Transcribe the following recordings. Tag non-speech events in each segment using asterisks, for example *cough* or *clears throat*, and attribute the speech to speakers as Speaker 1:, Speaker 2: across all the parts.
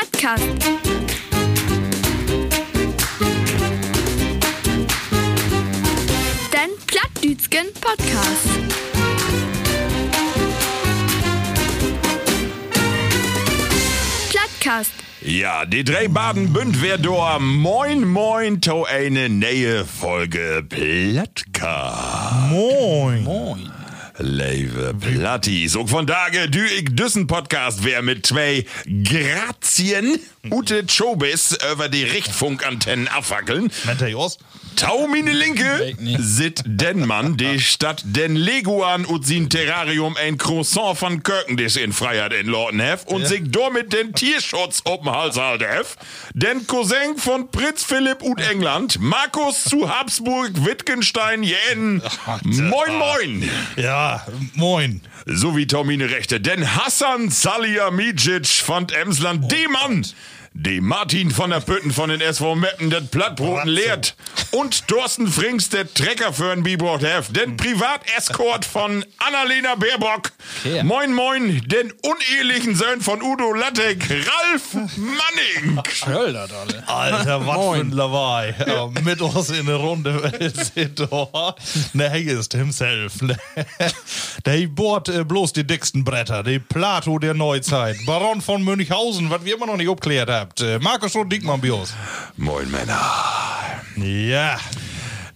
Speaker 1: Plattkast. Den Plattdütschen Podcast. Plattkast.
Speaker 2: Ja, die drei Baden bünd wer do moin moin to eine neue Folge Plattka.
Speaker 3: Moin.
Speaker 4: Moin.
Speaker 2: Leve Plattis. Und von daher du ich düssen Podcast wer mit zwei Grazien Ute Chobis über die Richtfunkantennen abfackeln.
Speaker 3: Nennt er Jos?
Speaker 2: Tau mine Linke sit den Mann, die Stadt den Leguan und sin Terrarium ein Croissant von Kirkendis in Freiheit in Lorten hef und sich damit den Tierschutz den Hals halt hef. Den Cousin von Prinz Philipp und England, Markus zu Habsburg, Wittgenstein, Jänen. Moin, moin.
Speaker 3: Ja, moin.
Speaker 2: So wie Tomine Rechte. Denn Hassan Salihamidzic fand Emsland D. Mann. Die Martin von der Pütten von den SV Meppen das Plattbroten lehrt. Und Thorsten Frings, der Trecker für ein Bibrot heft. Den Privatescort von Annalena Baerbock.
Speaker 4: Okay.
Speaker 2: Moin, moin. Den unehelichen Sohn von Udo Lattek, Ralf Manning.
Speaker 4: Schöll das alle.
Speaker 3: Alter, was für ein Lawai. Ja, mit uns in der Runde *laughs* ist da. Ne, ist himself. Ne. Der bohrt äh, bloß die dicksten Bretter. Die Plato der Neuzeit. Baron von Münchhausen, was wir immer noch nicht abklärt habt. Äh, Markus und Dickmann Bios.
Speaker 2: Moin, Männer.
Speaker 3: Ja.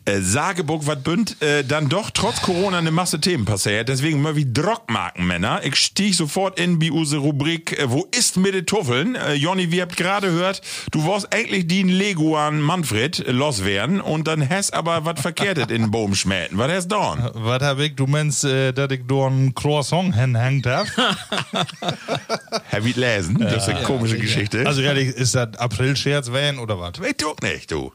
Speaker 2: Äh, Sageburg, wat bünd, äh, dann doch trotz Corona eine Masse Themen passiert. Deswegen mal wie Drockmarken, Männer. Ich stieg sofort in die use Rubrik, äh, wo ist mit den Tuffeln? Äh, Jonny, wir habt gerade gehört, du warst eigentlich die Leguan Manfred äh, loswerden und dann hast aber was verkehrtet in den Baum schmähten. Was hast du da?
Speaker 3: Was hab ich? Du meinst, äh, dass ich da ein Croissant hinhängt hab? *laughs*
Speaker 2: Herr Wied lesen? Das ist eine komische Geschichte.
Speaker 3: Also ehrlich, ist das April-Scherz van oder was?
Speaker 2: Weet du nicht, du.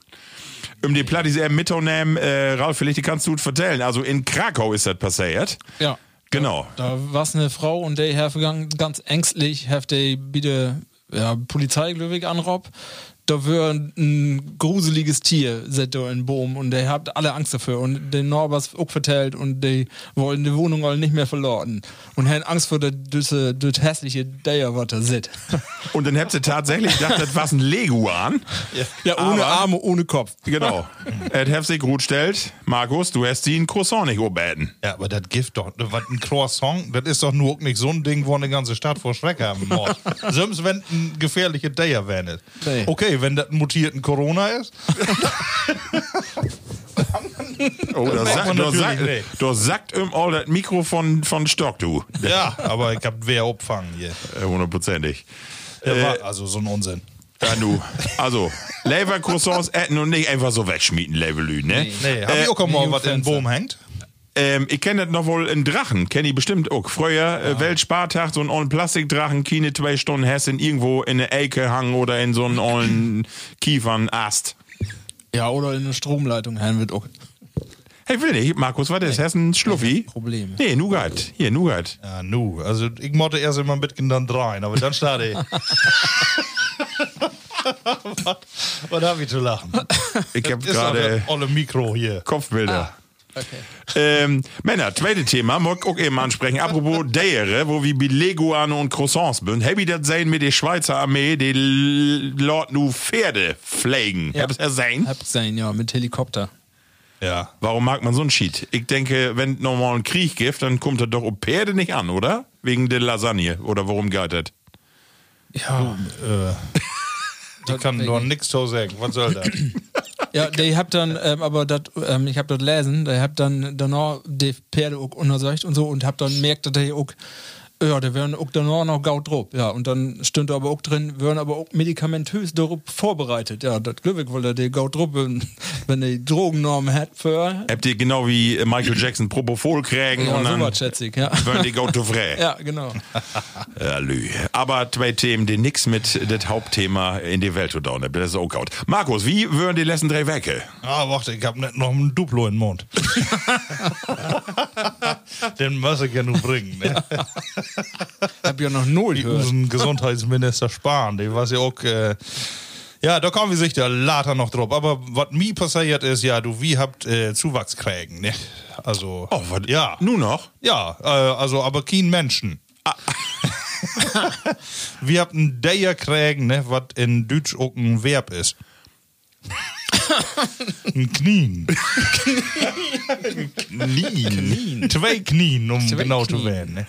Speaker 2: Um die Plattis er mitzunehmen, äh, Ralf, vielleicht kannst du es vertellen. Also in Krakau ist das passiert.
Speaker 4: Ja.
Speaker 2: Genau.
Speaker 4: Da war eine Frau und die hat gegangen, ganz ängstlich, hat die bitte ja, Polizei, glaube ich, anrob. Da war ein gruseliges Tier, seit da in Boom und der hat alle Angst dafür und den Norbers auch vertellt und die wollen die Wohnung alle nicht mehr verloren und haben Angst vor der düsse, das hässliche Deier, was da sit. *laughs*
Speaker 2: Und dann habt ihr tatsächlich gedacht, das war ein Leguan.
Speaker 4: Ja, ohne
Speaker 2: Aber-
Speaker 4: Arme, ohne Kopf.
Speaker 2: Genau. Er hat sich gut stellt. Markus, du hast die ein Croissant nicht oben.
Speaker 3: Ja, aber das Gift doch, was ein Croissant, das ist doch nur auch nicht so ein Ding, wo eine ganze Stadt vor Schreck haben muss. *laughs* Selbst wenn ein gefährliche Deier wäre.
Speaker 4: Nee.
Speaker 3: Okay, wenn das ein mutierten Corona ist,
Speaker 2: Oh, da
Speaker 3: macht
Speaker 2: sagt,
Speaker 3: man
Speaker 2: da sagt, da sagt im all das Mikro von, von Stock, du.
Speaker 3: ja, aber ich hab wer abfangen hier.
Speaker 2: Äh, Hundertprozentig.
Speaker 3: Der war also so ein Unsinn.
Speaker 2: Ja, du. Also, Lever Croissants essen und nicht einfach so wegschmieden, Levelü, ne?
Speaker 3: Nee, hab ich auch mal
Speaker 4: nee,
Speaker 3: was in den. Boom hängt?
Speaker 2: Ähm, ich kenne das noch wohl in Drachen, kenne ich bestimmt auch. Früher, äh, Weltspartag, so einen ollen Plastikdrachen, keine zwei Stunden Hessen irgendwo in eine Ecke hangen oder in so einen ollen *clears throat* Kiefernast.
Speaker 4: Ja, oder in eine Stromleitung, Herrn wird auch.
Speaker 2: Hey, will nicht, Markus, was ist Hessen Schluffi?
Speaker 4: Probleme.
Speaker 2: Nee, Nougat. Hier, Nougat.
Speaker 3: Ja, nu. Also ich mochte erst immer bisschen dann rein, aber dann starte ich. *laughs* *laughs* was, was hab ich zu lachen?
Speaker 2: Ich hab
Speaker 3: Ist doch
Speaker 2: gerade
Speaker 3: olle Mikro hier.
Speaker 2: Kopfbilder.
Speaker 4: Okay.
Speaker 2: Ähm, Männer, zweite Thema, mag ich auch eben ansprechen. Apropos *laughs* Deiere, wo wir bei Leguane und Croissants sind. Hab ich das sehen mit der Schweizer Armee, die Lord nu Pferde pflegen?
Speaker 4: Ja.
Speaker 2: Hab's er sein?
Speaker 4: Hab sein, ja, mit Helikopter.
Speaker 3: Ja.
Speaker 2: Warum mag man so einen Shit? Ich denke, wenn nochmal ein Krieg gibt, dann kommt das doch um Pferde nicht an, oder? Wegen der Lasagne. Oder worum geht das?
Speaker 4: Ja,
Speaker 3: Ich kann doch nichts zu sagen. Was soll das? *clears throat*
Speaker 4: ja, die habt dann, ähm, aber dat, ähm, ich hab dort lesen, der habt dann danach die Pferde auch untersucht und so und hab dann merkt, dass die auch, ja, da werden auch danach noch Gaut drauf, ja, und dann stünde aber auch drin, werden aber auch medikamentös darauf vorbereitet, ja, das glücklich, weil da die Gaut drauf, wenn wenn die Drogennormen hat für,
Speaker 2: Habt ihr genau wie Michael Jackson Propofol kriegen
Speaker 4: ja,
Speaker 2: und dann
Speaker 4: sowas schätze ich, ja.
Speaker 2: würden die go to frei? *laughs*
Speaker 4: Ja, genau. *laughs*
Speaker 2: Ja, lü. Aber zwei Themen, die nix mit das Hauptthema in die Welt zu tun haben. Das ist auch gut. Markus, wie würden die letzten drei Wecke?
Speaker 3: Ah, warte, ich hab nicht noch ein Duplo in den Mund. *laughs* Den muss ich ja nur bringen. Ne? *laughs*
Speaker 4: hab ja noch null
Speaker 3: Die
Speaker 4: gehört.
Speaker 3: unseren Gesundheitsminister sparen, die weiß ja auch, äh, ja, da kommen wir sich da later noch drauf. Aber was mir passiert ist, ja, du, wie habt äh, Zuwachs kriegen, ne? Also,
Speaker 2: Oh, was?
Speaker 3: ja.
Speaker 2: Nur noch?
Speaker 3: Ja, äh, also, aber kein Menschen. *laughs* Wir haben ein Deier kriegen, ne, was in Deutsch auch ein Verb ist. *laughs* ein Knien.
Speaker 2: Knien.
Speaker 3: Zwei Knien, um
Speaker 4: Zwei
Speaker 3: genau zu
Speaker 4: Knien.
Speaker 3: werden. Ne?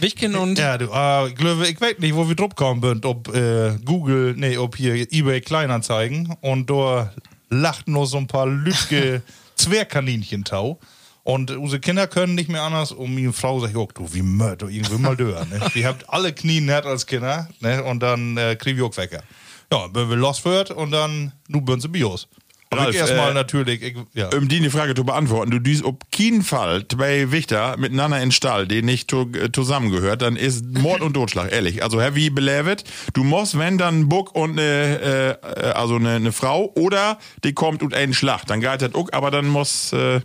Speaker 4: Wichken und
Speaker 3: Ja, du, äh, ich glaube, ich weiß nicht, wo wir drauf kommen sind, ob äh, Google, nee, ob hier eBay Kleinanzeigen und da lachten nur so ein paar lütge *laughs* Zwergkaninchen tau. Und unsere Kinder können nicht mehr anders. Und meine Frau sagt, oh, du, wie mörd, du irgendwie mal dören. Ne? *laughs* Wir habt alle Knie nett als Kinder, ne? Und dann äh, kriegen wir auch Wecker. Ja, wenn wir los wird und dann, nu sie Bios.
Speaker 2: Ralf,
Speaker 3: ich erstmal
Speaker 2: äh,
Speaker 3: natürlich, ich, ja.
Speaker 2: Um die Frage zu beantworten, du düst ob keinen Fall zwei Wichter miteinander in Stall, die nicht äh, zusammengehört, dann ist Mord und Totschlag, ehrlich. Also heavy belevet. Du musst, wenn dann ein Buck und eine, äh, äh, also eine, eine Frau oder die kommt und einen Schlag, dann geht das auch, aber dann muss. Äh,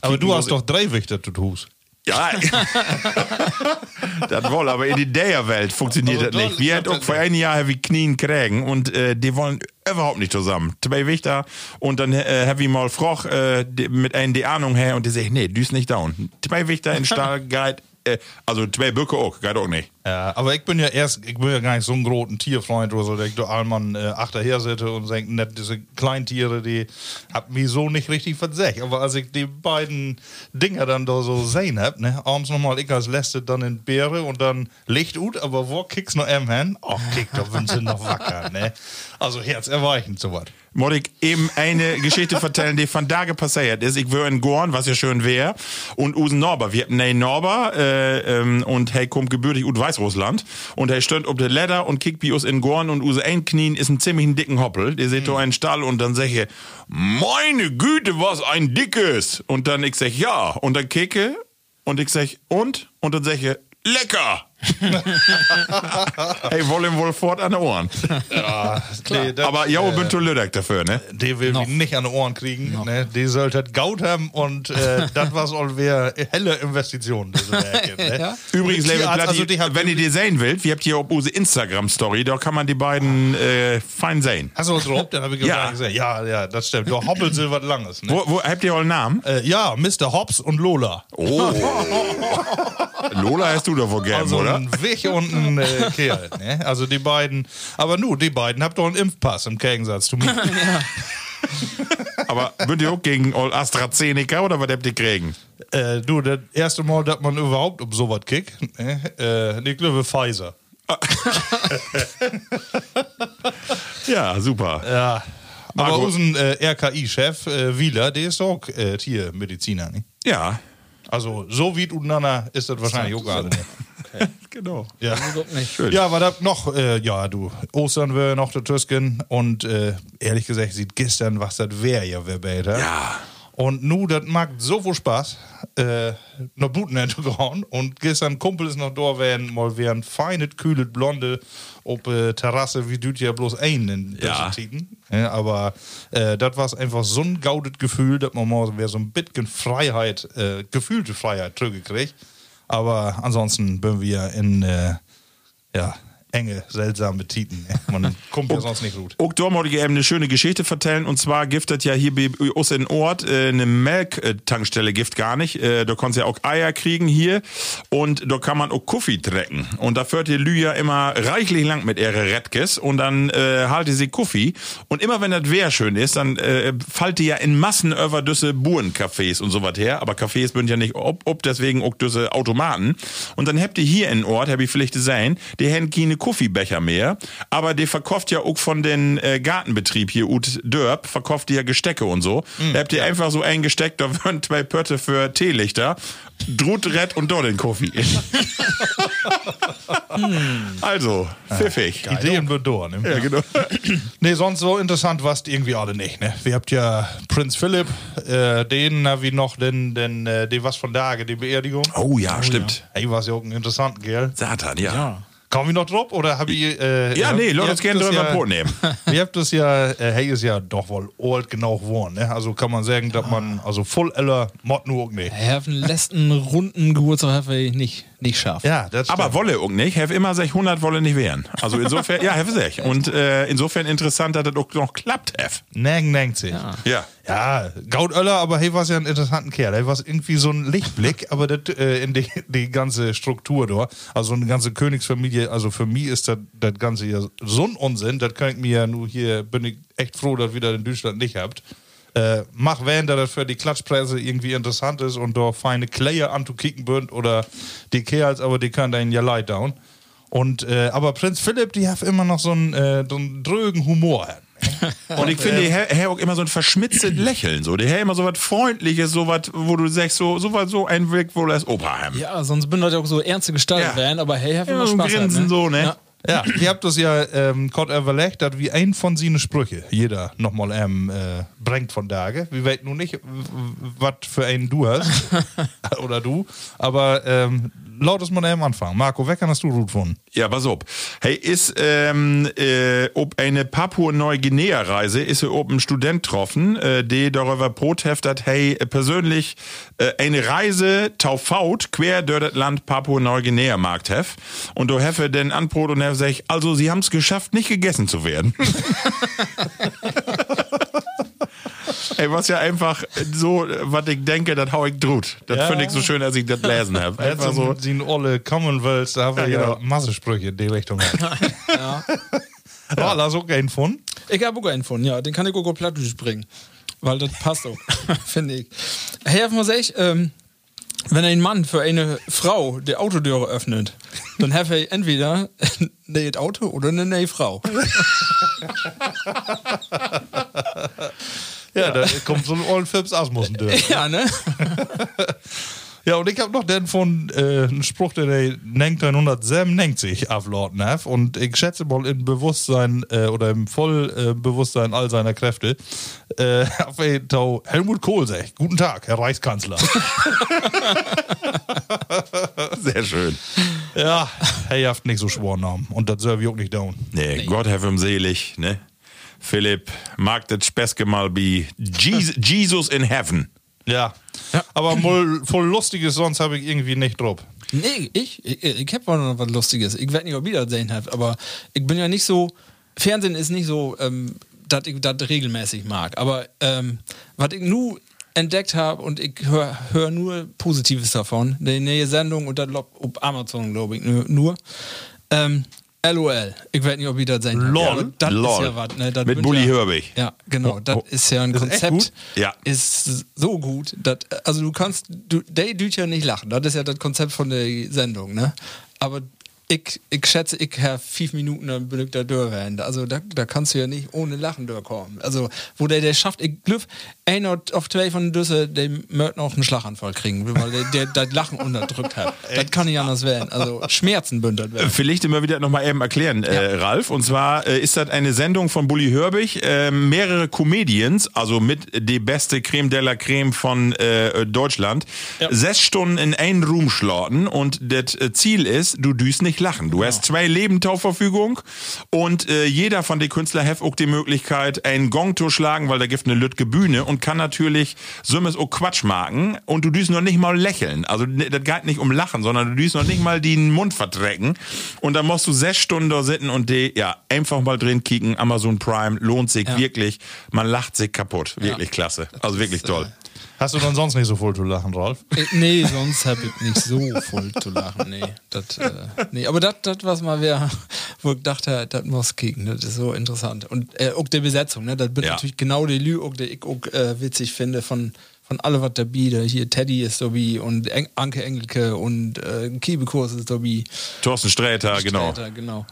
Speaker 3: Aber du hast doch drei Wichter, du tust.
Speaker 2: Ja, das wohl, aber in die Daya-Welt funktioniert
Speaker 3: Also
Speaker 2: das nicht. Wir hätten
Speaker 3: hab
Speaker 2: auch vor einem Jahr wie Knien kriegen und äh, die wollen überhaupt nicht zusammen. Zwei Wichter und dann äh, habe ich mal Froch äh, mit einer die Ahnung her und die sagt, nee, du ist nicht down. Zwei Wichter in äh, also zwei Böcke auch, geht auch nicht.
Speaker 3: Ja, aber ich bin ja erst, ich bin ja gar nicht so ein großen Tierfreund oder so, dass ich da allmann äh, achterher sitze und denke, net, diese Kleintiere, die hab mich so nicht richtig versech. Aber als ich die beiden Dinger dann da so sehen hab, ne, abends nochmal ich als Letzte dann in Beere und dann Licht ut, aber wo kickst noch em hin? Ach, kick, da sind sie noch wacker, ne. Also herzerweichend sowas.
Speaker 2: Wollte ich eben eine Geschichte erzählen, die von Tage passiert ist. Ich war in Gorn, was ja schön wäre, und Usen Norber. Wir hatten einen Norber, äh, ähm, und er kommt gebürtig aus Weißrussland. Und er stönt ob der Leder und kickt wie us in Gorn und Use ein Knien ist ein ziemlich dicken Hoppel. Der seht da einen Stall und dann sag ich, meine Güte, was ein dickes. Und dann ich sag, ja. Und dann kicke und ich sag, und? Und dann sag ich, lecker. *laughs* hey, wollen wohl fort an den Ohren.
Speaker 3: Ja, nee, das-
Speaker 2: Aber ja, bin zu Lüdeck dafür, ne?
Speaker 3: Die will mich nicht an die Ohren kriegen. Ne? Die sollte Gaut haben und äh, *laughs* das war soll wäre helle Investition. Diese Werke, ne?
Speaker 4: Ja.
Speaker 2: Übrigens,
Speaker 3: Die
Speaker 2: Level Platti,
Speaker 3: also die
Speaker 2: wenn ihr die sehen wollt, wir habt hier auf unsere Instagram-Story, da kann man die beiden äh, fein sehen.
Speaker 3: Hast du was drauf? Dann habe ich
Speaker 2: Ja.
Speaker 3: ja. gesehen. Ja, ja, das stimmt. Ja, Hoppel Silber Langes. Ne?
Speaker 2: Wo, wo habt ihr euren Namen?
Speaker 3: Äh, ja, Mr. Hobbs und Lola.
Speaker 2: Oh. *laughs* Lola hast du doch wohl gern,
Speaker 3: Also
Speaker 2: oder?
Speaker 3: Ein Wich und ein äh, Kerl. Ne? Also die beiden. Aber nur, die beiden habt doch einen Impfpass im Gegensatz zu mir. *laughs*
Speaker 2: Aber würdet ihr auch gegen Old AstraZeneca oder was habt ihr kriegen?
Speaker 3: äh, du, das erste Mal, dass man überhaupt um sowas kickt, ne? äh, ich glaube Pfizer. *laughs*
Speaker 2: Ja, super.
Speaker 3: Ja. Aber
Speaker 2: Marco-
Speaker 3: unser äh, RKI-Chef äh, Wieler, der ist auch äh, Tiermediziner. Ne?
Speaker 2: Ja.
Speaker 3: Also so wie untereinander ist das wahrscheinlich auch gar nicht. *laughs*
Speaker 2: Genau.
Speaker 3: Ja.
Speaker 2: Schön.
Speaker 3: Ja, aber da noch, äh, ja, du, Ostern wäre noch der Tüsken und äh, ehrlich gesagt, sieht gestern, was das wäre ja, wer beter.
Speaker 2: Ja.
Speaker 3: Und nu, das macht so viel Spaß, äh, noch Buten hinzugehauen. Und gestern Kumpel ist noch da, werden mal wären feinet, kühlet, blonde, ob äh, Terrasse, wie düt ja bloß ein in
Speaker 2: Ja.
Speaker 3: ja. Aber äh, das war einfach so ein gaudet Gefühl, dass man mal wer so ein bisschen Freiheit, äh, gefühlte Freiheit zurückgekriegt. Aber ansonsten bin wir in, äh, ja, enge, seltsame Titen. Man *laughs* kommt ja sonst nicht gut.
Speaker 2: Auch da wollte ich eben eine schöne Geschichte vertellen. Und zwar giftet ja hier bei uns in Ort äh, eine Melktankstelle gift gar nicht. Äh, da kannst du ja auch Eier kriegen hier. Und da kann man auch Kaffee trecken. Und da führt die Lü ja immer reichlich lang mit ihre Redkes. Und dann äh, halte sie Kaffee. Und immer wenn das Wehr schön ist, dann äh, fallt die ja in Massen über düsse Burencafés und so was her. Aber Cafés sind ja nicht ob, ob deswegen auch düsse Automaten. Und dann habt ihr hier in Ort, hab ich vielleicht gesehen, die haben keine Kaffeebecher mehr. Aber die verkauft ja auch von den äh, Gartenbetrieb hier, Ut Dörp, verkauft die ja Gestecke und so. da habt ihr einfach so ein Gesteck, da würden zwei Pötte für Teelichter. Drut, Rett und dort den Kaffee. also, pfiffig.
Speaker 3: Ideen wird da, ne?
Speaker 2: Ja, genau. *clears throat*
Speaker 3: Nee, sonst so interessant war's irgendwie alle nicht, ne? Wir habt ja Prinz Philipp, äh, den, na, wie noch, den, den, äh, den was von Tage, die Beerdigung.
Speaker 2: Oh ja, stimmt.
Speaker 3: Hey, war's ja auch ein interessanter, gell?
Speaker 2: Satan, ja.
Speaker 3: Kommen wir noch drauf, oder hab ich, äh,
Speaker 2: Ja, nee, lass uns gerne drüber
Speaker 3: ja,
Speaker 2: Brot nehmen. *laughs*
Speaker 3: Ihr habt das ja, äh, hey, ist ja doch wohl alt genug geworden, ne? Also kann man sagen, dass man, also voll eller Mod nur nicht.
Speaker 4: Er hat einen letzten runden Geburtstag hat er nicht. Nicht schafft.
Speaker 3: Ja, das
Speaker 2: Aber
Speaker 3: stimmt.
Speaker 2: wolle auch nicht. Have immer sich 100 wolle nicht wehren. Also insofern, *laughs* ja, have sich. Und äh, insofern interessant, dass das auch noch klappt, have.
Speaker 3: Neng denkt sich.
Speaker 4: Ja.
Speaker 2: Ja.
Speaker 3: Ja, Gaudöller, aber hey, war ja ein interessanter Kerl. Er war irgendwie so ein Lichtblick, *laughs* aber das, äh, in die, die ganze Struktur da, also eine ganze Königsfamilie, also für mich ist das das Ganze ja so ein Unsinn, das kann ich mir ja nur hier, bin ich echt froh, dass ihr das in Deutschland nicht habt. Äh, mach wenn da das für die Klatschpresse irgendwie interessant ist und da feine Klayer anzukicken bünd oder die Kerls, aber die kann einen ja leid down. Und, äh, aber Prinz Philipp, die hat immer noch so einen, äh, so einen drögen Humor. *laughs*
Speaker 2: Und ich finde, der Herr auch immer so ein verschmitztes Lächeln. So. Der Herr immer so was Freundliches, so was, wo du sagst, so, so was, so ein Weg, wo das Opa haben.
Speaker 4: Ja, sonst bin ich auch so ernste Gestalt
Speaker 2: Ja.
Speaker 4: werden, aber hey, have
Speaker 2: Ja,
Speaker 4: immer
Speaker 2: so
Speaker 4: Spaß.
Speaker 2: grinsen
Speaker 4: hat,
Speaker 2: so, ne?
Speaker 4: Ja.
Speaker 3: Ja, ihr habt das ja ähm, Gott überlegt, dass wie ein von seinen Sprüche jeder nochmal ähm, äh, bringt von Tage. Wir weten nun nicht, was für einen du hast. *laughs* oder du. Aber ähm, laut es mal am Anfang. Marco, wer kann hast du gut von?
Speaker 2: Ja, pass auf. Hey, ist ähm, äh, ob eine Papua-Neuguinea-Reise ist er ob ein Student getroffen, äh, der darüber protest hat, hey, persönlich äh, eine Reise taufaut quer durch das Land Papua-Neuguinea markt hef. Und du hefe den Anbrot und er sagt, also sie haben es geschafft, nicht gegessen zu werden. *laughs* Ey, was ja einfach so, was ich denke, das hau ich drut. Das
Speaker 3: Ja.
Speaker 2: finde ich so schön, als ich das lesen habe. Einfach
Speaker 3: so
Speaker 2: so.
Speaker 3: seine olle Commonwealth, da haben wir
Speaker 2: Ja,
Speaker 3: ja,
Speaker 2: genau.
Speaker 3: Massesprüche in die Richtung. *laughs*
Speaker 4: Ja.
Speaker 3: ja. lass auch einen von.
Speaker 4: Ich habe auch einen von, ja, den kann ich auch auf Plattdeutsch bringen. Weil das passt auch, *laughs* finde ich. Hey, muss ich, ähm, wenn ein Mann für eine Frau die Autotüre öffnet, dann hat er entweder *laughs* ein Auto oder eine neue Frau.
Speaker 3: Ja, da kommt so ein ollen Phipps Asmussen durch. *laughs*
Speaker 4: Ja, ne? *laughs*
Speaker 3: Ja, und ich habe noch den von äh, einen Spruch, der der 1997 auflauten hat. Und ich schätze mal im Bewusstsein äh, oder im Vollbewusstsein all seiner Kräfte, äh, *laughs* auf jeden Fall Helmut Kohl sagt: Guten Tag, Herr Reichskanzler.
Speaker 2: Sehr schön.
Speaker 3: ja, hey, ihr habt nicht so Schwornamen. Und das soll ich auch nicht down.
Speaker 2: Nee, Gott have him selig, ne? Philipp, mag das Speske mal be Jesus, Jesus in heaven.
Speaker 3: Ja. Aber mal voll Lustiges, sonst habe ich irgendwie nicht drauf.
Speaker 4: Nee, ich, ich, ich habe noch was Lustiges. Ich werde nicht, ob ihr das sehen habt, aber ich bin ja nicht so. Fernsehen ist nicht so, ähm, dass ich das regelmäßig mag. Aber ähm, was ich nur entdeckt habe und ich höre hör nur Positives davon, die neue Sendung und das lob- auf Amazon, glaube ich, nur. nur ähm, LOL. Ich weiß nicht, ob ihr das sehen habt.
Speaker 3: LOL?
Speaker 4: Das
Speaker 2: LOL.
Speaker 4: ist ja was. Ne?
Speaker 2: Mit Bully
Speaker 4: ja,
Speaker 2: Herbig.
Speaker 4: Ja, genau. Das
Speaker 3: Oh,
Speaker 4: ist ja ein
Speaker 3: ist
Speaker 4: Konzept.
Speaker 2: Ja.
Speaker 4: Ist so gut. dass also du kannst, du, der tut ja nicht lachen. Das ist ja das Konzept von der Sendung, ne? Aber ich, ich schätze, ich habe fünf Minuten dann bin ich da durch. Also da, da kannst du ja nicht ohne Lachen durchkommen. Also wo der, der schafft, ich glaube, einer auf zwei von Düsse, der möchte noch einen Schlaganfall kriegen, weil der, der das Lachen unterdrückt hat. *laughs* das kann nicht anders werden. Also Schmerzen bündelt werden.
Speaker 2: Vielleicht immer wieder nochmal eben erklären, äh, Ralf. Und zwar äh, ist das eine Sendung von Bully Hörbig, äh, mehrere Comedians, also mit die beste Creme de la Creme von äh, Deutschland, sechs Stunden in einen Room schlagen und das äh, Ziel ist, du düst nicht lachen. Du hast zwei Leben zur Verfügung und äh, jeder von den Künstlern hat auch die Möglichkeit, einen Gong zu schlagen, weil da gibt eine Lütge Bühne und kann natürlich Summes auch Quatsch machen und du düst noch nicht mal lächeln. Also ne, das geht nicht um Lachen, sondern du düst noch nicht mal den Mund verdrecken und dann musst du sechs Stunden da sitzen und die, ja, einfach mal drin kicken, Amazon Prime, lohnt sich
Speaker 4: Ja.
Speaker 2: wirklich, man lacht sich kaputt. Wirklich klasse. Also wirklich toll.
Speaker 3: Hast du dann sonst nicht so voll zu lachen, Ralf?
Speaker 4: Äh, Nee, sonst hab ich nicht so voll zu lachen. Nee, das, äh, nee. aber das, was mal wer, wo ich dachte, das muss kicken, das ist so interessant. Und äh, auch die Besetzung, ne, das bin
Speaker 2: Ja.
Speaker 4: natürlich genau die Lü, auch die ich auch äh, witzig finde von von alle was dabei, hier Teddy ist dabei und Eng Anke Engelke und äh, Kiebekurs ist dabei.
Speaker 2: Thorsten Sträter, genau.
Speaker 4: Sträter, genau.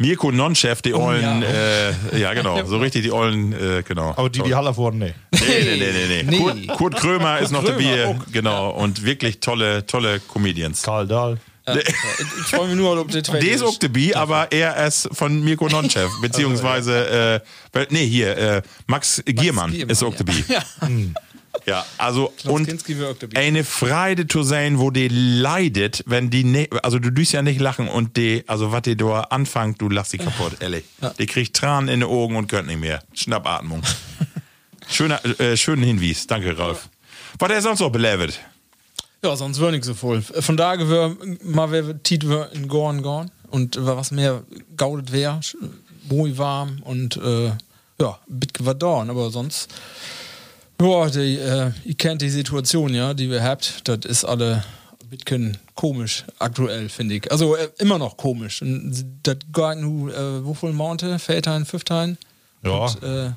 Speaker 2: Mirko Nonchef, die ollen,
Speaker 4: ja.
Speaker 2: äh, ja genau, so richtig die ollen, äh, genau.
Speaker 3: Aber die, die Haller wurden, nee.
Speaker 2: Nee, nee, nee, nee, nee.
Speaker 4: Nee.
Speaker 2: Kurt, Kurt Krömer ist noch
Speaker 4: Krömer,
Speaker 2: dabei,
Speaker 4: auch.
Speaker 2: genau. Und wirklich tolle, tolle Comedians.
Speaker 3: Karl Dahl.
Speaker 4: Ja, ich freue mich nur, ob zwei
Speaker 2: Der ist auch dabei, aber er ist von Mirko Nonchef, *laughs* beziehungsweise, äh, nee, hier, äh, Max Giermann
Speaker 4: Giermann,
Speaker 2: ist auch
Speaker 4: ja.
Speaker 2: dabei. *laughs*
Speaker 4: Ja.
Speaker 2: Ja, also und eine Freude zu sein, wo die leidet, wenn die ne, also du düst ja nicht lachen und die, also was die da anfängt, du lachst sie kaputt, ehrlich. Die kriegt Tränen in den Augen und könnt nicht mehr. Schnappatmung. *laughs* Schöner, äh, schönen Hinweis, danke Ralf. Was er sonst noch belebt?
Speaker 4: Ja, sonst wäre nicht so voll. Von daher wäre mal wär Tiet wär in Gorn Gorn und wär was mehr gaudet wäre, muy warm und äh, ja, bitke war dorn, aber sonst ja, die, äh, ihr kennt die Situation, ja, die wir habt, das ist alle bisschen komisch aktuell, finde ich. Also äh, immer noch komisch. Und das geht äh, wovon Monte, Väterin, Fünftein?
Speaker 3: Ja.
Speaker 4: Und, äh,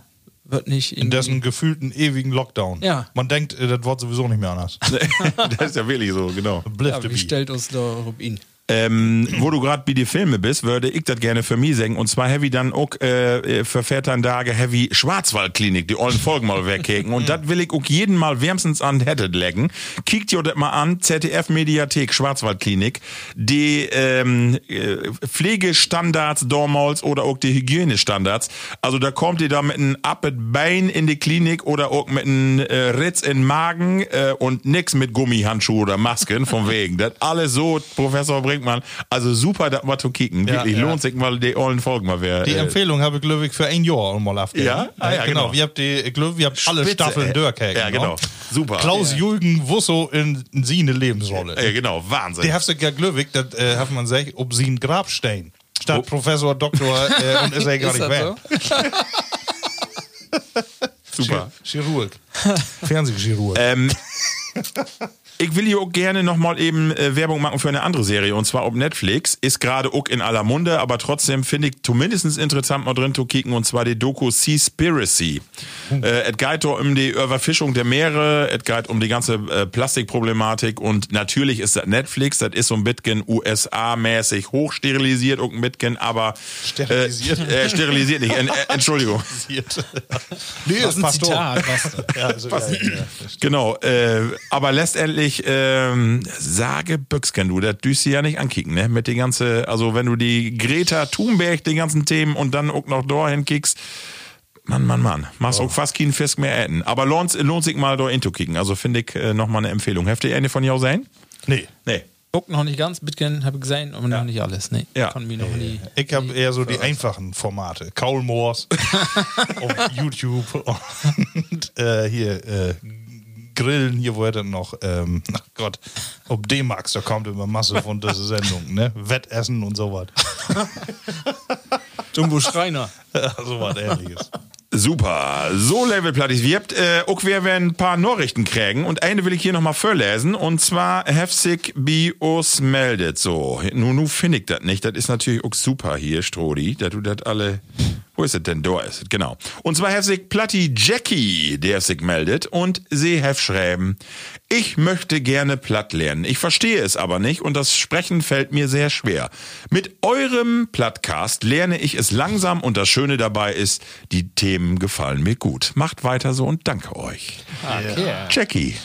Speaker 4: wird nicht
Speaker 3: In dessen gefühlten ewigen Lockdown.
Speaker 4: Ja.
Speaker 3: Man denkt, äh, das wird sowieso nicht mehr anders. *laughs*
Speaker 2: das ist ja wirklich so, genau.
Speaker 3: Bliff
Speaker 4: ja, wie stellt uns da Rubin?
Speaker 2: Ähm, wo du gerade bei die Filme bist, würde ich das gerne für mich sagen. Und zwar heavy dann auch äh, für Vätern Tage heavy Schwarzwaldklinik, die ollen Folgen mal wegkicken. Und das will ich auch jeden Mal wärmstens an hätte legen. Kickt ihr das mal an, ZDF Mediathek Schwarzwaldklinik. Die ähm, äh, Pflegestandards damals oder auch die Hygienestandards. Also da kommt ihr da mit einem Appet Bein in die Klinik oder auch mit einem äh, Ritz in den Magen äh, und nix mit Gummihandschuhe oder Masken von wegen. Das alles so, Professor Brinkmann. Also super, das mal zu kicken.
Speaker 3: Ja,
Speaker 2: Wirklich
Speaker 3: ja.
Speaker 2: lohnt sich mal die ollen Folgen mal wer.
Speaker 3: Die
Speaker 2: äh,
Speaker 3: Empfehlung habe ich, glaube ich, für ein Jahr mal aufgegeben.
Speaker 2: Ja? Ah, ja,
Speaker 3: genau.
Speaker 2: genau.
Speaker 3: Wir habt die, ich glaube, wir habt alle
Speaker 2: Spitze,
Speaker 3: Staffeln durchgekriegt.
Speaker 2: Ja, genau. Super.
Speaker 3: Klaus Jürgen Wusso in, in sie eine Lebensrolle.
Speaker 2: äh, genau, Wahnsinn.
Speaker 3: Die hast du ja glücklich, das äh, hat man sagt, ob sie ein Grabstein. Statt
Speaker 2: Oh.
Speaker 3: Professor, Doktor *laughs* äh, und ist er gar
Speaker 4: Ist
Speaker 3: nicht mehr. *laughs*
Speaker 2: super.
Speaker 3: Chirurg. Fernsehchirurg.
Speaker 2: Ähm, *laughs* ich will hier auch gerne nochmal eben äh, Werbung machen für eine andere Serie und zwar auf Netflix. Ist gerade auch in aller Munde, aber trotzdem finde ich zumindest interessant mal drin zu kicken und zwar die Doku Seaspiracy. Äh, es geht um die Überfischung der Meere, es geht um die ganze äh, Plastikproblematik und natürlich ist das Netflix, das ist so ein bisschen USA-mäßig hochsterilisiert auch ein bisschen, aber
Speaker 3: Sterilisiert?
Speaker 2: Äh, äh, sterilisiert nicht, *laughs* äh, Entschuldigung.
Speaker 3: nee,
Speaker 4: Was
Speaker 3: es
Speaker 4: ein
Speaker 3: passt doch.
Speaker 4: Zitat, was?
Speaker 3: Ja, also, ja, ja, ja.
Speaker 2: Genau, äh, aber letztendlich ähm, sage Büchsken, du, das düst du ja nicht ankicken, ne? Mit die ganze, also wenn du die Greta Thunberg, die ganzen Themen und dann auch noch dahin kickst, Mann, Mann, Mann, machst auch fast keinen Fisk mehr essen. Aber lohnt, lohnt sich mal da into kicken. Also finde ich äh, nochmal eine Empfehlung. Habt ihr eine von jou sein?
Speaker 3: Nee.
Speaker 2: Nee.
Speaker 4: Guck noch nicht ganz, Bitcoin habe ich gesehen, aber noch nicht alles. Nee,
Speaker 2: Ja.
Speaker 4: kann mir noch nie.
Speaker 3: Ich habe eher so die einfachen Formate. Kaulmoors *laughs* auf YouTube und äh, hier äh, Grillen, hier wo er noch, ähm, ach *laughs* Gott, ob D-Max, da kommt immer Masse von dieser Sendung, ne? Wettessen und sowas. *laughs*
Speaker 4: Jumbo Schreiner.
Speaker 3: so was ähnliches.
Speaker 2: Super, so levelplattig. Wir habt äh, auch wir werden ein paar Nachrichten kriegen und eine will ich hier nochmal vorlesen und zwar heftig bi us meldet so. Nun, nu finde ich das nicht. Das ist natürlich auch super hier, Strodi, dass du das alle. Wo ist es denn? Da ist es, genau. Und zwar heftig Platti Jackie, der sich meldet und sie hef schreiben. Ich möchte gerne platt lernen. Ich verstehe es aber nicht und das Sprechen fällt mir sehr schwer. Mit eurem Plattcast lerne ich es langsam und das Schöne dabei ist, die Themen gefallen mir gut. Macht weiter so und danke euch.
Speaker 4: Okay.
Speaker 2: Jackie.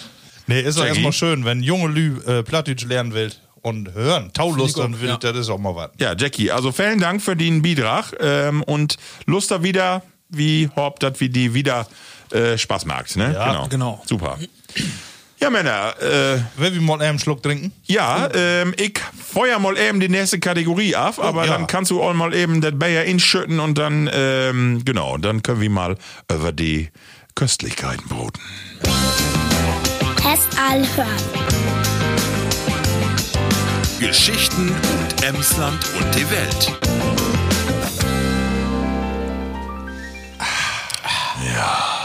Speaker 3: Nee, ist doch erstmal schön, wenn junge Lü äh, Plattdeutsch lernen will und hören, Taulustern
Speaker 4: gut,
Speaker 3: will,
Speaker 4: ja.
Speaker 3: das ist auch mal was.
Speaker 2: Ja, Jackie, also vielen Dank für den Beitrag ähm, und Lust da wieder, wie Haupt, dat wie die wieder äh, Spaß macht. Ne?
Speaker 3: Ja,
Speaker 4: genau.
Speaker 2: Super. Ja, Männer, äh,
Speaker 3: Will wir mal einen Schluck trinken?
Speaker 2: ja, ähm, ich feuer mal eben die nächste Kategorie auf, aber
Speaker 3: ja.
Speaker 2: dann kannst du auch mal eben das Bayer inschütten und dann, ähm, genau, dann können wir mal über die Köstlichkeiten broten.
Speaker 5: Test hören.
Speaker 6: Geschichten und Emsland und die Welt.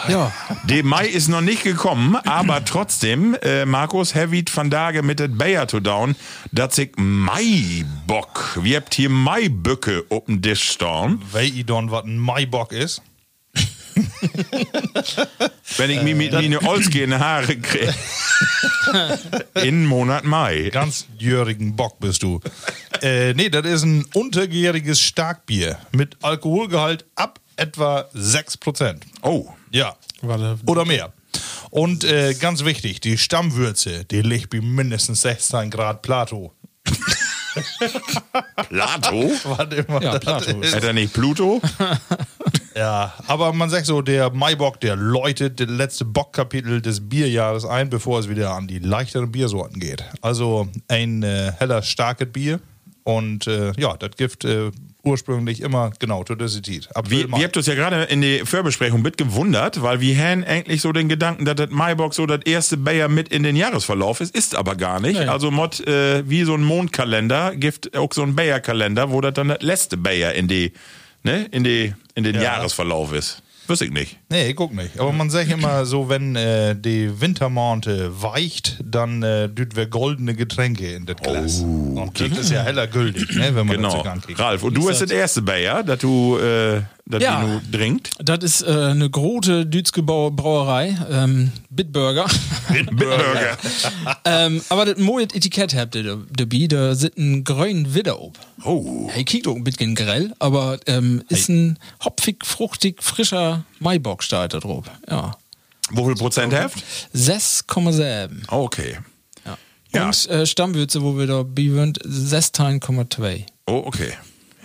Speaker 4: Ja,
Speaker 2: Der Mai ist noch nicht gekommen, aber *clears throat* trotzdem, äh, Markus, Heavy van Dage mit det Bayer to down, dat sich Maibock. Wir habt hier Maiböcke auf dem Tisch stehen.
Speaker 3: Weil ich dann was ein Maibock ist. *laughs*
Speaker 2: Wenn ich mir mit meine Olsgehende Haare kriege. *laughs* In Monat Mai.
Speaker 3: Ganz jährigen Bock bist du. äh, nee, das ist ein untergäriges Starkbier mit Alkoholgehalt ab etwa 6%.
Speaker 2: Oh.
Speaker 3: Ja. Oder mehr. Und äh, ganz wichtig, die Stammwürze, die liegt bei mindestens 16 Grad Plato.
Speaker 2: Plato? *laughs*
Speaker 3: Warte immer.
Speaker 4: Ja,
Speaker 3: das
Speaker 4: Plato
Speaker 3: ist-
Speaker 2: Hat er nicht Pluto?
Speaker 3: Ja, aber man sagt so, der Maibock, der läutet das letzte Bockkapitel des Bierjahres ein, bevor es wieder an die leichteren Biersorten geht. Also ein äh, heller, starkes Bier. Und äh, ja, das gibt äh, ursprünglich immer genau. April,
Speaker 2: Wie, wir habt uns ja gerade in der Vorbesprechung mit gewundert, weil wir haben eigentlich so den Gedanken, dass das Maibox so das erste Bayer mit in den Jahresverlauf ist, ist aber gar nicht.
Speaker 4: Nee.
Speaker 2: Also Mod, äh, wie so ein Mondkalender, gibt auch so ein Bayer-Kalender, wo das dann das letzte Bayer in die, ne, in die, in den
Speaker 3: Ja.
Speaker 2: Jahresverlauf ist. Wüsste ich nicht.
Speaker 3: Nee, ich guck nicht. Aber man sagt immer so, wenn äh, die Wintermonate weicht, dann äh, düt wir goldene Getränke in das Glas. Und das ist ja heller gültig, ne, wenn man das
Speaker 2: Genau.
Speaker 3: so kann kriegt.
Speaker 2: Ralf, und du hast das erste Bayer, das du, äh, das
Speaker 4: Ja.
Speaker 2: du trinkt.
Speaker 4: Das ist äh, eine große Dütske Brauerei, ähm, Bitburger. *laughs*
Speaker 2: Bitburger. *laughs*
Speaker 4: ähm, aber das moje Etikett habt ihr dabei, da sind ein grünen Widder ob.
Speaker 2: Oh.
Speaker 4: Hey, kickt auch ein bisschen grell, aber ähm, ist ein hopfig, fruchtig, frischer Maibock da drauf. Ja.
Speaker 2: Wie viel Prozent Heft?
Speaker 4: 6,7.
Speaker 2: Okay.
Speaker 4: Ja.
Speaker 2: Ja.
Speaker 4: Und äh, Stammwürze, wo wir da sind, 16,2.
Speaker 2: Oh, okay.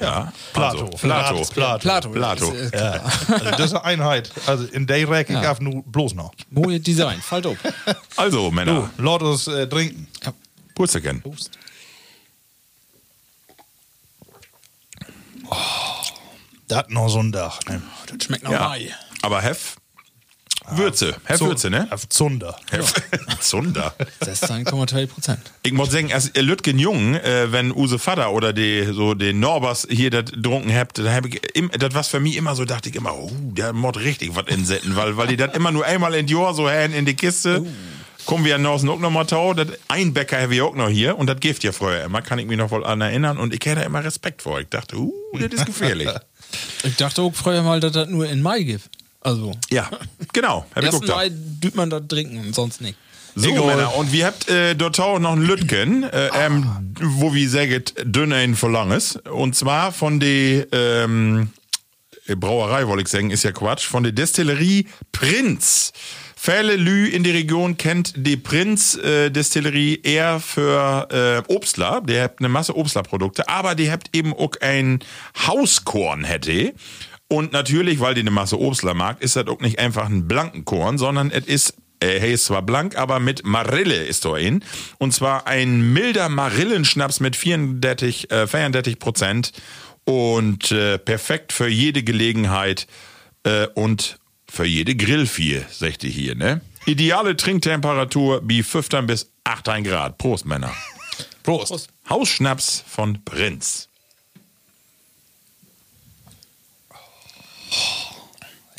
Speaker 2: Ja.
Speaker 3: Plato.
Speaker 2: Also, Plato.
Speaker 3: Plato.
Speaker 4: Plato.
Speaker 2: Plato.
Speaker 4: Ist, äh,
Speaker 3: Ja, also das ist eine Einheit. Also in der Rack ich darf nur bloß noch.
Speaker 4: Moje Design, fällt auf. *laughs*
Speaker 2: Also, Männer.
Speaker 3: Du, Lottos äh, trinken.
Speaker 2: Purzelken.
Speaker 3: Das noch so ein Dach. Ne?
Speaker 4: Das schmeckt noch
Speaker 2: Ja. Aber Hef. Würze. Hef
Speaker 3: So-
Speaker 2: Würze, ne?
Speaker 3: Zunder.
Speaker 2: Hef. *laughs* Zunder.
Speaker 4: 16,2 Prozent.
Speaker 2: Ich muss sagen, als Lütgen Jung, äh, wenn Use Vater oder die, so den Norbers hier das drunken habt, da hab ich das was für mich immer so, dachte ich immer, oh, der mod richtig was insetten, weil, weil die das immer nur einmal in die Jahr so hän in die Kiste. Kommen wir nach auch noch mal tau, das ein Bäcker habe ich auch noch hier und das Gift ja früher immer, kann ich mich noch wohl an erinnern und ich hätte da immer Respekt vor. Ich dachte, uh, das ist gefährlich. *laughs*
Speaker 4: Ich dachte auch früher mal, dass das nur in Mai gibt. Also,
Speaker 2: ja, genau.
Speaker 4: 1.
Speaker 2: gedacht.
Speaker 4: Mai düt man da trinken und sonst nicht.
Speaker 2: So,
Speaker 3: Egal.
Speaker 2: Männer, und wir habt äh, dort auch noch ein Lütgen, äh, ähm, wo wir sagen, dünner in Verlanges. Und zwar von der ähm, Brauerei, wollte ich sagen, ist ja Quatsch, von der Destillerie Prinz. Viele Lü in der Region kennt die Prinz äh, Destillerie eher für äh, Obstler. Der habt eine Masse Obstlerprodukte, aber die habt eben auch ein Hauskorn hätte. Und natürlich, weil die eine Masse Obstler mag, ist das auch nicht einfach ein blanken Korn, sondern es ist äh, hey, ist zwar blank, aber mit Marille ist da in. Und zwar ein milder Marillenschnaps mit 34, äh, 34 Prozent. Und äh, perfekt für jede Gelegenheit äh, und für jede Grillvieh, sagt ihr hier, ne? Ideale Trinktemperatur wie 15 bis 18 Grad. Prost, Männer.
Speaker 3: Prost.
Speaker 2: Hausschnaps von Prinz.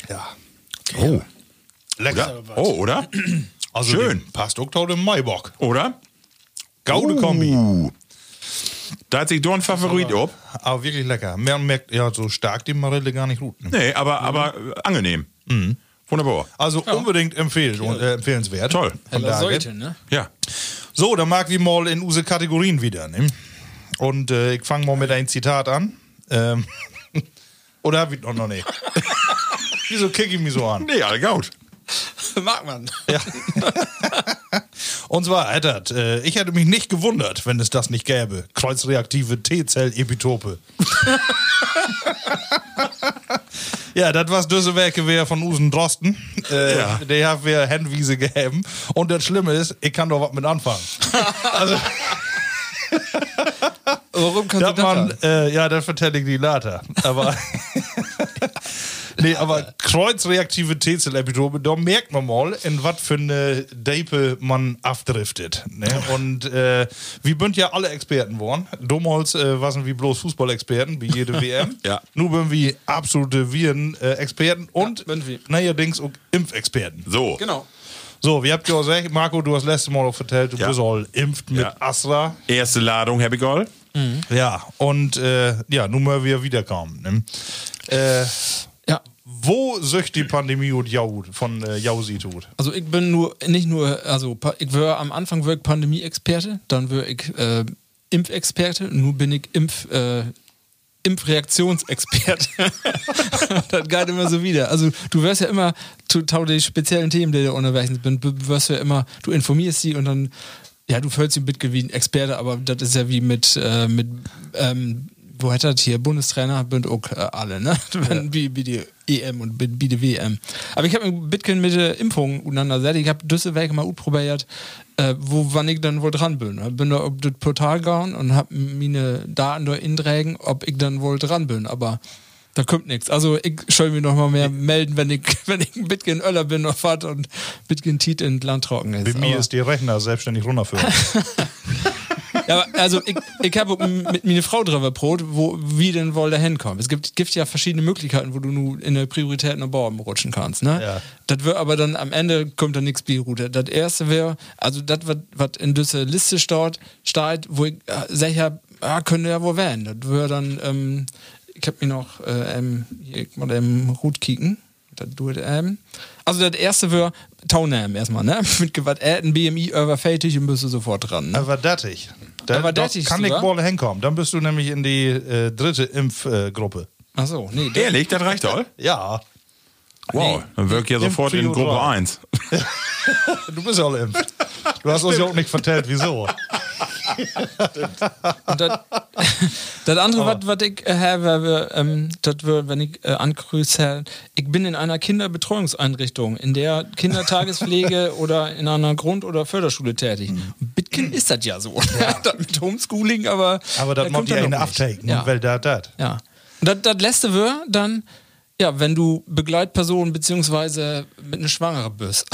Speaker 3: Ja.
Speaker 2: Oh.
Speaker 3: Lecker.
Speaker 2: Oder? Oh, oder? *clears throat*
Speaker 3: Also
Speaker 2: Schön.
Speaker 3: Passt auch dem Maibock.
Speaker 2: Oder?
Speaker 3: Gaude Kombi.
Speaker 2: Uh. Da hat sich doch ein Favorit ob.
Speaker 3: Aber wirklich lecker. Man merkt ja so stark die Marille gar nicht gut. Ne?
Speaker 2: Nee, aber, aber angenehm. Wunderbar.
Speaker 3: Also unbedingt empfehlen, äh, empfehlenswert.
Speaker 2: Toll.
Speaker 3: Von
Speaker 4: Heller sollte, ne?
Speaker 2: Ja.
Speaker 3: So, dann mag wir mal in unsere Kategorien wieder. Ne? Und äh, ich fange mal mit einem Zitat an. Ähm, *laughs* oder hab ich noch, nicht? *laughs* Wieso kick ich mich so an?
Speaker 2: Nee, alle gut. *laughs*
Speaker 4: Mag man.
Speaker 3: Ja. *laughs* Und zwar, Eddard, äh, ich hätte mich nicht gewundert, wenn es das nicht gäbe. Kreuzreaktive T-Zell-Epitope. ja, das was diese Werke wäre von Usen Drosten. Äh,
Speaker 2: Ja.
Speaker 3: Der hat wir Handwiese gegeben. Und das Schlimme ist, ich kann doch was mit anfangen.
Speaker 4: Warum kannst du
Speaker 3: Das man, äh, ja, das vertelle ich die later. Aber. Nee, aber kreuzreaktive T-Zell-Epitope, da merkt man mal, in was für eine Dape man abdriftet. Ne? Und äh, wir sind ja alle Experten geworden. Damals äh, waren wir bloß Fußballexperten, wie jede *laughs* WM.
Speaker 2: Ja.
Speaker 3: Nun sind wir absolute Viren-Experten und
Speaker 4: sind wir.
Speaker 3: neuerdings auch Impfexperten.
Speaker 2: So.
Speaker 4: Genau.
Speaker 3: So, wie habt ihr auch gesagt, Marco, du hast letztes Mal auch vertellt, du
Speaker 2: Ja.
Speaker 3: bist all impft mit
Speaker 2: Ja.
Speaker 3: Astra.
Speaker 2: Erste Ladung, Happy Goal.
Speaker 3: Ja, und äh, ja, nun mal wir wiederkommen. Ne? Äh,
Speaker 4: Ja.
Speaker 3: Wo söcht die Pandemie und Jau von äh, Jausi tut?
Speaker 4: Also ich bin nur, nicht nur, also ich war am Anfang war ich Pandemie-Experte, dann war ich äh, Impfexperte, nun bin ich Impf, äh, Impfreaktionsexperte. *laughs* das geht immer so wieder. Also du wirst ja immer, zu tau die speziellen Themen, die du unterwegs bist, du wirst ja immer, du informierst sie und dann, ja, du fühlst sie mit wie ein Experte, aber das ist ja wie mit, äh, mit ähm, wo hat das hier, Bundestrainer, sind auch äh, alle, ne? *laughs* Wenn, wie, wie die EM und bei der WM. Aber ich habe mich Bitcoin mit der Impfung auseinandergesetzt. Ich habe diese Wege mal ausprobiert, äh, wo wann ich dann wohl dran bin. Ich bin da auf das Portal gegangen und habe meine Daten da inträgen, ob ich dann wohl dran bin. Aber da kommt nichts. Also ich soll mich noch mal mehr melden, wenn ich, *laughs* wenn ich ein Bitcoin Öller bin auf Fahrt und Bitcoin Tiet in Land trocken ist.
Speaker 3: Bei mir ist die Rechner selbstständig runterführen. *laughs*
Speaker 4: ja, aber also ich, ich habe mit meiner Frau drüber brot, wo wie denn wohl da hinkommen. Es gibt, gibt ja verschiedene Möglichkeiten, wo du nur in der Priorität nach Baum rutschen kannst. Ne?
Speaker 3: Ja.
Speaker 4: Das wird aber dann am Ende kommt da nichts Route. Das erste wäre, also das, was in dieser Liste steht, steht wo ich äh, sicher, ah, könnte ja wohl werden. Das wäre dann, ähm, ich habe mir noch äh, ähm, hier mal im Hut kicken. Das tut, ähm. Also das erste wäre Taunam erstmal, ne? *laughs* Mit Gewalt ein BMI überfältig und bist du sofort dran. Ne?
Speaker 3: Aber dattig. Da,
Speaker 4: Aber
Speaker 3: da
Speaker 4: dattig
Speaker 3: kann ich
Speaker 4: sogar?
Speaker 3: wohl hinkommen. Dann bist du nämlich in die äh, dritte Impfgruppe.
Speaker 4: Ach so, nee, der,
Speaker 2: Ehrlich, das reicht all?
Speaker 3: ja.
Speaker 2: Wow, dann wirkt ja sofort in Gruppe
Speaker 3: drei.
Speaker 2: 1. *laughs*
Speaker 3: Du bist ja alle impft. Du hast uns ja auch nicht vertellt, wieso. *laughs*
Speaker 4: Und das, *laughs* das andere, was ich äh, habe, ähm, das wird, wenn ich äh, angrüße, ich bin in einer Kinderbetreuungseinrichtung, in der Kindertagespflege *laughs* oder in einer Grund- oder Förderschule tätig. Bitkin ist das ja so. *laughs* das mit Homeschooling, aber.
Speaker 3: Aber das
Speaker 4: da
Speaker 3: macht
Speaker 4: kommt
Speaker 3: ja
Speaker 4: nicht.
Speaker 3: abtaken.
Speaker 4: Ja.
Speaker 3: Und weil da das.
Speaker 4: Ja. Und das, das letzte wäre dann, ja, wenn du Begleitperson beziehungsweise mit einer Schwangere bist.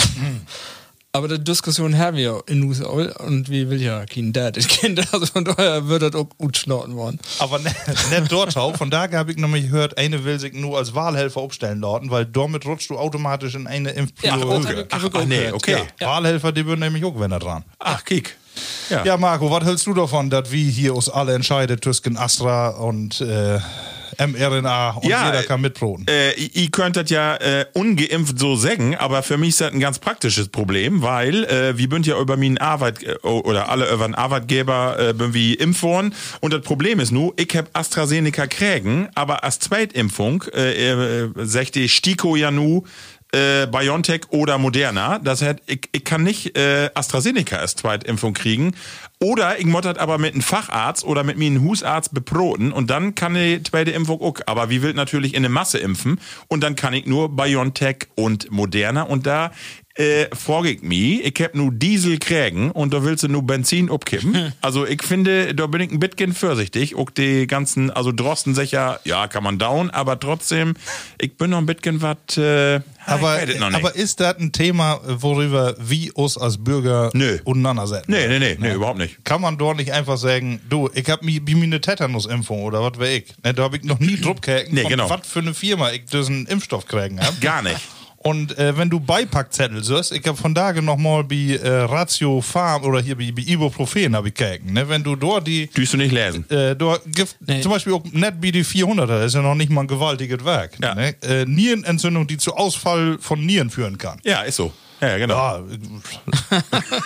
Speaker 4: Aber die Diskussion haben wir in USA und wie will ja kein Dad das Kind, *laughs* also von daher wird das auch gut schlotten worden.
Speaker 3: Aber ne- nicht dort auch. Von daher habe ich nämlich gehört, eine will sich nur als Wahlhelfer aufstellen lauten, weil damit rutscht du automatisch in eine
Speaker 4: Ja,
Speaker 3: Impfprio
Speaker 4: das ich-
Speaker 2: Ach,
Speaker 4: ich
Speaker 2: ach nee, okay.
Speaker 3: Ja, Wahlhelfer, die würden nämlich auch wenn er dran.
Speaker 2: Ach, kick. Ja.
Speaker 3: Ja, Marco, was hältst du davon, dass wir hier uns alle entscheiden zwischen Astra und äh, mRNA und
Speaker 2: Ja,
Speaker 3: jeder kann mitproten?
Speaker 2: Äh, ihr- ihr könnt das ja äh, ungeimpft so sagen, aber für mich ist das ein ganz praktisches Problem, weil äh, wir sind ja über meinen Arbeit äh, oder alle über einen Arbeitgeber äh, bin wie impft worden und das Problem ist nur, ich hab AstraZeneca kriegen, aber als Zweitimpfung äh, äh, sagt die Stiko ja nu äh, BioNTech oder Moderna. Das heißt, ich, ich kann nicht äh, AstraZeneca als Zweitimpfung kriegen. Oder ich das aber mit einem Facharzt oder mit mir einem Husarzt beproten und dann kann die zweite Impfung auch. Aber wie will natürlich in eine Masse impfen und dann kann ich nur BioNTech und Moderna und da äh, vorgeht mir, ich hab nur Diesel kriegen und da willst du nur Benzin abkippen. *laughs* Also ich finde, da bin ich ein bisschen vorsichtig. Auch die ganzen, also Drosten sicher, ja, kann man down, aber trotzdem, ich bin noch ein bisschen was, äh,
Speaker 3: aber,
Speaker 2: ich weiß es noch nicht.
Speaker 3: aber ist das ein Thema, worüber wir uns als Bürger
Speaker 2: Nö.
Speaker 3: auseinandersetzen?
Speaker 2: Nee, nee, nee, nee, überhaupt nicht.
Speaker 3: Kann man dort nicht einfach sagen, du, ich hab mir eine Tetanusimpfung oder was wär ich? Ne, da hab ich noch nie *laughs* Druck gekriegt,
Speaker 2: Nee, genau.
Speaker 3: was für eine Firma ich diesen Impfstoff kriegen hab.
Speaker 2: Gar nicht.
Speaker 3: Und äh, wenn du Beipackzettel siehst, ich habe von Tage noch mal bei äh, Ratio Farm oder hier bei, bei Ibuprofen habe ich gekeken, ne? Wenn du dort die
Speaker 2: Düst du nicht lesen.
Speaker 3: äh, dort gibt
Speaker 4: Nee.
Speaker 3: zum Beispiel auch net wie die 400er, das ist ja noch nicht mal ein gewaltiges Werk.
Speaker 2: Ja.
Speaker 3: Ne? Äh, Nierenentzündung, die zu Ausfall von Nieren führen kann.
Speaker 2: Ja, ist so. Ja, ja, genau.
Speaker 3: Ja,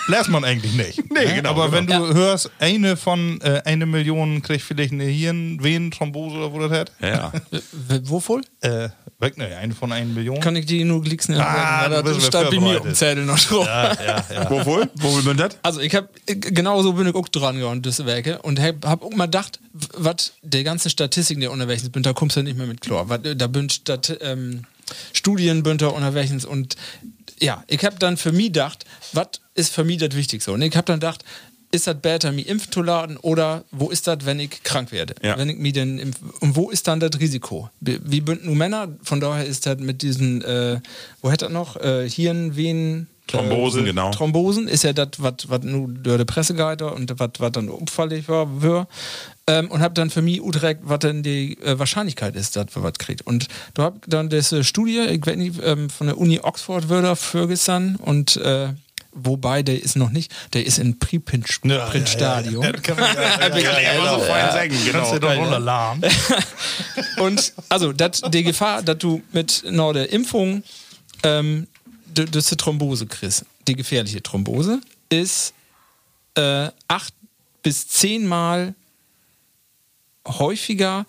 Speaker 3: lässt man eigentlich nicht. *laughs*
Speaker 2: Nee,
Speaker 3: ne?
Speaker 2: genau,
Speaker 3: Aber wenn du
Speaker 4: genau.
Speaker 3: hörst, eine von äh, eine Million kriegt vielleicht eine Hirnvenenthrombose oder wo das hat.
Speaker 2: Ja, *laughs* ja.
Speaker 4: Wovon?
Speaker 3: Äh, weg, ne, eine von einer Million.
Speaker 4: Kann ich die nur glicksen?
Speaker 3: Ah,
Speaker 4: das
Speaker 3: bist
Speaker 4: steht bei mir dem Zettel noch drauf.
Speaker 3: ja, ja, ja.
Speaker 2: Wo wohl? Wo will man das?
Speaker 4: Also ich hab genau so bin ich auch dran gegangen, diese Werke und hab, hab auch mal gedacht, was der ganze Statistiken der unterwegs sind, da kommst du nicht mehr mit klar. Wat, da bin Stat, ähm, Studien bin da unterwegs und ja, ich hab dann für mich gedacht, was ist für mich das Wichtigste? Und ich hab dann gedacht, ist das besser, mich impfen zu laden oder wo ist das, wenn ich krank werde?
Speaker 2: Ja.
Speaker 4: Wenn ich mich denn impf und wo ist dann das Risiko? Wie bünden nur Männer? Von daher ist das mit diesen, äh, wo hätte das noch? Äh, Hirn, Venen,
Speaker 2: Thrombosen, genau.
Speaker 4: Thrombosen ist ja das, was nur durch die Presse geht und was dann umfällig war. Ähm, und habe dann für mich utrecht, was denn die äh, Wahrscheinlichkeit ist, dass wir was kriegt. Und du hab dann diese Studie, ich weiß nicht, ähm, von der Uni Oxford würde Ferguson und äh, wobei der ist noch nicht, der ist in Preprint-Stadium.
Speaker 3: Das *laughs* kann man ja, ja, ja,
Speaker 2: ja,
Speaker 3: ja,
Speaker 2: so fein sagen,
Speaker 3: Kannst
Speaker 2: genau.
Speaker 3: du doch runterladen. *laughs*
Speaker 4: Und also dat, die Gefahr, dass du mit einer der Impfung ähm, d- diese Thrombose kriegst, die gefährliche Thrombose, ist äh, acht bis zehnmal häufiger,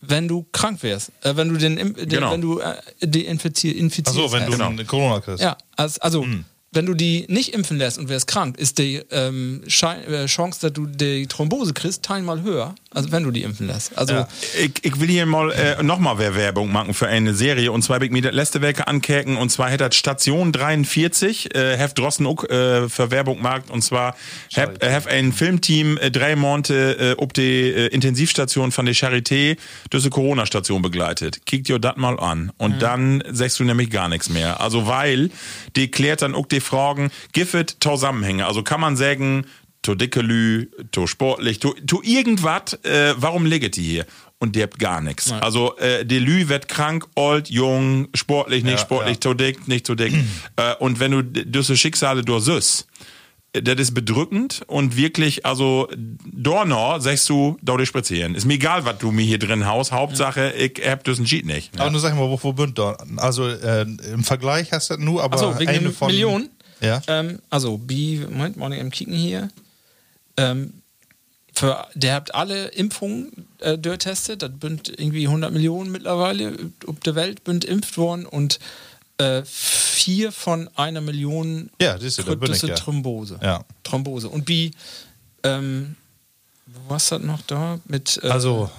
Speaker 4: wenn du krank wärst. Äh, wenn du den, den
Speaker 2: Genau.
Speaker 4: wenn du äh, die infizier, infizierst.
Speaker 3: Achso, wenn du einen Corona kriegst.
Speaker 4: Ja, also, also wenn du die nicht impfen lässt und wirst krank, ist die ähm, äh, Chance, dass du die Thrombose kriegst, teilmal höher, als wenn du die impfen lässt. Also
Speaker 3: Ja.
Speaker 2: Ich, ich will hier mal äh, nochmal Werbung machen für eine Serie und zwar will ich mir das letzte Werke ankerken und zwar hätte das Station 43 äh, Heft Drossen auch äh, für Werbung macht und zwar hab, äh, hab ein Filmteam äh, drei Monate äh, ob die äh, Intensivstation von der Charité diese Corona-Station begleitet. Kickt dir das mal an und dann sagst du nämlich gar nichts mehr. Also weil die klärt dann auch die Fragen, Giffet Zusammenhänge. Also kann man sagen, to dickelü, to sportlich, to, to irgendwas, äh, warum liegt die hier? Und die habt gar nichts. Also äh, die Lü wird krank, old, jung, sportlich, nicht
Speaker 3: Ja,
Speaker 2: sportlich,
Speaker 3: ja.
Speaker 2: to dick, nicht to dick. *clears throat* äh, und wenn du diese Schicksale durchsüßt, das ist bedrückend und wirklich, also Dornor, sagst du, dort spazieren. Ist mir egal, was du mir hier drin haust. Hauptsache, ich hab diesen Cheat nicht.
Speaker 3: Aber nur sag mal, wo, wo bünd da? Also äh, im Vergleich hast du das nur, aber
Speaker 4: Achso, wegen
Speaker 3: eine von
Speaker 4: Million.
Speaker 3: Ja.
Speaker 4: Ähm, also, B, Moment, mal im Kicken hier. Ähm, für, der habt alle Impfungen äh, durchtestet. Das sind irgendwie 100 Millionen mittlerweile auf der Welt sind impft worden und äh, vier von einer Million
Speaker 3: Ja, siehst du, da bin ich ja.
Speaker 4: Thrombose.
Speaker 3: Ja.
Speaker 4: Thrombose. Und B, ähm, was hat noch da mit. Äh,
Speaker 3: Also,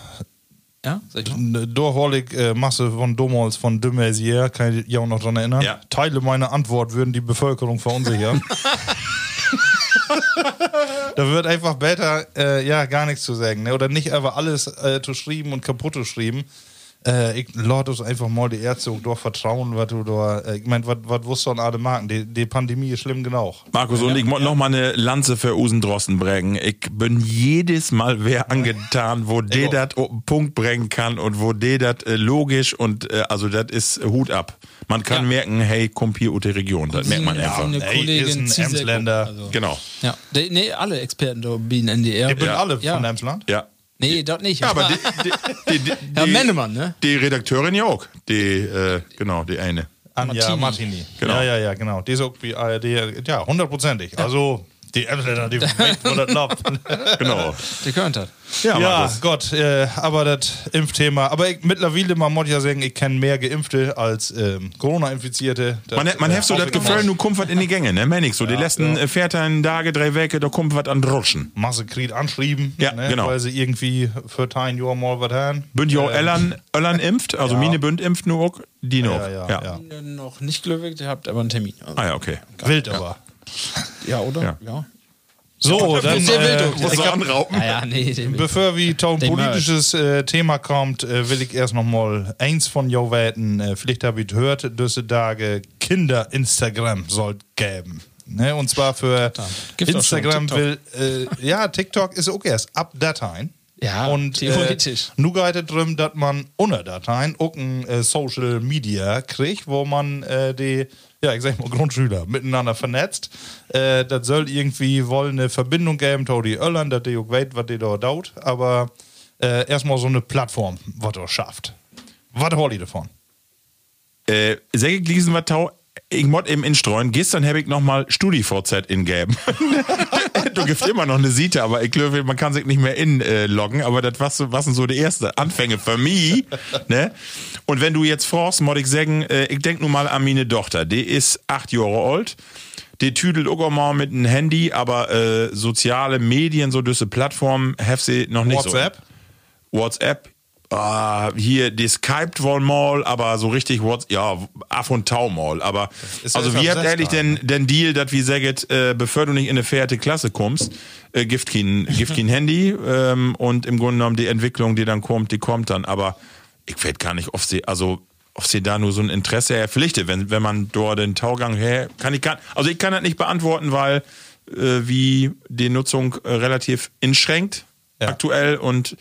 Speaker 4: ja, sag ich mal.
Speaker 3: da hol ich äh, Masse von Dummholz von de Maizière, kann ich ja auch noch dran erinnern.
Speaker 2: Ja.
Speaker 3: Teile meiner Antwort würden die Bevölkerung verunsichern. *laughs* *laughs* da wird einfach besser, äh, ja, gar nichts zu sagen. Ne? Oder nicht einfach alles äh, zu schreiben und kaputt zu schreiben. Äh, ich lade uns einfach mal die Ärzte und doch vertrauen, was du da, äh, ich meine, was wusst du an alle Marken? Die, die Pandemie ist schlimm genug.
Speaker 2: Markus, und ich muss noch mal eine Lanze für Usen Drosten bringen. Ich bin jedes Mal wer angetan, wo der das auf den Punkt bringen kann und wo der das äh, logisch und äh, also das ist Hut ab. Man kann
Speaker 4: Ja.
Speaker 2: merken, hey, aus der Region. Das merkt man einfach.
Speaker 4: eine
Speaker 3: Ey,
Speaker 4: Kollegin
Speaker 3: ist ein Emsländer.
Speaker 4: Also,
Speaker 2: Genau.
Speaker 4: ja, die, nee, alle Experten da bieten NDR.
Speaker 3: Ihr bin
Speaker 2: Ja.
Speaker 3: alle
Speaker 4: Ja.
Speaker 3: von Emsland?
Speaker 2: Ja.
Speaker 4: Nee, dort nicht.
Speaker 2: Ja, aber die, die, die, die, *laughs*
Speaker 4: Herr
Speaker 2: die,
Speaker 4: Mennemann, ne?
Speaker 2: die Redakteurin ja auch. Die, äh, genau, die eine.
Speaker 3: Anja
Speaker 4: Martini.
Speaker 3: Martini.
Speaker 2: Genau.
Speaker 3: Ja, ja, ja, genau. Die ist auch wie ARD, ja, hundertprozentig. Also, die Emsländer, die wo das läuft.
Speaker 2: Genau.
Speaker 4: Der gehört hat.
Speaker 2: Ja,
Speaker 3: Ja,
Speaker 2: Markus.
Speaker 3: Gott, äh, aber das Impfthema. Aber ich, mittlerweile, man muss ja sagen, ich kenne mehr Geimpfte als ähm, Corona-Infizierte. Das,
Speaker 2: Man, man
Speaker 3: äh,
Speaker 2: hat so das. Gefühl, du kommt was in die Gänge, ne? Männlich so. Die letzten äh, 14 Tage, drei Wochen, da kommt was an Rutschen.
Speaker 3: Masse Krieg anschrieben,
Speaker 2: Ja,
Speaker 3: ne,
Speaker 2: genau.
Speaker 3: weil sie irgendwie für ein Jahr mal was haben.
Speaker 2: Bünd ja auch
Speaker 3: Ähm,
Speaker 2: Ellern, Ellern impft, also
Speaker 3: Ja.
Speaker 2: meine Bünd impft nur auch, die noch.
Speaker 3: Ja, ja, ja.
Speaker 4: Noch nicht glücklich, ihr habt aber einen Termin. Also,
Speaker 2: Ah ja, okay.
Speaker 3: Wild aber.
Speaker 4: Ja, oder?
Speaker 2: Ja.
Speaker 4: ja.
Speaker 3: So, dann, äh.
Speaker 2: Muss
Speaker 3: ich
Speaker 2: anrauben.
Speaker 4: Ah, ja, nee,
Speaker 3: Bevor wir zu politisches äh, Thema kommt, äh, will ich erst noch mal eins von jou weten. Äh, vielleicht habt ihr gehört, diese Tage Kinder-Instagram soll geben. Ne? Und zwar für Instagram
Speaker 4: TikTok.
Speaker 3: will, äh, ja, TikTok ist auch erst ab Dateien.
Speaker 4: Ja,
Speaker 3: und
Speaker 4: theoretisch.
Speaker 3: Äh, nur geht es darum, dass man ohne Dateien auch ein äh, Social Media kriegt, wo man äh, die, ja, ich sag mal, Grundschüler miteinander vernetzt. Äh, das soll irgendwie wohl eine Verbindung geben, to die Öllern, dass die auch weiß, was die da dauert. Aber äh, erstmal so eine Plattform, was er schafft. Was holt ihr davon?
Speaker 2: Äh, sag ich diesen was tau, ich mod eben instreuen, gestern habe ich nochmal StudiVZ ingeben. *laughs* *laughs* du gibst immer noch eine Siete, aber ich glaube, man kann sich nicht mehr inloggen, aber das war so, was sind so die erste Anfänge für mich, ne? Und wenn du jetzt fragst, mod ich sagen, äh, ich denk nun mal an meine Tochter, die ist acht Jahre alt, die tüdelt auch mal mit einem Handy, aber äh, soziale Medien, so diese Plattformen, have sie noch nicht
Speaker 3: WhatsApp?
Speaker 2: so. WhatsApp, ah, hier, die Skyped wohl mal, aber so richtig WhatsApp, ja, af und tau mal, aber, also wie habt ehrlich den, den Deal, dass wir sagen, äh, bevor du nicht in eine vierte Klasse kommst, äh, gibt kein, *laughs* Handy, ähm, und im Grunde genommen die Entwicklung, die dann kommt, die kommt dann, aber ich weiß gar nicht, ob sie, also, ob sie da nur so ein Interesse erpflichtet, wenn, wenn man dort den Taugang her, kann ich gar, also ich kann das nicht beantworten, weil, äh, wie die Nutzung äh, relativ inschränkt,
Speaker 3: Ja.
Speaker 2: aktuell und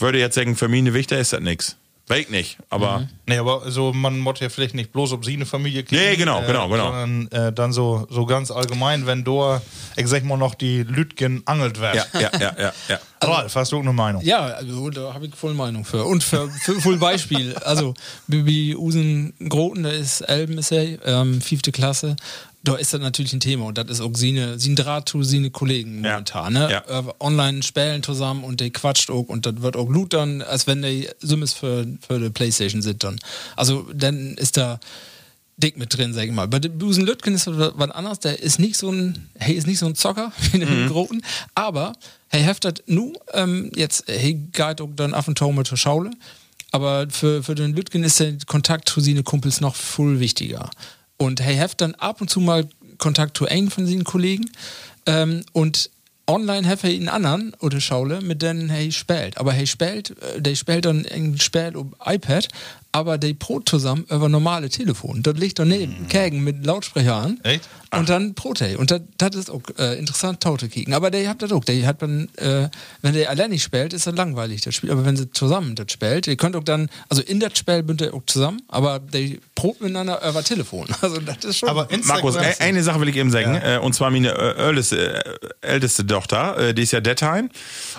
Speaker 2: würde jetzt sagen, für mich eine Wichter ist das nichts. Weg nicht, aber
Speaker 3: Nee, aber also man muss ja vielleicht nicht bloß ob sie eine Familie kriegen.
Speaker 2: Nee, genau, genau, genau.
Speaker 3: Sondern äh, dann so, so ganz allgemein, wenn da, ich sag mal noch, die Lütgen angelt werden.
Speaker 2: ja, ja, ja, ja, ja. *laughs*
Speaker 3: Ralf, hast du eine Meinung?
Speaker 4: Ja, also da habe ich voll Meinung für. Und für, für voll Beispiel. Also, Bibi Usen Groten, der ist Elben, ist er, ähm, fünfte Klasse. Da ist das natürlich ein Thema und das ist auch seine, sein Draht zu seine Kollegen
Speaker 2: Ja.
Speaker 4: momentan. Ne?
Speaker 2: Ja.
Speaker 4: Äh, online spielen zusammen und der quatscht auch und das wird auch gut dann, als wenn die Summes für, für die Playstation sind dann. Also, dann ist da dick mit drin, sag ich mal. Bei dem Busen Lütgen ist was anderes. Der ist nicht so ein, hey, ist nicht so ein Zocker *laughs* wie den
Speaker 2: Mhm.
Speaker 4: Groten. Aber, hey, heftet nu, ähm, jetzt, hey, geht auch dann auf und zu mit zur Schaule. Aber für, für den Lütgen ist der Kontakt zu seinen Kumpels noch viel wichtiger. Und hey, heft dann ab und zu mal Kontakt zu einem von seinen Kollegen. Ähm, und online hat er einen anderen oder Schaule, mit denen er spielt. Aber er spielt, äh, der spielt dann ein Spiel auf iPad, aber der Pro zusammen über normale Telefon. Das liegt daneben,
Speaker 2: Mhm.
Speaker 4: Kägen mit Lautsprecher an.
Speaker 3: Echt?
Speaker 4: Und dann Pro Tay. Und das das ist auch äh, interessant, Taute kicken. Aber der hat das auch. Der hat man, äh, wenn der allein nicht spielt, ist das langweilig, das Spiel. Aber wenn sie zusammen das spielt, ihr könnt auch dann, also in das Spiel bünd ihr auch zusammen, aber der probt miteinander über Telefon. *laughs* Also das ist schon.
Speaker 3: Aber
Speaker 2: Markus, e- eine Sache will ich eben sagen, äh, und zwar meine äh, älteste, äh, älteste Tochter, äh, die ist ja Deadline.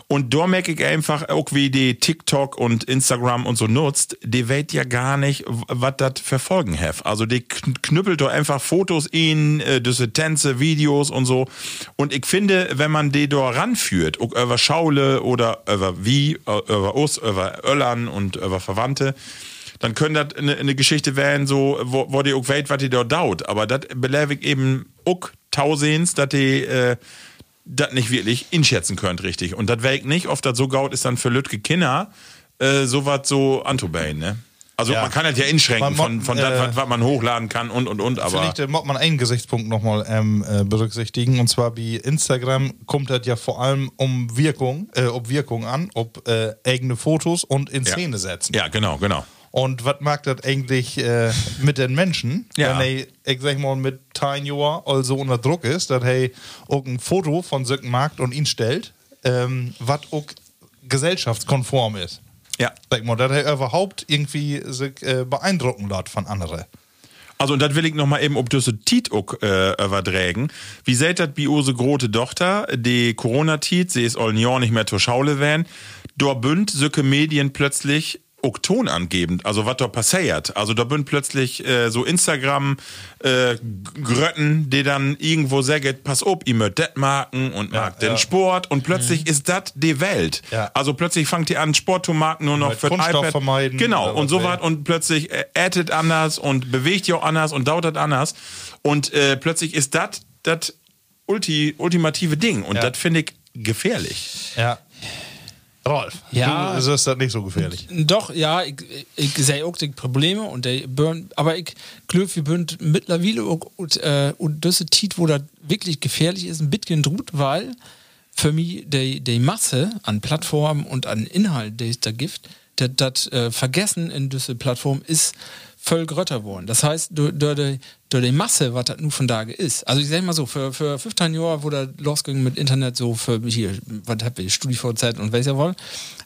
Speaker 2: Und da merke ich einfach, auch wie die TikTok und Instagram und so nutzt, die weiß ja gar nicht, was das für Folgen hat. Also die kn- knüppelt doch einfach Fotos in, äh, diese Tänze, Videos und so. Und ich finde, wenn man die da ranführt, über Schaule oder über wie, äh, über uns, über Öllern und über Verwandte, dann könnte das eine, eine Geschichte werden, so, wo, wo die auch weiß, was die dort dauert. Aber das belebe ich eben auch tausends, dass die äh, das nicht wirklich inschätzen könnt, richtig. Und das wäre ich nicht, oft das so gaut ist dann für Lütke Kinder äh, sowas so anzubauen, ne? Also
Speaker 3: Ja.
Speaker 2: man kann das ja inschränken
Speaker 3: Man
Speaker 2: von, von
Speaker 3: äh,
Speaker 2: was, was man hochladen kann und und und, aber.
Speaker 3: Vielleicht äh, muss man einen Gesichtspunkt nochmal ähm, äh, berücksichtigen. Und zwar bei Instagram kommt das ja vor allem um Wirkung, äh, ob Wirkung an, ob äh, eigene Fotos und in
Speaker 2: Ja.
Speaker 3: Szene setzen.
Speaker 2: Ja, genau, genau.
Speaker 3: Und was mag das eigentlich äh, mit den Menschen,
Speaker 2: Ja.
Speaker 3: wenn er, ich sag mal, mit 10 Jahren also unter Druck ist, dass er ein Foto von Söcken mag und ihn stellt, ähm, was auch gesellschaftskonform ist.
Speaker 2: Ja.
Speaker 3: Sag mal, dass er überhaupt irgendwie sich äh, beeindrucken lässt von anderen.
Speaker 2: Also, und das will ich noch mal eben ob das Tiet auch, äh, übertragen. Wie seht das bei unsere große Tochter, die Corona-Tiet, sie ist all Jahr nicht mehr zur Schaule werden, da bünd solche Medien plötzlich auch Ton angebend, also was da passiert. Also da bünd plötzlich äh, so Instagram äh, Grötten, die dann irgendwo sagen, pass auf, ihr mögt das marken und mag den
Speaker 3: ja.
Speaker 2: Sport und plötzlich ist das die Welt.
Speaker 3: Ja.
Speaker 2: Also plötzlich fangt ihr an, Sport zu marken nur noch für iPad.
Speaker 3: vermeiden
Speaker 2: Genau, und so was und plötzlich äh, addet anders und bewegt ihr auch anders und dauert anders und äh, plötzlich ist das das ulti, ultimative Ding und das finde ich gefährlich.
Speaker 3: Ja. Rolf,
Speaker 4: Ja.
Speaker 3: du ist das nicht so gefährlich.
Speaker 4: Doch, ja, ich, ich sehe auch die Probleme und der burn, aber ich glaube, wir bünd mittlerweile auch, und, äh, und das ist Tit, wo das wirklich gefährlich ist, ein bisschen drut, weil für mich die, die Masse an Plattformen und an Inhalt, die es da gibt, das, das äh, Vergessen in diese Plattform ist voll grötter worden. Das heißt, durch, die, durch die Masse, was das nun von da ist. Also ich sag mal so, für, für 15 Jahre, wo das losging mit Internet, so für hier, was hab ich, StudiVZ und weiß ja wohl,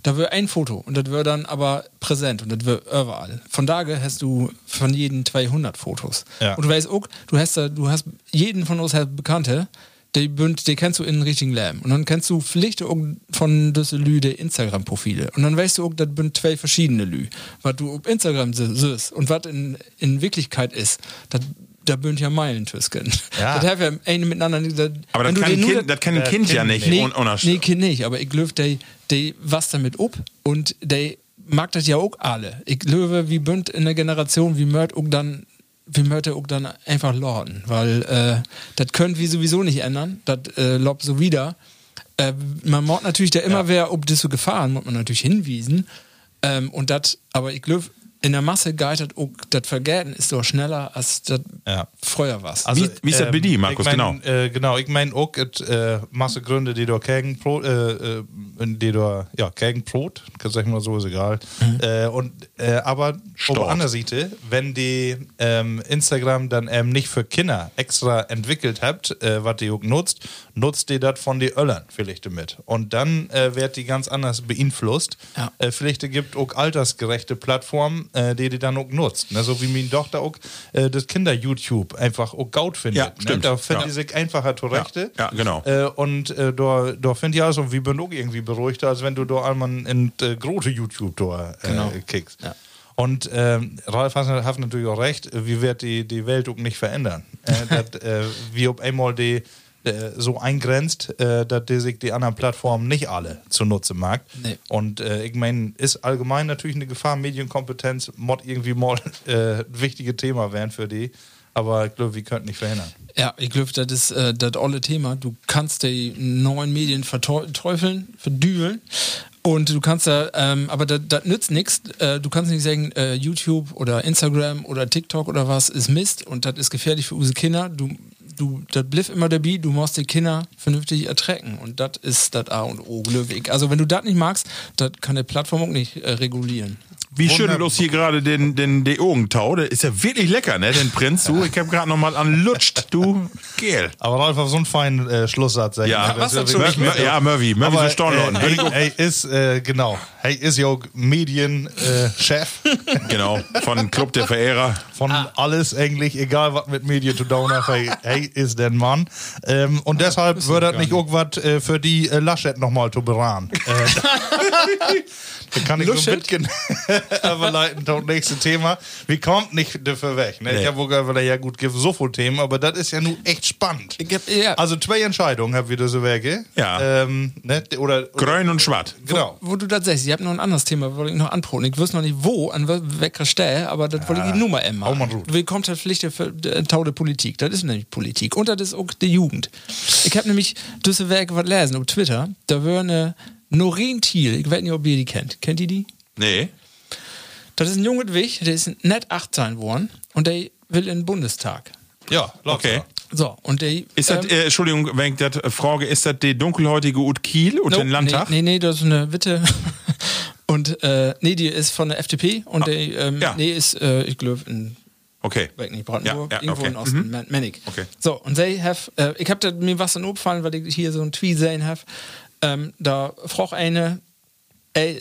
Speaker 4: da wird ein Foto und das wird dann aber präsent und das wird überall. Von da hast du von jedem 200 Fotos.
Speaker 3: Ja.
Speaker 4: Und du weißt auch, du hast, da- du hast jeden von uns hat Bekannte, die, bünd, die kennst du in den richtigen Lärm. Und dann kennst du vielleicht auch von diese Lü die Instagram-Profile. Und dann weißt du auch, das sind zwei verschiedene Lü. Was du auf Instagram siehst und was in, in Wirklichkeit ist, das da bünd ja Meilen tüsken.
Speaker 3: Ja.
Speaker 4: Das haben wir eine miteinander. Das,
Speaker 2: Aber das kann,
Speaker 4: nur
Speaker 2: kind, das kann ein Kind ja nicht.
Speaker 4: Nee,
Speaker 2: ohne-
Speaker 4: nee, Kind nicht, aber ich glaube, der der was damit up und der mag das ja auch alle. Ich glaube, wie bünd in der Generation, wie mört auch dann, wie mört er auch dann einfach lorden, weil äh, das können wir sowieso nicht ändern, das äh, lobt so wieder. Äh, man mag natürlich da immer wer, ob das so Gefahren, muss man natürlich hinwiesen. Ähm, und das, aber ich glaube, in der Masse geitert auch das Vergelten ist doch schneller als das
Speaker 3: Ja.
Speaker 4: früher was.
Speaker 2: Wie- wie ist das bei dir, Markus?
Speaker 3: ich mein, Äh, genau, ich meine auch et, äh, Masse Gründe, die da gegen Pro, äh, äh, die da, ja, gegen Brot, kann ich mal so, ist egal. Äh, und, äh, aber auf der anderen Seite, wenn die ähm, Instagram dann ähm, nicht für Kinder extra entwickelt habt, äh, was die auch nutzt, nutzt die das von den Öllern vielleicht mit. Und dann äh, wird die ganz anders beeinflusst.
Speaker 4: Ja.
Speaker 3: Äh, vielleicht gibt auch altersgerechte Plattformen, äh, die die dann auch nutzt. Ne? So wie meine Tochter auch äh, das Kinder-YouTube einfach auch gaut findet.
Speaker 2: Ja,
Speaker 3: ne?
Speaker 2: stimmt.
Speaker 3: Da findet
Speaker 2: Ja.
Speaker 3: sich einfacher zurechte.
Speaker 2: Ja, ja, genau.
Speaker 3: Äh, und äh, da, da finde ich also, wie bin auch irgendwie beruhigter, als wenn du da einmal in äh, große YouTube da äh,
Speaker 4: Genau.
Speaker 3: kickst.
Speaker 4: Ja.
Speaker 3: Und ähm, Ralf hat, hat natürlich auch recht, wie wird die, die Welt auch nicht verändern. *laughs* Äh, dat, äh, wie ob einmal die äh, so eingrenzt, äh, dass die sich die anderen Plattformen nicht alle zunutze mag.
Speaker 4: Nee.
Speaker 3: Und äh, ich meine, ist allgemein natürlich eine Gefahr, Medienkompetenz, Mod irgendwie mal *laughs* äh, wichtige Thema werden für die. Aber ich glaube, wir könnten nicht verhindern.
Speaker 4: Ja, ich glaube, das ist äh, das olle Thema. Du kannst die neuen Medien verteufeln, verdübeln. Und du kannst da, ähm, aber das das nützt nichts. Äh, du kannst nicht sagen, äh, YouTube oder Instagram oder TikTok oder was ist Mist und das ist gefährlich für unsere Kinder. Du, du, das bliff immer dabei, du musst die Kinder vernünftig ertrecken. Und das ist das A und O, ich. Also wenn du das nicht magst, das kann die Plattform auch nicht äh, regulieren.
Speaker 2: Wie schüttelt uns hier gerade den, den, den Augentau? Der ist ja wirklich lecker, ne? Den Prinz, du. Ich hab gerade noch mal anlutscht, du. Geil.
Speaker 3: Aber Ralf auf so einen feinen äh, Schlusssatz.
Speaker 2: Ja, Mur Mur ja, Murphy. Murphy so Stornlauten.
Speaker 3: äh, hey, hey, ist, äh, genau. Hey, ist ja auch Medienchef äh, Chef
Speaker 2: Genau, von Club der Verehrer.
Speaker 3: von alles eigentlich, egal was mit Medien zu tun hat. Hey, hey, ist der Mann. Ähm, und deshalb wird das nicht irgendwas äh, für die äh, Laschet nochmal zu beraten. *laughs* *laughs* Äh, da kann ich so
Speaker 4: Laschet?
Speaker 3: mitgehen *laughs* überleiten zum nächsten Thema. Wie kommt nicht dafür weg? Ne?
Speaker 2: Nee.
Speaker 3: Ich habe wohl ja gut, gibt so viele Themen, aber das ist ja nun echt spannend.
Speaker 4: Hab, ja,
Speaker 3: Also zwei Entscheidungen haben wir da so Wege.
Speaker 2: Ja.
Speaker 3: Ähm, ne? Oder, oder
Speaker 2: Grün und Schwatt.
Speaker 3: genau.
Speaker 4: wo du das sagst, ich habe noch ein anderes Thema, wollte ich noch anproben. Ich wüsste noch nicht wo, an wel- welcher Stelle, aber das wollte ich nur mal immer.
Speaker 3: hau mal drauf.
Speaker 4: Wie kommt das Pflicht für Tau der Politik? Das ist nämlich Politik. Und das ist auch die Jugend. Ich habe nämlich diese Werke was lesen auf Twitter. Da wäre eine Noreen Thiel, ich weiß nicht, ob ihr die kennt. Kennt ihr die?
Speaker 2: Nee.
Speaker 4: Das ist ein Junge Wich, der ist net 18 geworden und der will in den Bundestag.
Speaker 3: Ja,
Speaker 2: Okay.
Speaker 4: So, und der.
Speaker 2: Ist das,
Speaker 4: ähm,
Speaker 2: äh, Entschuldigung, wenn ich das frage, ist das die dunkelhäutige Ut Kiel und
Speaker 4: Nope,
Speaker 2: den Landtag?
Speaker 4: Nee, nee, nee, das ist eine Witte. *laughs* Und äh, nee, die ist von der FDP und der, ähm,
Speaker 2: ja.
Speaker 4: nee, ist, äh, ich glaube, in
Speaker 2: Okay.
Speaker 4: weiß nicht, Brandenburg,
Speaker 2: Ja, ja,
Speaker 4: irgendwo
Speaker 2: okay.
Speaker 4: in Osten, mhm. Mennig.
Speaker 2: Okay.
Speaker 4: So, und they have, äh, ich habe mir was dann aufgefallen, weil ich hier so ein Tweet sehen habe. Ähm, da fragt eine, äh,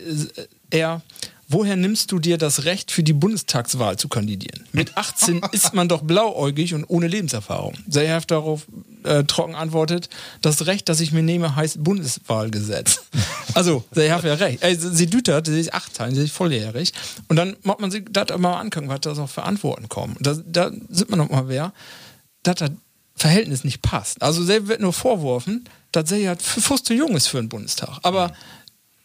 Speaker 4: er, woher nimmst du dir das Recht für die Bundestagswahl zu kandidieren? Mit 18 *laughs* ist man doch blauäugig und ohne Lebenserfahrung. Have darauf äh, trocken antwortet, das Recht, das ich mir nehme, heißt Bundeswahlgesetz. *laughs* also, have ja recht. Ey, sie dütert, sie ist 18, sie ist volljährig. Und dann muss man sich das mal angucken, was da so für Antworten kommen. Da, da sieht man noch mal wer, dass das Verhältnis nicht passt. Also, sie wird nur vorworfen, sie ja fast zu jung ist für den Bundestag. Aber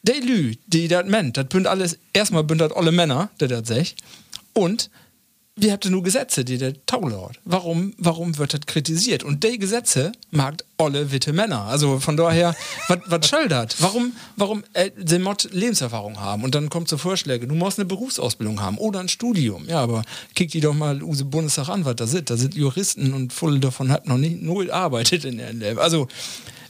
Speaker 4: die Lü, die das meint, das bünd alles, erstmal bünd alle Männer, der das sagt. Und wir hatten nur Gesetze, die der Taulord. Warum, warum wird das kritisiert? Und die Gesetze mag alle witte Männer. Also von daher, *laughs* was soll das? Warum, warum äh, sie Mod Lebenserfahrung haben? Und dann kommt zu Vorschläge, du musst eine Berufsausbildung haben oder ein Studium. Ja, aber kick die doch mal use Bundestag an, was da sind. Da sind Juristen und voll davon hat noch nicht null arbeitet *laughs* in der Leben. Also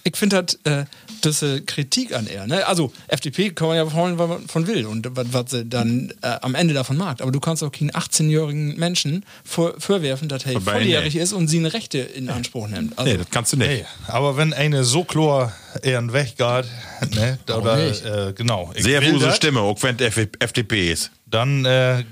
Speaker 4: ich finde das, äh, das äh, Kritik an er. Ne? Also FDP kann man ja wollen, was man von will und was, was sie dann äh, am Ende davon mag. Aber du kannst auch keinen 18-jährigen Menschen vor, vorwerfen, dass er
Speaker 2: Aber
Speaker 4: volljährig
Speaker 2: nee.
Speaker 4: ist und sie eine Rechte in Anspruch nimmt. Also,
Speaker 2: Nee, das kannst du nicht.
Speaker 3: Nee, aber wenn eine so klar eher weggeht, ne, da, da,
Speaker 4: nicht?
Speaker 3: äh, genau,
Speaker 2: Sehr böse Stimme, auch wenn FDP ist.
Speaker 3: dann äh,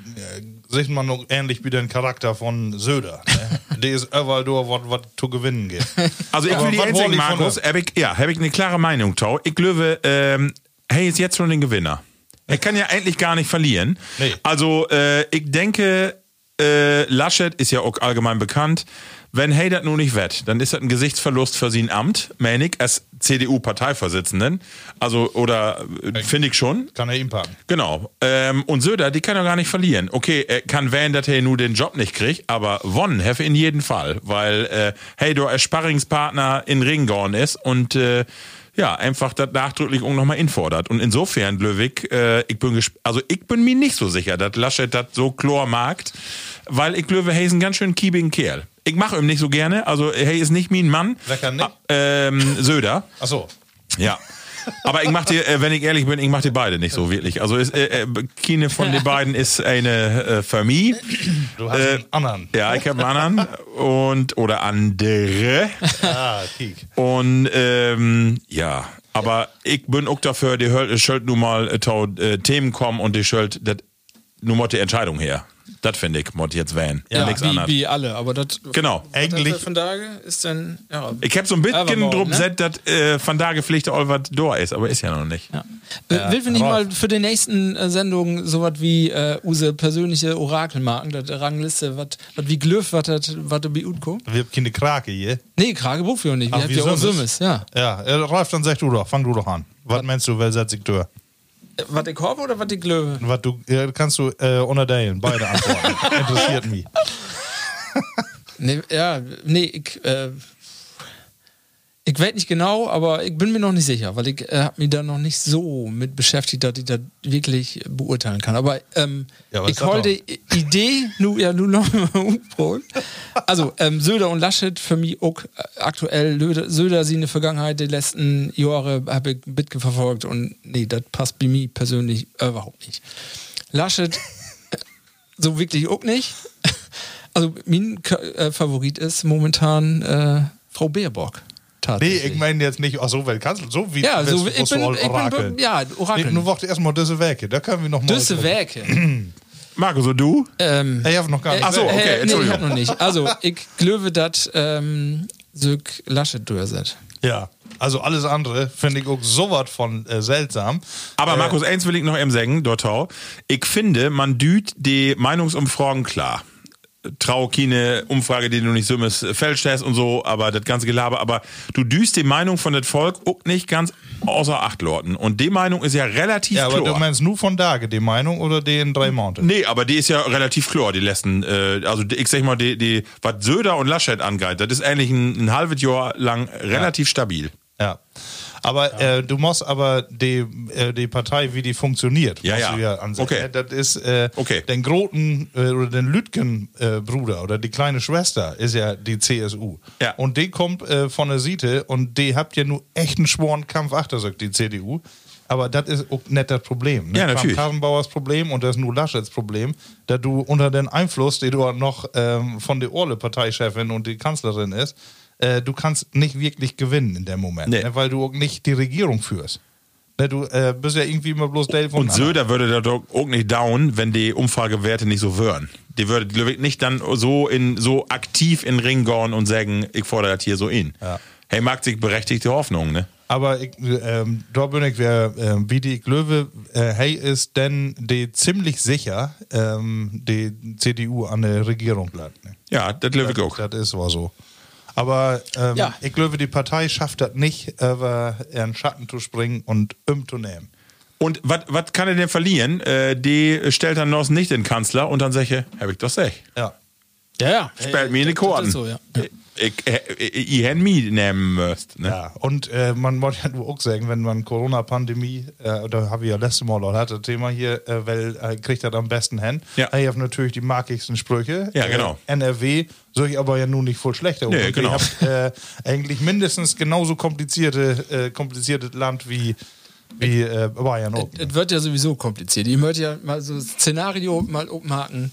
Speaker 3: sieht man noch ähnlich wie den Charakter von Söder. Ne? *laughs* Der ist überall da, was zu gewinnen geht.
Speaker 2: Also ich will die einzigen, Markus, hab ich, ja, habe ich eine klare Meinung, Tau. Ich glaube, ähm, hey, ist jetzt schon den Gewinner. Er kann ja eigentlich gar nicht verlieren.
Speaker 3: Nee.
Speaker 2: Also ich ich denke, äh, Laschet ist ja auch allgemein bekannt. Wenn das nun nicht wett, dann ist das ein Gesichtsverlust für sein Amt, meine ich, als CDU-Parteivorsitzenden. Also, oder äh, finde ich schon.
Speaker 3: Kann er ihm packen.
Speaker 2: Genau. Ähm, und Söder, die kann er gar nicht verlieren. Okay, er kann wählen, dass er nur den Job nicht kriegt, aber wonnen have in jedem Fall, weil äh, hey, du als Sparringspartner in Ring gegangen ist und äh, ja, einfach das nachdrücklich nochmal infordert. Und insofern, Löwig, äh, ich bin also ich bin mir nicht so sicher, dass Laschet das so chlor mag, weil ich glaube, hey ist ein ganz schön kiebigen Kerl. Ich mache ihm nicht so gerne, also hey ist nicht mein Mann.
Speaker 3: Wer kann nicht?
Speaker 2: Ah, ähm, Söder.
Speaker 3: Achso.
Speaker 2: Ja. Aber ich mach dir, äh, wenn ich ehrlich bin, ich mach die beide nicht so wirklich. Also ist, äh, äh, keine von den beiden ist eine äh, Familie.
Speaker 3: Du hast einen anderen.
Speaker 2: Ja, ich habe einen anderen und oder andere.
Speaker 3: Ah, kiek.
Speaker 2: Und ähm, ja, aber ich bin auch dafür, die schuld nun mal äh, äh, Themen kommen und die schuld das nun mal die Entscheidung her. Das finde ich, mod jetzt Van.
Speaker 4: Ja,
Speaker 2: nichts
Speaker 4: wie,
Speaker 2: anderes.
Speaker 4: wie alle, aber das.
Speaker 2: Genau.
Speaker 3: Eigentlich-
Speaker 4: von Tage ist dann. Ja,
Speaker 2: Ich hab so ein bisschen drum
Speaker 4: ne?
Speaker 2: set, dass äh, Van Dage Pflicht all was da ist, aber ist ja noch nicht.
Speaker 4: Ja. Äh, Will wir nicht
Speaker 3: Rolf.
Speaker 4: mal für die nächsten äh, Sendungen sowas wie äh, use persönliche Orakelmarken, das Rangliste, was wie Glöf, was das was das bei Utko?
Speaker 3: Wir haben keine Krake hier.
Speaker 4: Nee, Kragebuch für nicht. Wir haben ja auch
Speaker 3: Sümmes?
Speaker 4: Sümmes, ja.
Speaker 3: Ja, äh, Ralf, dann sag du doch, fang du doch an. Was meinst du, wer setzt sich durch?
Speaker 4: Was ich habe oder was ich Glöwe?
Speaker 3: Was du, ja, kannst du äh, unterteilen, beide antworten. *laughs* Interessiert mich.
Speaker 4: Nee, ja, nee, ich, äh, ich weiß nicht genau, aber ich bin mir noch nicht sicher, weil ich äh, habe mich da noch nicht so mit beschäftigt, dass ich das wirklich beurteilen kann. Aber ähm,
Speaker 3: Ja, was
Speaker 4: ich halte die Idee, nu, ja, nu noch mal *laughs* umprobieren. Also, ähm, Söder und Laschet für mich auch äh, aktuell. Söder, sie in der Vergangenheit, die letzten Jahre habe ich bisschen verfolgt und nee, das passt bei mir persönlich überhaupt nicht. Laschet äh, so wirklich auch nicht. Also mein äh, Favorit ist momentan äh, Frau Baerbock.
Speaker 3: Nee,
Speaker 4: Tatsächlich.
Speaker 3: ich meine jetzt nicht, ach so, weil kannst du so wie
Speaker 4: Ja, so,
Speaker 3: willst,
Speaker 4: ich
Speaker 3: musst du
Speaker 4: bin, ich bin, ja, Orakel.
Speaker 3: Nee, nur warte erstmal diese Werke, da können wir noch mal.
Speaker 4: Düsse Werke.
Speaker 2: Marco, so du?
Speaker 4: ähm,
Speaker 3: Ich habe noch gar nicht.
Speaker 2: Ach so, okay,
Speaker 4: äh, nee, ich
Speaker 2: Entschuldigung.
Speaker 4: hab noch nicht. Also, ich glaube, dass ähm, Söck Laschet durchsetzt.
Speaker 3: Ja, also alles andere finde ich auch so was von äh, seltsam.
Speaker 2: Aber Markus, eins will ich noch eben sagen, Dortau. Ich finde, man düht die Meinungsumfragen klar. Trau keine Umfrage, die du nicht so fälscht hast und so, aber das ganze Gelaber. Aber du düst die Meinung von das Volk auch nicht ganz außer Acht lorten. Und die Meinung ist ja relativ
Speaker 3: Ja, aber
Speaker 2: klar.
Speaker 3: du meinst nur von Dage die Meinung oder die in drei Mountain?
Speaker 2: Nee, aber die ist ja relativ klar, die letzten, äh, also ich sag mal, die, die, was Söder und Laschet angeht, das ist eigentlich ein, ein halbes Jahr lang relativ stabil.
Speaker 3: Ja. Aber Äh, du musst aber die, äh, die Partei, wie die funktioniert,
Speaker 2: Ja,
Speaker 3: musst
Speaker 2: ja.
Speaker 3: du ja ansehen.
Speaker 2: Okay.
Speaker 3: Das ist äh,
Speaker 2: Okay.
Speaker 3: den Groten äh, oder den Lütgen-Bruder oder die kleine Schwester ist ja die CSU.
Speaker 2: Ja.
Speaker 3: Und die kommt äh, von der Seite und die habt ja nur echt einen schworen Kampf achter, sagt die CDU. Aber das ist auch nicht das Problem. Ne?
Speaker 2: Ja, natürlich.
Speaker 3: Karrenbauers Problem und das ist nur Laschets Problem, da du unter den Einfluss, den du noch ähm, von der Orle-Parteichefin und die Kanzlerin ist, äh, du kannst nicht wirklich gewinnen in dem Moment,
Speaker 2: Nee.
Speaker 3: ne? weil du auch nicht die Regierung führst. Ne? Du äh, bist ja irgendwie immer bloß Dale von
Speaker 2: Und Söder würde da doch auch nicht down, wenn die Umfragewerte nicht so wären. Die würde nicht dann so in so aktiv in den Ring gehen und sagen, ich fordere das hier so in.
Speaker 3: Ja.
Speaker 2: Hey, mag sich berechtigte Hoffnung, ne?
Speaker 3: Aber ich, ähm, ich, wer, ähm, wie die Glöwe, äh, hey, ist denn die ziemlich sicher, ähm, die CDU an der Regierung bleibt. Ne?
Speaker 2: Ja, das ich auch.
Speaker 3: Das ist war so. Aber ähm,
Speaker 4: Ja.
Speaker 3: ich glaube, die Partei schafft das nicht, über ihren Schatten zu springen und um zu nehmen.
Speaker 2: Und was kann er denn verlieren? Äh, die stellt dann noch nicht den Kanzler und dann sage ich, hab ich doch sech.
Speaker 3: Ja.
Speaker 4: Ja, ja.
Speaker 2: Spellt mir in die Korten.
Speaker 4: ist So, ja. Ja.
Speaker 2: Ich, ich, ich, ich hätte mich nehmen müsst. Ne?
Speaker 3: Ja, und äh, man muss ja nur auch sagen, wenn man Corona-Pandemie, äh, da habe ich ja letztes Mal auch das Thema hier, äh, weil er kriegt das am besten hin.
Speaker 2: Ja.
Speaker 3: Er hat natürlich die markigsten Sprüche.
Speaker 2: Ja, genau.
Speaker 3: Äh, NRW soll ich aber ja nun nicht voll schlechter.
Speaker 2: Nee, genau.
Speaker 3: Ich habe äh, eigentlich mindestens genauso komplizierte, äh, kompliziertes Land wie, wie äh, Bayern auch.
Speaker 4: Es wird ja sowieso kompliziert. Ich möchte ja mal so ein Szenario mal umhaken.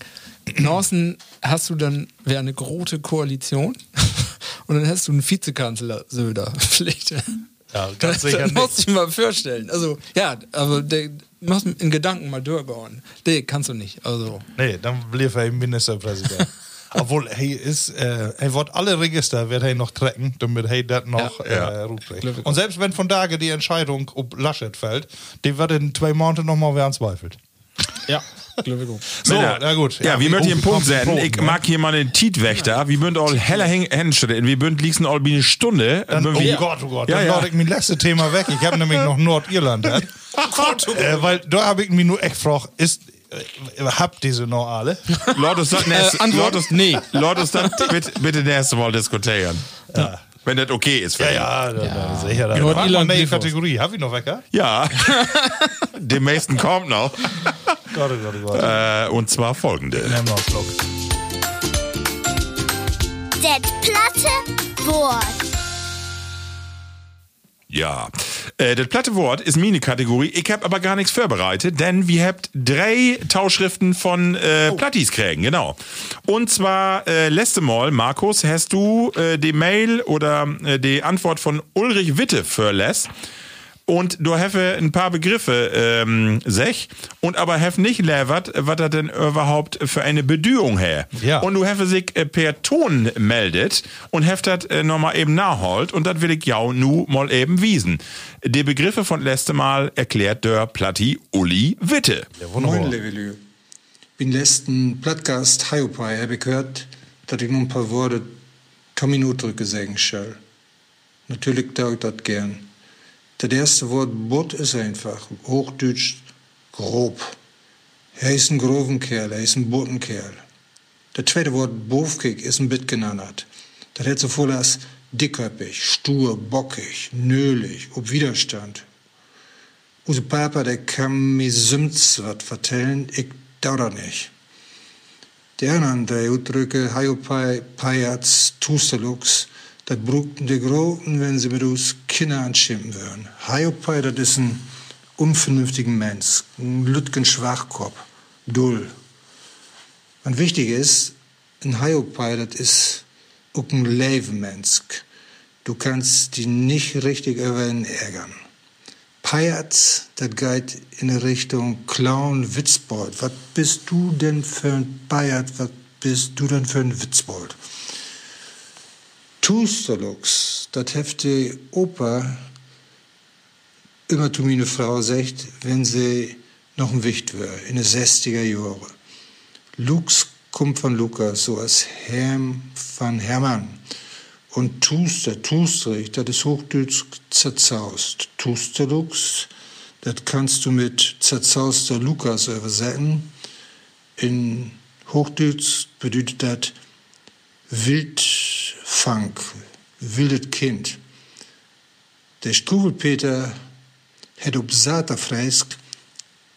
Speaker 4: Norsen hast du dann, wäre eine große Koalition *laughs* und dann hast du einen Vizekanzler Söder. *laughs* Pflicht.
Speaker 3: Ja, *laughs* ganz
Speaker 4: das,
Speaker 3: sicher
Speaker 4: das musst du dir mal vorstellen. Also, ja, aber der musst in Gedanken mal durchgehen. Nee, kannst du nicht. Also,
Speaker 3: Nee, dann blieb er Ministerpräsident. Obwohl, hey, ist, äh, er wird alle Register, wird er noch trecken, damit er das noch
Speaker 4: Ja.
Speaker 3: äh,
Speaker 2: Ja.
Speaker 3: Und selbst wenn von Tage die Entscheidung ob Laschet fällt, die wird in zwei Monaten nochmal wer anzweifelt.
Speaker 4: ja, glaube ich auch.
Speaker 3: So, na gut.
Speaker 2: Ja, wie möchte ich einen
Speaker 3: oh,
Speaker 2: Punkt setzen? Ich
Speaker 3: ne?
Speaker 2: mag hier mal einen Tietwächter. Wie bünd all heller hinstellen. Wie bünd liegst all wie eine Stunde.
Speaker 3: Dann, oh
Speaker 2: Wie-
Speaker 3: Gott, oh Gott,
Speaker 2: Ja,
Speaker 3: dann
Speaker 2: ja.
Speaker 3: lade ich mein letztes Thema weg. Ich habe nämlich noch Nordirland. Ja. *laughs* äh, weil da habe ich mich nur echt gefragt, ist, habt diese noch alle? *laughs*
Speaker 2: Lord uns das nächste, Lord uns,
Speaker 4: nee.
Speaker 2: Lord uns das bitte, bitte nächste Mal diskutieren. Wenn das okay ist für
Speaker 3: Ja, ja, da, sicher. Da.
Speaker 4: Nordirland
Speaker 3: Mach mal eine
Speaker 4: Briefhaus.
Speaker 3: Kategorie. Hab ich noch Wecker?
Speaker 2: Ja. *laughs* Dem nächsten kommt noch.
Speaker 3: Gott, Gott, Gott.
Speaker 2: Äh, und zwar folgende.
Speaker 5: Das platte Wort.
Speaker 2: Ja. Äh, das platte Wort ist meine Kategorie. Ich habe aber gar nichts vorbereitet, denn wir habt drei Tauschriften von äh, Plattis kriegen, genau. Und zwar äh, letzte Mal, Markus, hast du äh, die Mail oder äh, die Antwort von Ulrich Witte verlässt. Und du hefe ein paar Begriffe, ähm, sech, und aber hef nicht levert, was er denn überhaupt für eine Bedühung her.
Speaker 3: Ja.
Speaker 2: Und du hefe sich äh, per Ton meldet und heft das äh, nochmal eben nachholt und das will ich ja nu mal eben wiesen. Die Begriffe von letzte Mal erklärt der Platti Uli Witte.
Speaker 7: Moin, Levelü. Bin letzten Plattgast Hiopai habe ich gehört, dass ich nur ein paar Worte Tommy drücke sagen soll. Natürlich tue ich das gern. Das erste Wort Bot ist einfach, Hochdeutsch grob. Er ist ein groben Kerl, er ist ein Botenkerl. Das zweite Wort Bofkig ist ein Bit genannt. Das hätte so voll als dickköpfig, stur, bockig, nölig, ob Widerstand. Unser Papa, der kann mir Sümts wat vertellen, ich dauer nicht. Die anderen drei Ausdrücke, Haiopai, Pajats, Tustelux, das brugten die Groten, wenn sie mit uns Kinder anschimpfen würden. Haiopai, das ist ein unvernünftiger Mensch, ein Lütgen Schwachkopf, dull. Und wichtig ist, ein Haiopai, das ist auch ein Levenmensch. Du kannst die nicht richtig über ihn ärgern. Pajatz, das geht in Richtung Clown, Witzbold. Was bist du denn für ein Pajat? Was bist du denn für ein Witzbold? Tustelux, das heft die Oper immer zu meine Frau sagt, wenn sie noch ein Wicht wäre, in den 60er Jahren. Lux kommt von Lukas, so als Herm von Hermann. Und Tuster, Tustrich, das ist Hochdeutsch zerzaust. Tusterlux, das kannst du mit zerzauster Lukas übersetzen. In Hochdeutsch bedeutet das Wildfang, wildes Kind. Der Struwelpeter hat ob Sata freisk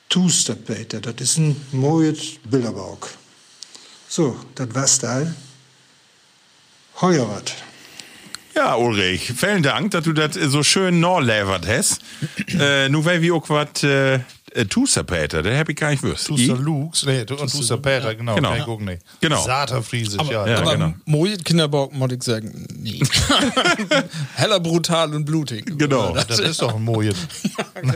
Speaker 7: Tusterpeter, das ist ein mooies Bilderbauk. So, das war's da. Heuer wat.
Speaker 2: Ja, Ulrich, vielen Dank, dass du das so schön norlevert hast. *clears throat* äh, nu weil wir auch was äh, äh, Tuster Peter, der hab ich gar nicht gewusst.
Speaker 3: Tuster
Speaker 2: I?
Speaker 3: Lux, nee, und Tuster Peter, genau,
Speaker 2: Genau.
Speaker 3: kann ich gucken, nee.
Speaker 2: Genau.
Speaker 3: Saterfriesisch, ja.
Speaker 2: ja,
Speaker 4: aber
Speaker 2: genau.
Speaker 4: Mojet Kinderbock, muss ich sagen, nee. *laughs* Heller brutal und blutig.
Speaker 2: Genau.
Speaker 3: Das ist doch ein Mojet.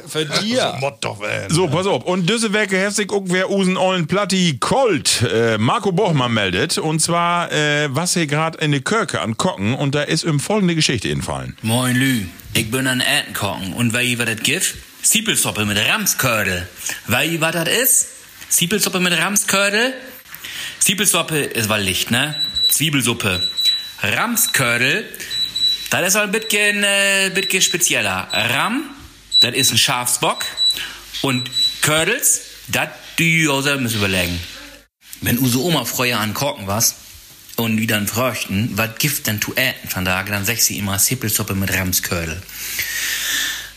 Speaker 4: Für dir.
Speaker 3: Mott doch werden.
Speaker 2: So, pass auf. Und diese Werke heftig auch wer Usen Ollen Platti Colt, äh, Marco Bochmann meldet. Und zwar, äh, was hier gerade in der Kirche an Kocken. Und da ist ihm folgende Geschichte entfallen.
Speaker 8: Moin Lü, ich bin an Enten kochen und weil ihr was das gibt? Siepelsuppe mit Ramskördel. Weil ihr was das ist? Siepelsuppe mit Ramskördel? Siepelsuppe ist weil Licht, ne? Zwiebelsuppe. Ramskördel, das ist ein bisschen, äh, bisschen spezieller. Ram, das ist ein Schafsbock. Und Kördels, das die selber müssen überlegen. Wenn unsere Oma früher an Korken was und die dann fröchten, was gibt denn zu äten von da, dann sag sie immer Sippelsuppe mit Ramskördel.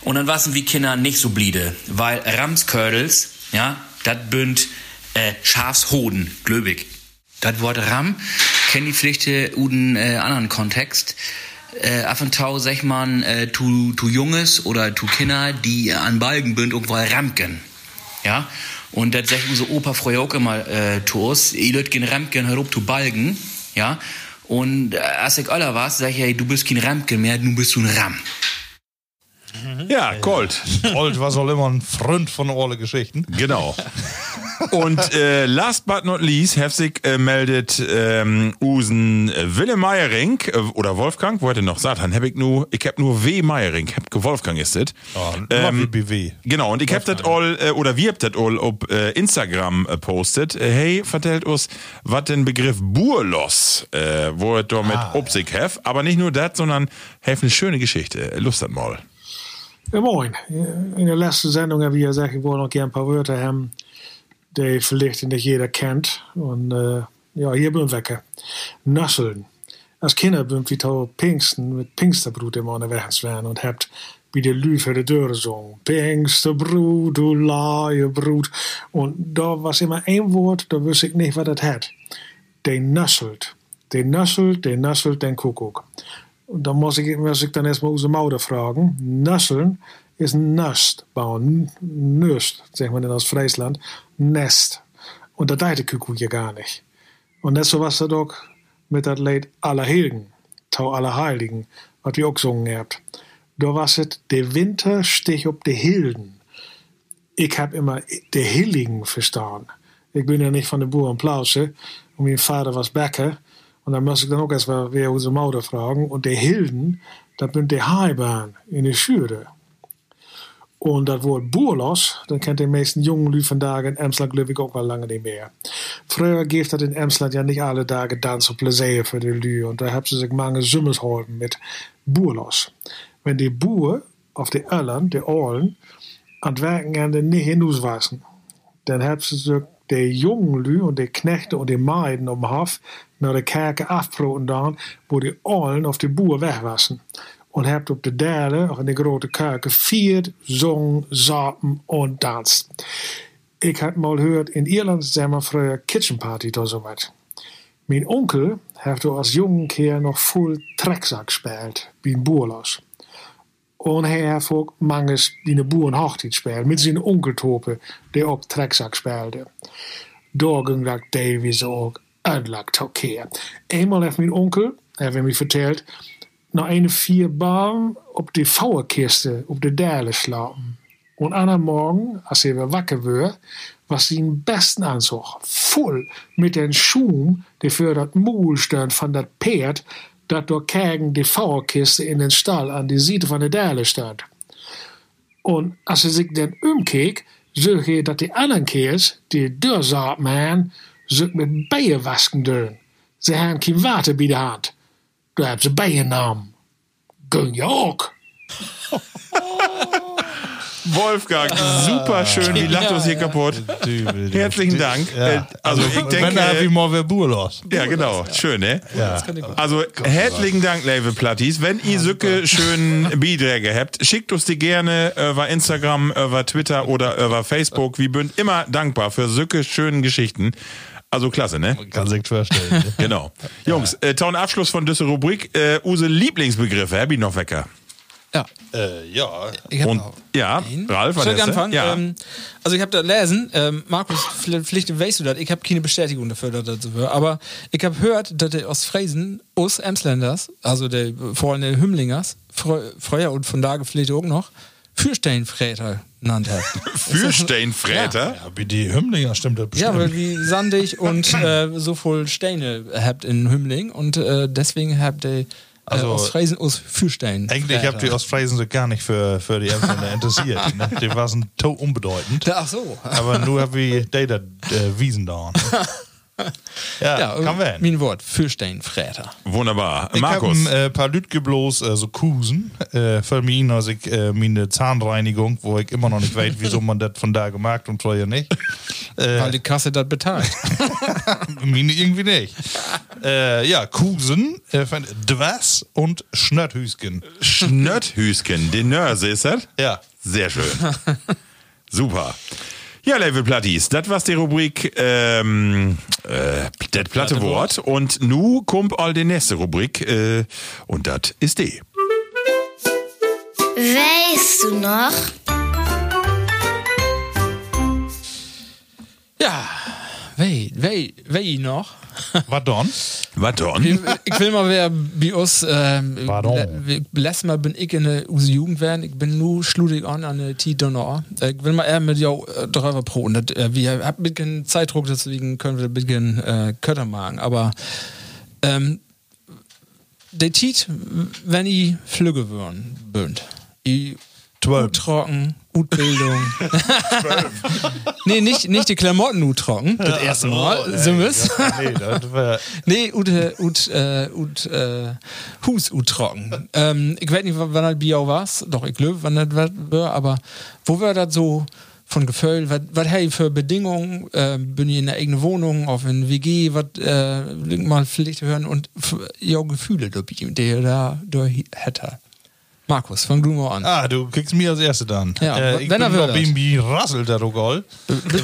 Speaker 8: Und dann waren wie Kinder nicht so bliede, weil Ramskördels, ja, das bünd äh, Schafshoden, glöbig. Das Wort Ram kennen die Pflichte uden äh, anderen Kontext. Äh, af und tau sag man äh, tu, tu Junges oder tu Kinder, die an Balgen bünd irgendwo Ramken. Ja? Und das sagt unsere Opa früher auch immer äh, zu uns, ihr Leute gehen Ramken herup zu Balgen. Ja? Und äh, als ich aller war, sag ich, hey, du bist kein Ramken mehr, du bist du ein Ram.
Speaker 2: Ja, Colt. *laughs*
Speaker 3: Old war soll immer ein Freund von alle Geschichten.
Speaker 2: Genau. Und äh, last but not least, Hefsig äh, meldet ähm, Usen äh, Wille Meiering äh, oder Wolfgang, wo hat er noch sagt, hab ich nur, ich hab nur W Meiering, hab Wolfgang ist es.
Speaker 3: Ja, immer wie BW.
Speaker 2: Genau, und ich hab das all, äh, oder wir habt das all auf äh, Instagram äh, postet. Äh, hey, vertellt uns, was den Begriff Burlos, äh, wo er damit ah, Obsig hef, aber nicht nur das, sondern hef eine schöne Geschichte. Lust hat mal.
Speaker 9: Ja, moin. In der letzten Sendung haben wir gesagt, ich wollte noch gerne ein paar Wörter haben, die vielleicht nicht jeder kennt. Und äh, ja, hier bin ich weg. Nusseln. Als Kinder bin ich wie Pingsten mit Pingsterbrut immer unterwegs werden und habt wie der Lü für die Dörre gesungen. Pingsterbrut, du laie Brut. Und da war immer ein Wort, da wüsste ich nicht, was das hat. Der nusselt. Der nusselt, der nusselt den Kuckuck. Und da muss ich, muss ich dann erstmal unsere Mauder fragen. Nusseln ist ein Nest bauen. Nest, sagt man denn aus Friesland. Nest. Und da deite Kuckuck ja gar nicht. Und das so was da doch mit dat Lied Allerheiligen, Tau Allerheiligen, was wir auch gesungen habt. da was het de Winter stich op de Hilden. Ik heb immer de Hilligen verstaan. Ik ben ja nicht von der Burenplauze und mein Vater was Bäcker und dann muss ich dann auch erst mal wer unsere Mutter fragen und de Hilden, das sind die Haibahn in der Schüre. Und das Wort Boerlos, dann kennt die meisten jungen Leute von Tagen in Emsland glaube ich auch mal lange nicht mehr. Früher gibt das in Emsland ja nicht alle Tage Dans und Pläsier für die Leute und da haben sie sich mange Summers geholfen mit Boerlos. Wenn die Boer auf die Irland, die Orlen, an werken en de niet in wassen. Dan hebben ze zich de jongen lui en de knechten en de meiden om Hof naar de kerken afproten dan, wo die Orlen of de boer wegwassen. En hebt op de derde, in de grote kerken, vier zong, zaten en danst. Ik heb mal gehoord, in Ierland zijn maar vroeger kitchen party of zo wat. Mijn onkel heeft als jonge keer nog full trekzak gespeeld, bij een boerlos. Hij heeft ook manges die de boerenhochtijd speelde, met zijn onkeltopen, die ook trekzak speelde. Ging dat Davies ook uitlakt keer. Eenmaal heeft mijn onkel, heeft mij verteld, na een vier baan op de vouwenkisten op de derde slapen. En aan een morgen, als hij weer wakker werd, was zijn besten aanzog vol met een schoen die voor dat moel stond van dat paard dat door kegen de vouwenkisten in den stal aan de zijde van de derde stond. En als hij zich dan umkeek, zag hij dat de anderen keers, die deur zaten, zich met bijen wasken doen. Ze hadden geen water bij de hand. Daar hebben ze bijen nam. Gun je ook.
Speaker 2: Wolfgang, super schön, wie lacht uns hier kaputt. Herzlichen Dank. Äh, Also ich
Speaker 3: Wenn
Speaker 2: denke,
Speaker 3: er wie mal wer Boerlos.
Speaker 2: ja genau, schön, ne? Also herzlichen Dank, Level Platties. Wenn ihr Sücke schön Beiträge habt, schickt uns die gerne über Instagram, über Twitter oder über Facebook. Wir sind immer dankbar für Sücke schönen Geschichten. Also klasse, ne?
Speaker 3: Kann sich vorstellen.
Speaker 2: Genau. Jungs, äh, tauen Abschluss von dieser Rubrik. Äh, use Lieblingsbegriffe, hab ich noch wecker.
Speaker 4: Ja.
Speaker 3: äh, ja.
Speaker 2: Und ja. Ralf, was
Speaker 4: Soll ich anfangen?
Speaker 2: Ja.
Speaker 4: Ähm, also ich habe da lesen, ähm, Markus, vielleicht weißt du das, ich habe keine Bestätigung dafür, dass das so war, aber ich habe gehört, dass der aus Friesen, aus Emsländers, also der vor allem der Hümlingers, früher und von da vielleicht auch noch, Fürsteinfräter genannt hat. *laughs*
Speaker 2: Fürsteinfräter?
Speaker 3: Ja, wie die Hümmlinger stimmt das
Speaker 4: Ja,
Speaker 3: bestimmt.
Speaker 4: weil wie sandig und äh, so voll Steine habt in Hümling und äh, deswegen habt ihr
Speaker 3: Also-
Speaker 4: aus Friesen aus Fürstein.
Speaker 3: Eigentlich habt die Ostfriesen sich gar nicht für, für die Emsländer interessiert. Ne? Die waren to unbedeutend.
Speaker 4: Ach so.
Speaker 3: Aber nur hab wie die da äh, Wiesen da. *laughs* Ja,
Speaker 4: Ja,
Speaker 3: kann werden.
Speaker 4: mein Wort, Fürsteinfräter.
Speaker 2: Wunderbar.
Speaker 3: Ich habe
Speaker 2: Markus.
Speaker 3: ein äh, paar Lütge bloß äh, so Kusen äh, für mich, als ich äh, meine Zahnreinigung, wo ich immer noch nicht weiß, wieso man das von da gemacht und vorher nicht. *laughs*
Speaker 4: Weil die Kasse das bezahlt. *laughs*
Speaker 3: Meine irgendwie nicht. äh, ja, Kusen, äh, Dwas und Schnötthüsken.
Speaker 2: Schnötthüsken, den Nörse ist das?
Speaker 3: Ja.
Speaker 2: Sehr schön. *laughs* Super. Ja, Level Platties, das war's die Rubrik ähm, äh, das platte Wort. Und nu kommt all die nächste Rubrik äh, und das ist die.
Speaker 5: Weißt du noch?
Speaker 4: Ja, wei, wei, wei noch.
Speaker 3: Was dann?
Speaker 2: Was dann?
Speaker 4: Ich, will mal wer bei uns, ähm,
Speaker 3: Pardon.
Speaker 4: le- letztes Mal bin ich in der Jugend werden, ich bin nur schludig an an der T-Donner. Ich will mal eher mit jou äh, drüber pro und das, äh, wir haben ein bisschen Zeitdruck, deswegen können wir ein bisschen äh, Kötter machen, aber ähm, der Tiet, wenn ich Flügge würden, bünd. Ich
Speaker 3: Zwölf.
Speaker 4: trocken, Utbildung. *laughs* nee, nicht, nicht die Klamotten ut trocken, das erste Mal, so ist.
Speaker 3: Nee, das war. *laughs*
Speaker 4: Nee, ut, ut, äh, ut, äh, Hus ut trocken. ähm, ich weiß nicht, wann das Bier war. Doch, ich glaube, wann das war, aber wo war das so von Gefühl? Was hey für Bedingungen? Äh, bin ich in einer eigenen Wohnung, auf in WG, was äh, mal vielleicht hören und ja, Gefühle, die er da hätte. Markus, fang du mal an.
Speaker 3: Ah, du kriegst mir als Erste dann.
Speaker 4: Ja,
Speaker 3: äh, ich
Speaker 4: wenn
Speaker 3: bin noch irgendwie rasselt der Rogol.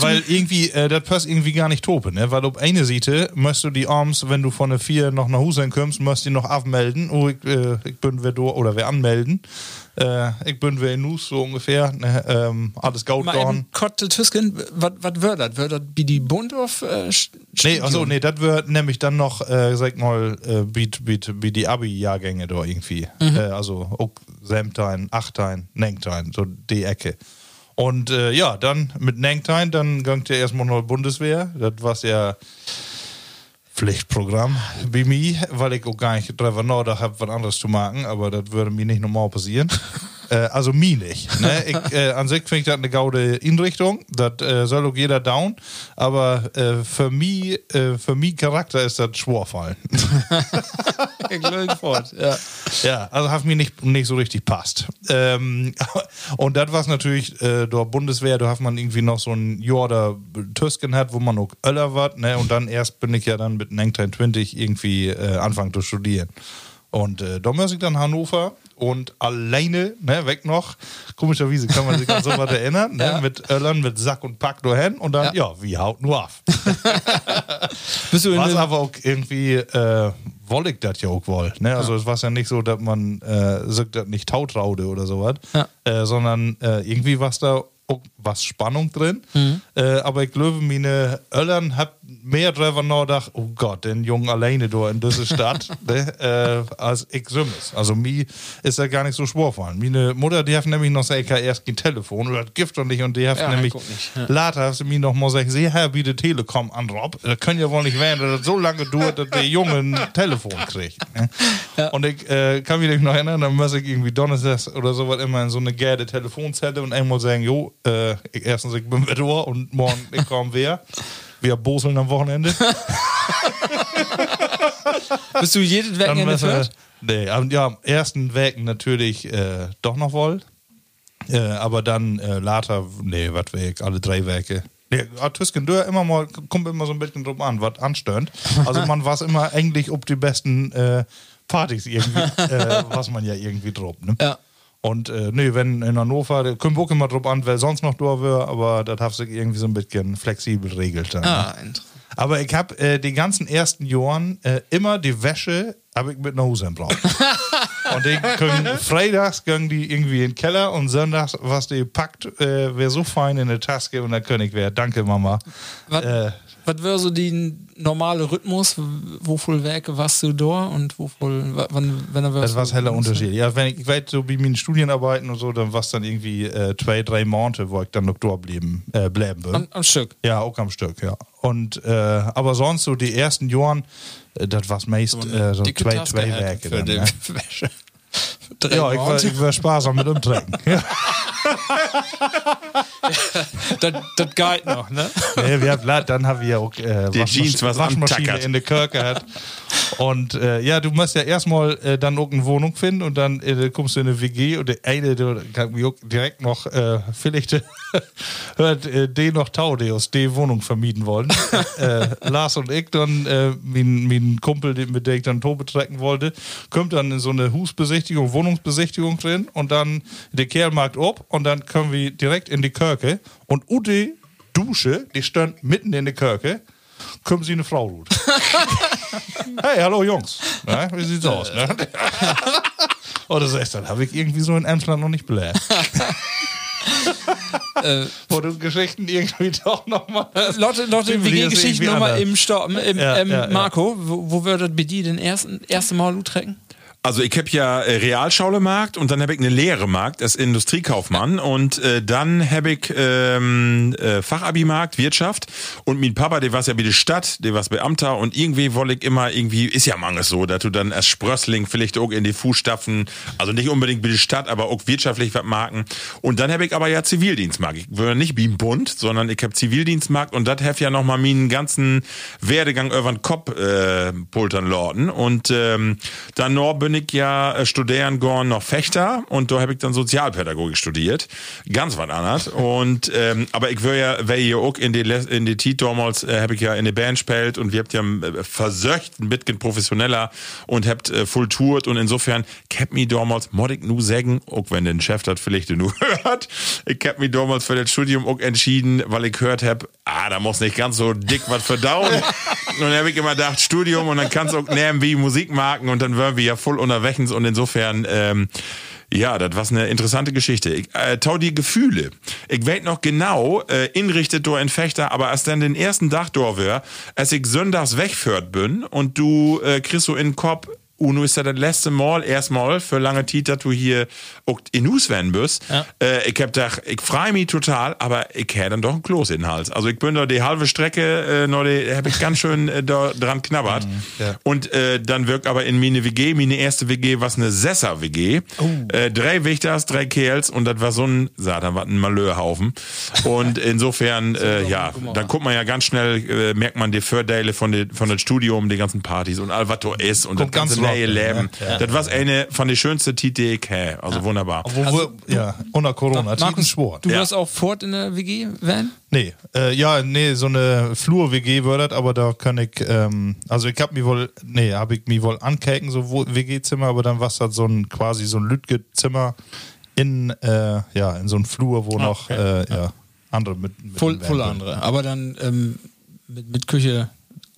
Speaker 3: Weil irgendwie, äh, das passt irgendwie gar nicht topen, ne? Weil auf eine Seite musst du die Arms, wenn du von der vier noch nach Hause kommst, musst du die noch abmelden. Oh, ich, äh, ich bin wer do oder wer anmelden. Äh, ich bin wie Nus so ungefähr. Ne, ähm, alles gegangen.
Speaker 4: eben Kotte Tüsken, was wird das? Wird das wie die Bund auf äh,
Speaker 3: Nee, also nee, das wird nämlich dann noch, äh, sag mal, äh, wie, die Abi-Jahrgänge da irgendwie. Äh, also auch Semtein, Achtein, Nengtein, so die Ecke. Und äh, ja, dann mit Nengtein, dann ging ja erstmal noch Bundeswehr. Das war ja Pflichtprogramm bei mir, weil ich auch gar nicht drüber nachgedacht habe, was anderes zu machen, aber das würde mir nicht normal passieren. *laughs* äh, also mir nicht. Ne? Ich, äh, an sich finde ich das eine gaude Inrichtung, das äh, soll auch jeder down, aber äh, für mich, äh, für mich Charakter ist das Schworfallen. *laughs*
Speaker 4: Ja.
Speaker 3: Ja, also hat mir nicht, nicht so richtig passt. Ähm, *laughs* und das war natürlich, äh, der Bundeswehr, da hat man irgendwie noch so ein da Tüsken hat, wo man auch Öller war, ne? Und dann erst bin ich ja dann mit 1920 irgendwie äh, anfangen zu studieren. Und äh, ich dann Hannover und alleine, ne, weg noch, komischerweise kann man sich an sowas *laughs* erinnern, ne, mit Öllern, mit Sack und Pack dahin und dann, ja, wie haut nur auf. *laughs*
Speaker 4: Bist du
Speaker 3: Was aber auch irgendwie, äh, wolle ich das ja auch wohl. Ne? Also es war ja nicht so, dass man äh, sagt, das nicht tautraude oder sowas,
Speaker 4: Ja.
Speaker 3: äh, sondern äh, irgendwie war da auch was Spannung drin.
Speaker 4: Mhm.
Speaker 3: Äh, aber ich glaube, meine Öllern hat mehr drüber nachgedacht, oh Gott, den Jungen alleine da in dieser Stadt, *laughs* ne? äh, als ich Sümmes. Also mir ist ja gar nicht so schwer gefallen. Meine Mutter, die hat nämlich noch gesagt, erst kein Telefon oder das Gift und nicht und die hat
Speaker 4: Ja,
Speaker 3: nämlich
Speaker 4: ja.
Speaker 3: Later hast du mir noch mal gesagt, sie Herr, wie die Telekom an Rob. Das kann ja wohl nicht werden, dass das so lange dauert, dass der Junge ein Telefon kriegt. ne? Und ich äh, kann mich noch erinnern, dann muss ich irgendwie Donnerstags oder sowas immer in so eine gelbe Telefonzelle und einmal sagen, jo, äh, ich, erstens, ich bin wieder und morgen ich komme wer. *laughs* Wir boseln am Wochenende. *laughs*
Speaker 4: Bist du jedes
Speaker 3: Dann
Speaker 4: Wochenende
Speaker 3: wir-
Speaker 4: fährt?
Speaker 3: Nee, am, ja, am ersten Weg natürlich äh, doch noch wohl. Äh, aber dann äh, later, nee, was Weg, alle drei Werke. Nee, ja, Tüsken Dörr immer mal, kommt immer so ein bisschen drauf an, was anstörend. Also man war immer eigentlich ob die besten äh, Partys irgendwie, *laughs* äh, was man ja irgendwie drauf, ne?
Speaker 4: Ja.
Speaker 3: Und äh, nee, wenn in Hannover, da kommt auch immer drauf an, wer sonst noch da wäre, aber das hat sich irgendwie so ein bisschen flexibel regelt. Dann, ne?
Speaker 4: Ah, interessant.
Speaker 3: Aber ich habe äh, die ganzen ersten Jahren äh, immer die Wäsche habe ich mit nach Hause gebracht. *laughs* und die können, freitags gehen die irgendwie in den Keller und sonntags, was die packt, äh, wäre so fein in der Taske und dann ich wer. Danke, Mama.
Speaker 4: Was,
Speaker 3: Äh,
Speaker 4: was wäre so die normale Rhythmus? Wo voll Werke warst du da und wo voll, wa- wann, wenn er
Speaker 3: das war ein heller Unterschied. Ja, wenn ich, ich weiß, so wie meine Studienarbeiten und so, dann war es dann irgendwie äh, zwei, drei Monate, wo ich dann noch da bleiben, äh, bleiben will.
Speaker 4: Am, am Stück.
Speaker 3: Ja, auch am Stück, ja. Und äh, aber sonst so die ersten Jahren, äh, das war meist äh, so zwei, zwei Werke.
Speaker 4: für
Speaker 3: Dann,
Speaker 4: die
Speaker 3: ne?
Speaker 4: Wäsche.
Speaker 3: Ja, ich war, ich war sparsam mit umtrecken. Ja. *laughs* *laughs* *laughs*
Speaker 4: das, das geht noch, ne?
Speaker 3: nee, wir haben, dann haben wir auch äh,
Speaker 2: Die Jeans, was
Speaker 3: Waschmaschine
Speaker 2: antackert.
Speaker 3: in der Kirche hat. Und äh, ja, du musst ja erstmal äh, dann auch eine Wohnung finden und dann äh, kommst du in eine WG und der eine, der kann mir auch direkt noch äh, vielleicht äh, *laughs* hört äh, den noch Tau, der aus der Wohnung vermieten wollen. *laughs* äh, Lars und ich dann, äh, mein, mein Kumpel, den- mit dem ich dann Tor betrecken wollte, kommt dann in so eine Husbesichtigung, Wohnungsbesichtigung drin und dann der Kerl macht ab und dann kommen wir direkt in die Kirche und Ute Dusche, die stand mitten in der Kirche, kommen sie eine Frau ruht. *laughs* hey, hallo Jungs. Na, wie sieht's aus? Ne? *laughs* Oder so ist das habe ich irgendwie so in Emsland noch nicht belehrt. *laughs* Wo du Geschichten irgendwie doch nochmal.
Speaker 4: Lotte, Lotte,
Speaker 3: Die
Speaker 4: wie
Speaker 3: ist
Speaker 4: gehen Geschichten
Speaker 3: irgendwie
Speaker 4: nochmal im Stopp? Im,
Speaker 3: Ja,
Speaker 4: ähm,
Speaker 3: ja, ja.
Speaker 4: Marco, wo, wo würdet bei dir den ersten, erste Mal Utrecken?
Speaker 2: Also ich habe ja äh, Realschaulemarkt und dann habe ich eine Lehre Markt als Industriekaufmann und äh, dann habe ich ähm, äh, Fachabimarkt Wirtschaft und mein Papa, der war ja wie die Stadt, der war Beamter und irgendwie wollte ich immer irgendwie ist ja manches so, dass du dann als Sprössling vielleicht auch in die Fußstapfen, also nicht unbedingt wie die Stadt, aber auch wirtschaftlich was marken. Und dann habe ich aber ja Zivildienstmarkt. Ich würde nicht wie im Bund, sondern ich habe Zivildienstmarkt und das habe ja noch mal meinen ganzen Werdegang über den Kopf äh, pultern lorden und ähm, dann noch bin ich ja äh, studieren gegangen noch Fechter und da habe ich dann Sozialpädagogik studiert. Ganz was anderes. Und ähm, aber ich wäre ja, wär ja auch in die in die Tit damals äh, habe ich ja in die Band gespielt und wir habt ja äh, versöcht ein bisschen professioneller und habt äh, tourt und insofern ich hab mich damals mod ich nu sagen, auch wenn den Chef das vielleicht nur *laughs* hört, ich hab mich damals für das Studium auch entschieden, weil ich gehört hab, ah, da muss nicht ganz so dick was verdauen. *laughs* und dann habe ich immer gedacht, Studium und dann kannst du auch nehmen wie Musikmarken und dann wären wir ja voll unterwegs und insofern ähm, Ja, das war eine interessante Geschichte. Ich, äh, tau die Gefühle. Ich weiß noch genau, äh, inrichtet du ein Fechter, aber als dann den ersten Tag da wär, als ich sonntags wegführt bin und du äh, kriegst so in den Kopf, Uno ist ja das letzte Mal, erstmal für lange Zeit, dass du hier auch in Hus werden bist.
Speaker 4: Ja.
Speaker 2: Äh, ich hab gedacht, ich freu mich total, aber ich hätte dann doch ein Kloß in den Hals. Also ich bin da die halbe Strecke, äh, noch die, hab ich ganz schön äh, da dran knabbert.
Speaker 3: ja.
Speaker 2: Und äh, dann wirkt aber in meine WG, meine erste WG, was eine Sesser-WG. Äh, drei Wächters, drei Kerls und das war so ein, Satan, was ein Malheurhaufen. Und *laughs* insofern, äh, ja, dann guckt man ja ganz schnell, äh, merkt man die Vorteile von, de, von dem Studium, die ganzen Partys und all was da ist und
Speaker 3: Kommt
Speaker 2: das ganze
Speaker 3: ganz
Speaker 2: neue Leben.
Speaker 3: ja.
Speaker 2: Das war eine von den schönsten Titel, die ich hä. Also wunderbar.
Speaker 3: Wir, ja, unter Corona.
Speaker 4: Markus,
Speaker 3: Sport.
Speaker 4: du
Speaker 2: Ja.
Speaker 4: wirst auch fort in der WG, Van?
Speaker 3: Nee, äh, ja, nee, so eine Flur-WG würde das, aber da kann ich, ähm, also ich hab mich wohl, nee, hab ich mich wohl ankäken, so WG-Zimmer, aber dann war das so ein, quasi so ein Lütge-Zimmer in, äh, ja, in so einem Flur, wo noch, äh, ja, andere mit, mit
Speaker 4: Voll, voll andere. Aber dann ähm, mit, mit Küche.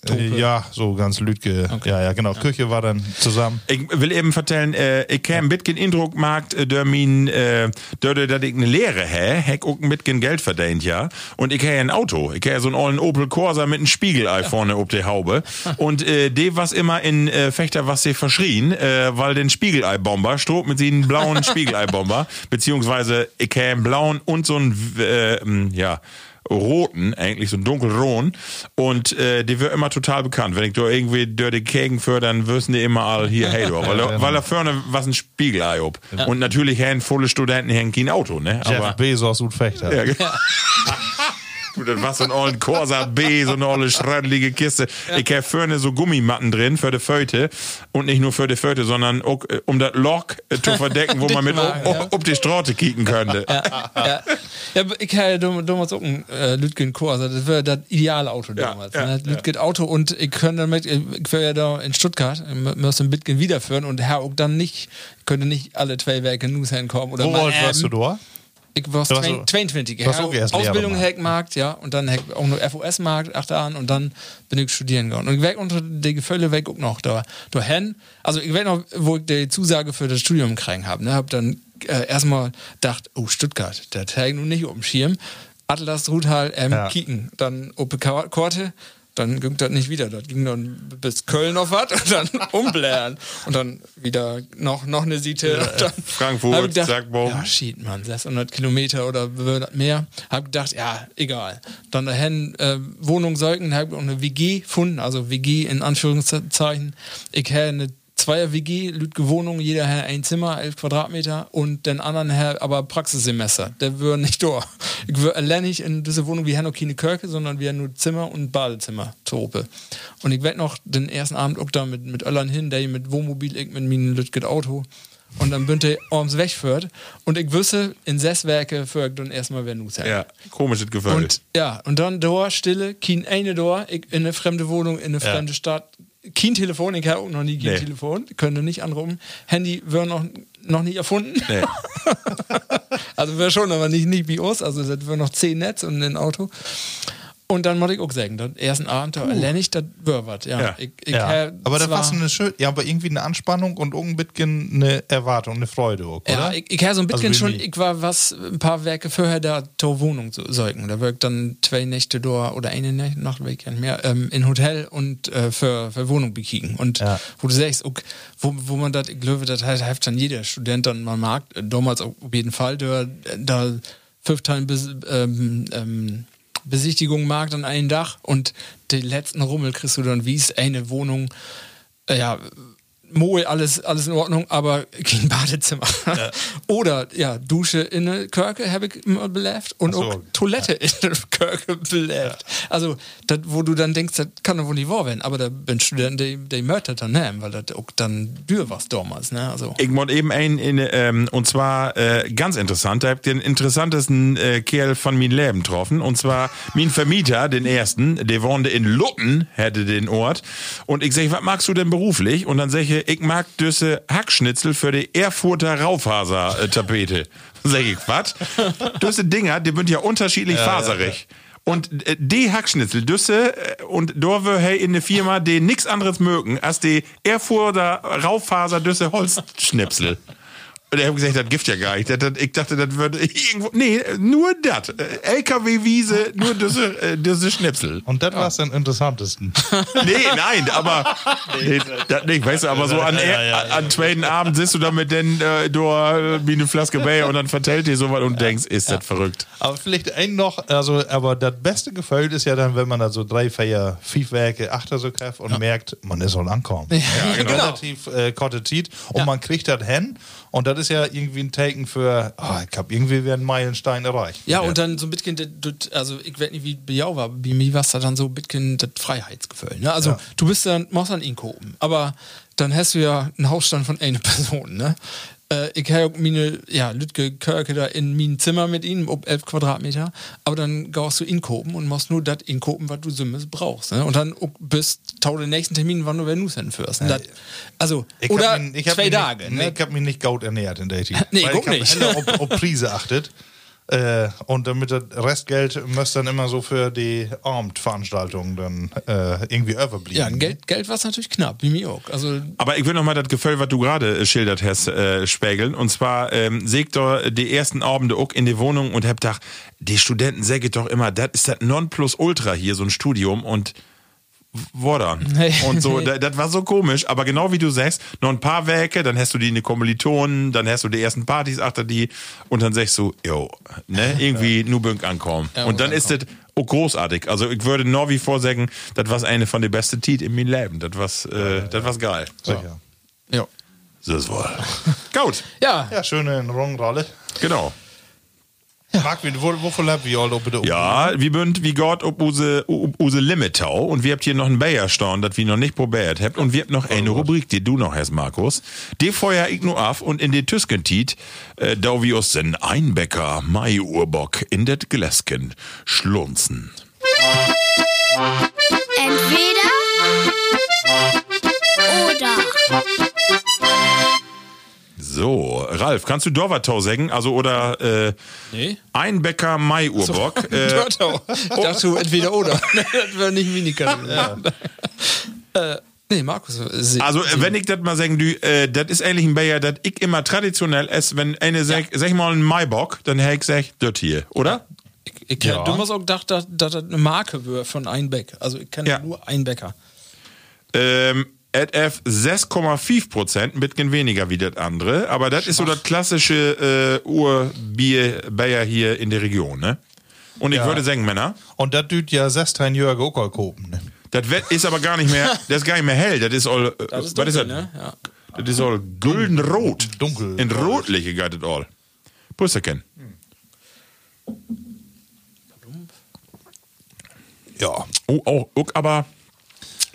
Speaker 3: Äh, ja, so ganz Lütge. Ja, ja, genau. Küche war dann zusammen.
Speaker 2: Ich will eben vertellen, äh, ich habe ein bisschen Eindruck gemacht, äh, der min, äh, der, der, dass ich eine Lehre hä, hab auch ein bisschen Geld verdient, ja. Und ich habe ein Auto. Ich habe so einen alten Opel Corsa mit einem Spiegelei vorne auf der Haube. *laughs* Und äh, die was immer in äh, Fechter was sie verschrien, äh, weil den Spiegelei-Bomber strob mit sie einen blauen Spiegelei-Bomber, beziehungsweise ich habe einen blauen und so einen, äh, ähm, ja, roten, eigentlich so ein dunkelroten. Und äh, die wird immer total bekannt. Wenn ich da irgendwie durch die Kägen führe, dann wissen die immer all hier, hey, du, weil, er, weil er vorne was ein Spiegelei ob. Und natürlich haben volle Studenten hängen kein Auto, ne?
Speaker 3: Jeff
Speaker 2: Aber,
Speaker 3: Bezos und Fechter.
Speaker 2: ja, *laughs* genau. Du, das war so ein ollen Corsa B, so eine olle schradlige Kiste. Ich hab vorne so Gummimatten drin für die Föte. Und nicht nur für die Föte, sondern auch, äh, um das Loch äh, zu verdecken, wo *laughs* man mit ob,
Speaker 4: ja.
Speaker 2: ob die Straße kicken könnte.
Speaker 4: ja, ja, aber ich habe dam- damals auch ein äh, Lütgen Corsa. Das wäre das ideale Auto
Speaker 2: Ja,
Speaker 4: damals.
Speaker 2: ja,
Speaker 4: ne? Lütgen Auto und ich könnte damit, ich wäre ja da in Stuttgart, müsste ein Bitgen wiederführen und Herr auch dann nicht, ich könnte nicht alle zwei Werke News hinkommen oder
Speaker 3: Wo warst du da?
Speaker 4: Ich war
Speaker 3: Du warst
Speaker 4: 22,
Speaker 3: so-
Speaker 4: 22.
Speaker 3: du warst
Speaker 4: Ja,
Speaker 3: Lehrer
Speaker 4: Ausbildung. Hackmarkt, ja, und dann auch noch FOS-Markt, acht Jahren, und dann bin ich studieren gegangen. Und ich weg unter die Gefühle weg auch noch da, da hin. Also ich weiß noch, wo ich die Zusage für das Studium gekriegt habe, ne, hab dann äh, erstmal gedacht, oh, Stuttgart, der trägt nun nicht um Schirm. Atlas Ruthal, ähm,
Speaker 3: Ja.
Speaker 4: kicken. Dann Ope Korte, dann ging das nicht wieder. Das ging dann bis Köln auf was und dann *laughs* umblären. Und dann wieder noch, noch eine Siete. und dann
Speaker 2: Frankfurt,
Speaker 4: gedacht,
Speaker 2: zack, boom.
Speaker 4: Ja, shit, Mann, 600 Kilometer oder mehr. Hab gedacht, ja, egal. Dann dahin äh, Wohnung säugen, hab auch eine WG gefunden, also WG in Anführungszeichen. Ich habe eine Zweier WG, Lütge Wohnung, jeder hat ein Zimmer, 11 Quadratmeter und den anderen hat aber Praxissemester. Der wird nicht *laughs* da. Ich würde allein nicht in diese Wohnung wie Hanno keine Kirche, sondern wir haben nur Zimmer und Badezimmer zu Ope. Und ich werd noch den ersten Abend auch da mit, mit Öllern hin, der mit Wohnmobil, ich mit meinem Lütget Auto. Und dann bin ich abends wegführt. Und ich wüsste, in sechs Werke führt dann erstmal wer Nus
Speaker 2: Ja, komisches Gefühl.
Speaker 4: und ja, und dann Door, Stille, kein eine Door, ich in eine fremde Wohnung, in eine fremde Stadt. Kein Telefon, ich habe auch noch nie kein
Speaker 2: Nee.
Speaker 4: Telefon, könnte nicht anrufen. Handy wäre noch, noch nicht erfunden.
Speaker 2: Nee. *laughs*
Speaker 4: also wäre schon, aber nicht, nicht wie uns. Also das wäre noch zehn Netz und ein Auto. Und dann muss ich auch sagen, den ersten Abend, da lerne ich, das was. Ja,
Speaker 2: Ja.
Speaker 4: Ich, ich
Speaker 3: Ja. Aber da war so eine schön, ja, aber irgendwie eine Anspannung und auch ein bisschen eine Erwartung, eine Freude, auch, oder?
Speaker 4: Ja, ich, ich habe so ein
Speaker 3: Also
Speaker 4: bisschen
Speaker 3: wie
Speaker 4: schon, ich war was, ein paar Werke vorher da zur Wohnung zu säugen. Da wirkt dann zwei Nächte da oder eine Nacht, Nacht weg mehr, ähm, in Hotel und äh, für, für Wohnung bekicken. Und
Speaker 3: Ja.
Speaker 4: wo du sagst, okay, wo, wo man das, ich glaube, das hilft dann jeder Student dann mal mag, damals auf jeden Fall, der da fünf Teilen bis, ähm, ähm, Besichtigung mag dann ein Dach und den letzten Rummel kriegst du dann, wie es eine Wohnung, äh, ja, Moe, alles, alles in Ordnung, aber *laughs* kein Badezimmer. Oder ja, Dusche in der Kirche habe ich immer belebt und
Speaker 3: so.
Speaker 4: auch Toilette in der Kirche belebt. Also, dat, wo du dann denkst, das kann doch wohl nicht wahr werden, aber da bin Student, die, die möchten dann nehmen, weil das auch dann dür war damals, ne? Also,
Speaker 2: Ich wollte eben einen, in, ähm, und zwar äh, ganz interessant, da hab ich den interessantesten äh, Kerl von meinem Leben getroffen. Und zwar mein Vermieter, den ersten, der wohnte in Lutten, hätte den Ort. Und ich sag, was magst du denn beruflich? Und dann sag ich, ich mag düsse Hackschnitzel für die Erfurter Raufaser-Tapete. Sag ich, was? Düsse Dinger, die sind ja unterschiedlich faserig. Und äh, die Hackschnitzel, Düsse äh, und Dorwe hey in der Firma, die nix anderes mögen als die Erfurter Raufaser Düsse Holzschnipsel. Und er hat gesagt, das gibt ja gar nicht. Ich dachte, das würde *laughs* irgendwo. Nee, nur das. LKW-Wiese, nur diese, äh, diese Schnipsel.
Speaker 3: Und das war's am interessantesten. *laughs*
Speaker 2: Nee, nein, aber. Nee, das nicht, weißt du, aber so an,
Speaker 3: Ja, ja, ja,
Speaker 2: an zweiten Abend sitzt du da mit den, äh, du, äh, wie eine Flaske Bier und dann vertellt dir sowas und denkst, ist das verrückt.
Speaker 3: Aber vielleicht ein noch, also, aber das beste Gefühl ist ja dann, wenn man da so drei, vier, fünf Werke achter so kriegt und merkt, man ist schon ankommen. Ja, *laughs*
Speaker 4: genau.
Speaker 3: Relativ äh, korte Zeit und man kriegt das hin und das ist ja irgendwie ein Taken für, ah, ich hab irgendwie wieder einen Meilenstein erreicht.
Speaker 4: Ja, und dann so ein bisschen, das- das- also ich weiß nicht, wie bei jou war, bei mir war es dann so ein bisschen das Freiheitsgefühl. Ne? Also du bist dann, machst dann inkopen, aber dann hast du ja einen Hausstand von einer *laughs* Person. Ne? Äh, ich habe meine, ja, Lütke Körke da in mein Zimmer mit ihnen, ob 11 Quadratmeter, aber dann gehst du inkopen und machst nur das inkopen, was du so brauchst. Ne? Und dann auch bis tau den nächsten Termin, wann du wenn hinführst. Und das- Also,
Speaker 3: Ich
Speaker 4: oder
Speaker 3: hab mich, ich
Speaker 4: zwei
Speaker 3: mich
Speaker 4: Tage.
Speaker 3: Nicht,
Speaker 4: ne?
Speaker 3: ich hab mich nicht gut ernährt in der Zeit.
Speaker 4: Nee,
Speaker 3: Weil
Speaker 4: guck
Speaker 3: ich
Speaker 4: nicht.
Speaker 3: Ob, ob *laughs* Prise achtet. Äh, und damit das Restgeld müsste dann immer so für die Abendveranstaltungen dann äh, irgendwie überblieben.
Speaker 4: ja, Geld, Geld war natürlich knapp, wie mir auch. Also
Speaker 2: Aber ich will noch mal das Gefühl, was du gerade äh, schildert hast, äh, spiegeln. Und zwar ähm, seht ihr die ersten Abende auch in die Wohnung und habt gedacht, die Studenten sagen doch immer, das ist das Nonplusultra hier, so ein Studium und wo dann?
Speaker 4: Nee.
Speaker 2: Und so, da- das war so komisch, aber genau wie du sagst, noch ein paar Werke, dann hast du die in die Kommilitonen, dann hast du die ersten Partys achter die und dann sagst du, yo, ne, *laughs* irgendwie nur Bünk ankommen.
Speaker 4: Ja,
Speaker 2: und dann ist das auch großartig. Also ich würde nur wie vorsagen, das war eine von den besten Tiet in meinem Leben. Das war, äh, das war geil.
Speaker 3: Sicher.
Speaker 4: ja.
Speaker 2: So ist wohl. Gut,
Speaker 4: Ja,
Speaker 3: Ja, schöne Rongrolle.
Speaker 2: genau.
Speaker 3: Marc, wie- wo, wovon habt ihr all bitte
Speaker 2: Ja, wie bünd, wie Gott, ob use, ob use Limitau. Und wir habt hier noch ein Bayerstaun, das wir noch nicht probiert habt. Und wir habt noch eine Rubrik, die du noch hast, Markus. Die feuer ich nur auf und in die Tüskentiet, äh, da wir uns den Einbäcker Mai Urbock in det Gläsken schlunzen.
Speaker 5: Entweder oder.
Speaker 2: So, Ralf, kannst du Dorvatau sagen? Also, oder, äh,
Speaker 4: Nee.
Speaker 2: Einbäcker Mai Urbock. *laughs* äh,
Speaker 4: Dortau. Ich dachte, du entweder oder. *laughs* das wäre nicht Minikanne. *laughs* Ja. äh, nee, Markus. Sie,
Speaker 2: Also, äh, wenn ich das mal sagen, du, äh, das ist eigentlich ein Bayer, das ich immer traditionell esse, wenn eine sag, sag mal ein Maibock, dann hätte ich gesagt, das hier, oder?
Speaker 4: ich, ich,
Speaker 3: Ja.
Speaker 4: Du musst auch gedacht, dass dass das eine Marke wäre von Einbeck. Also ich kenne
Speaker 2: Ja.
Speaker 4: nur Einbecker.
Speaker 2: Ähm, AF 6,5 Prozent, ein bisschen weniger wie das andere, aber das ist so das klassische äh, Urbier-Bayer hier in der Region, ne? Und ich würde sagen, Männer,
Speaker 3: Und das tut ja 16 Jahre auch kopen. Ne?
Speaker 2: das ist aber gar nicht mehr, *laughs* das ist gar nicht mehr hell, das ist all, äh,
Speaker 4: Das ist
Speaker 2: was ist das?
Speaker 4: dunkel, ne? Ja.
Speaker 2: Das ist all güldenrot.
Speaker 3: Dunkel.
Speaker 2: In rotliche geht das all. Pusserken.
Speaker 3: Ja,
Speaker 2: Oh, oh, oh, aber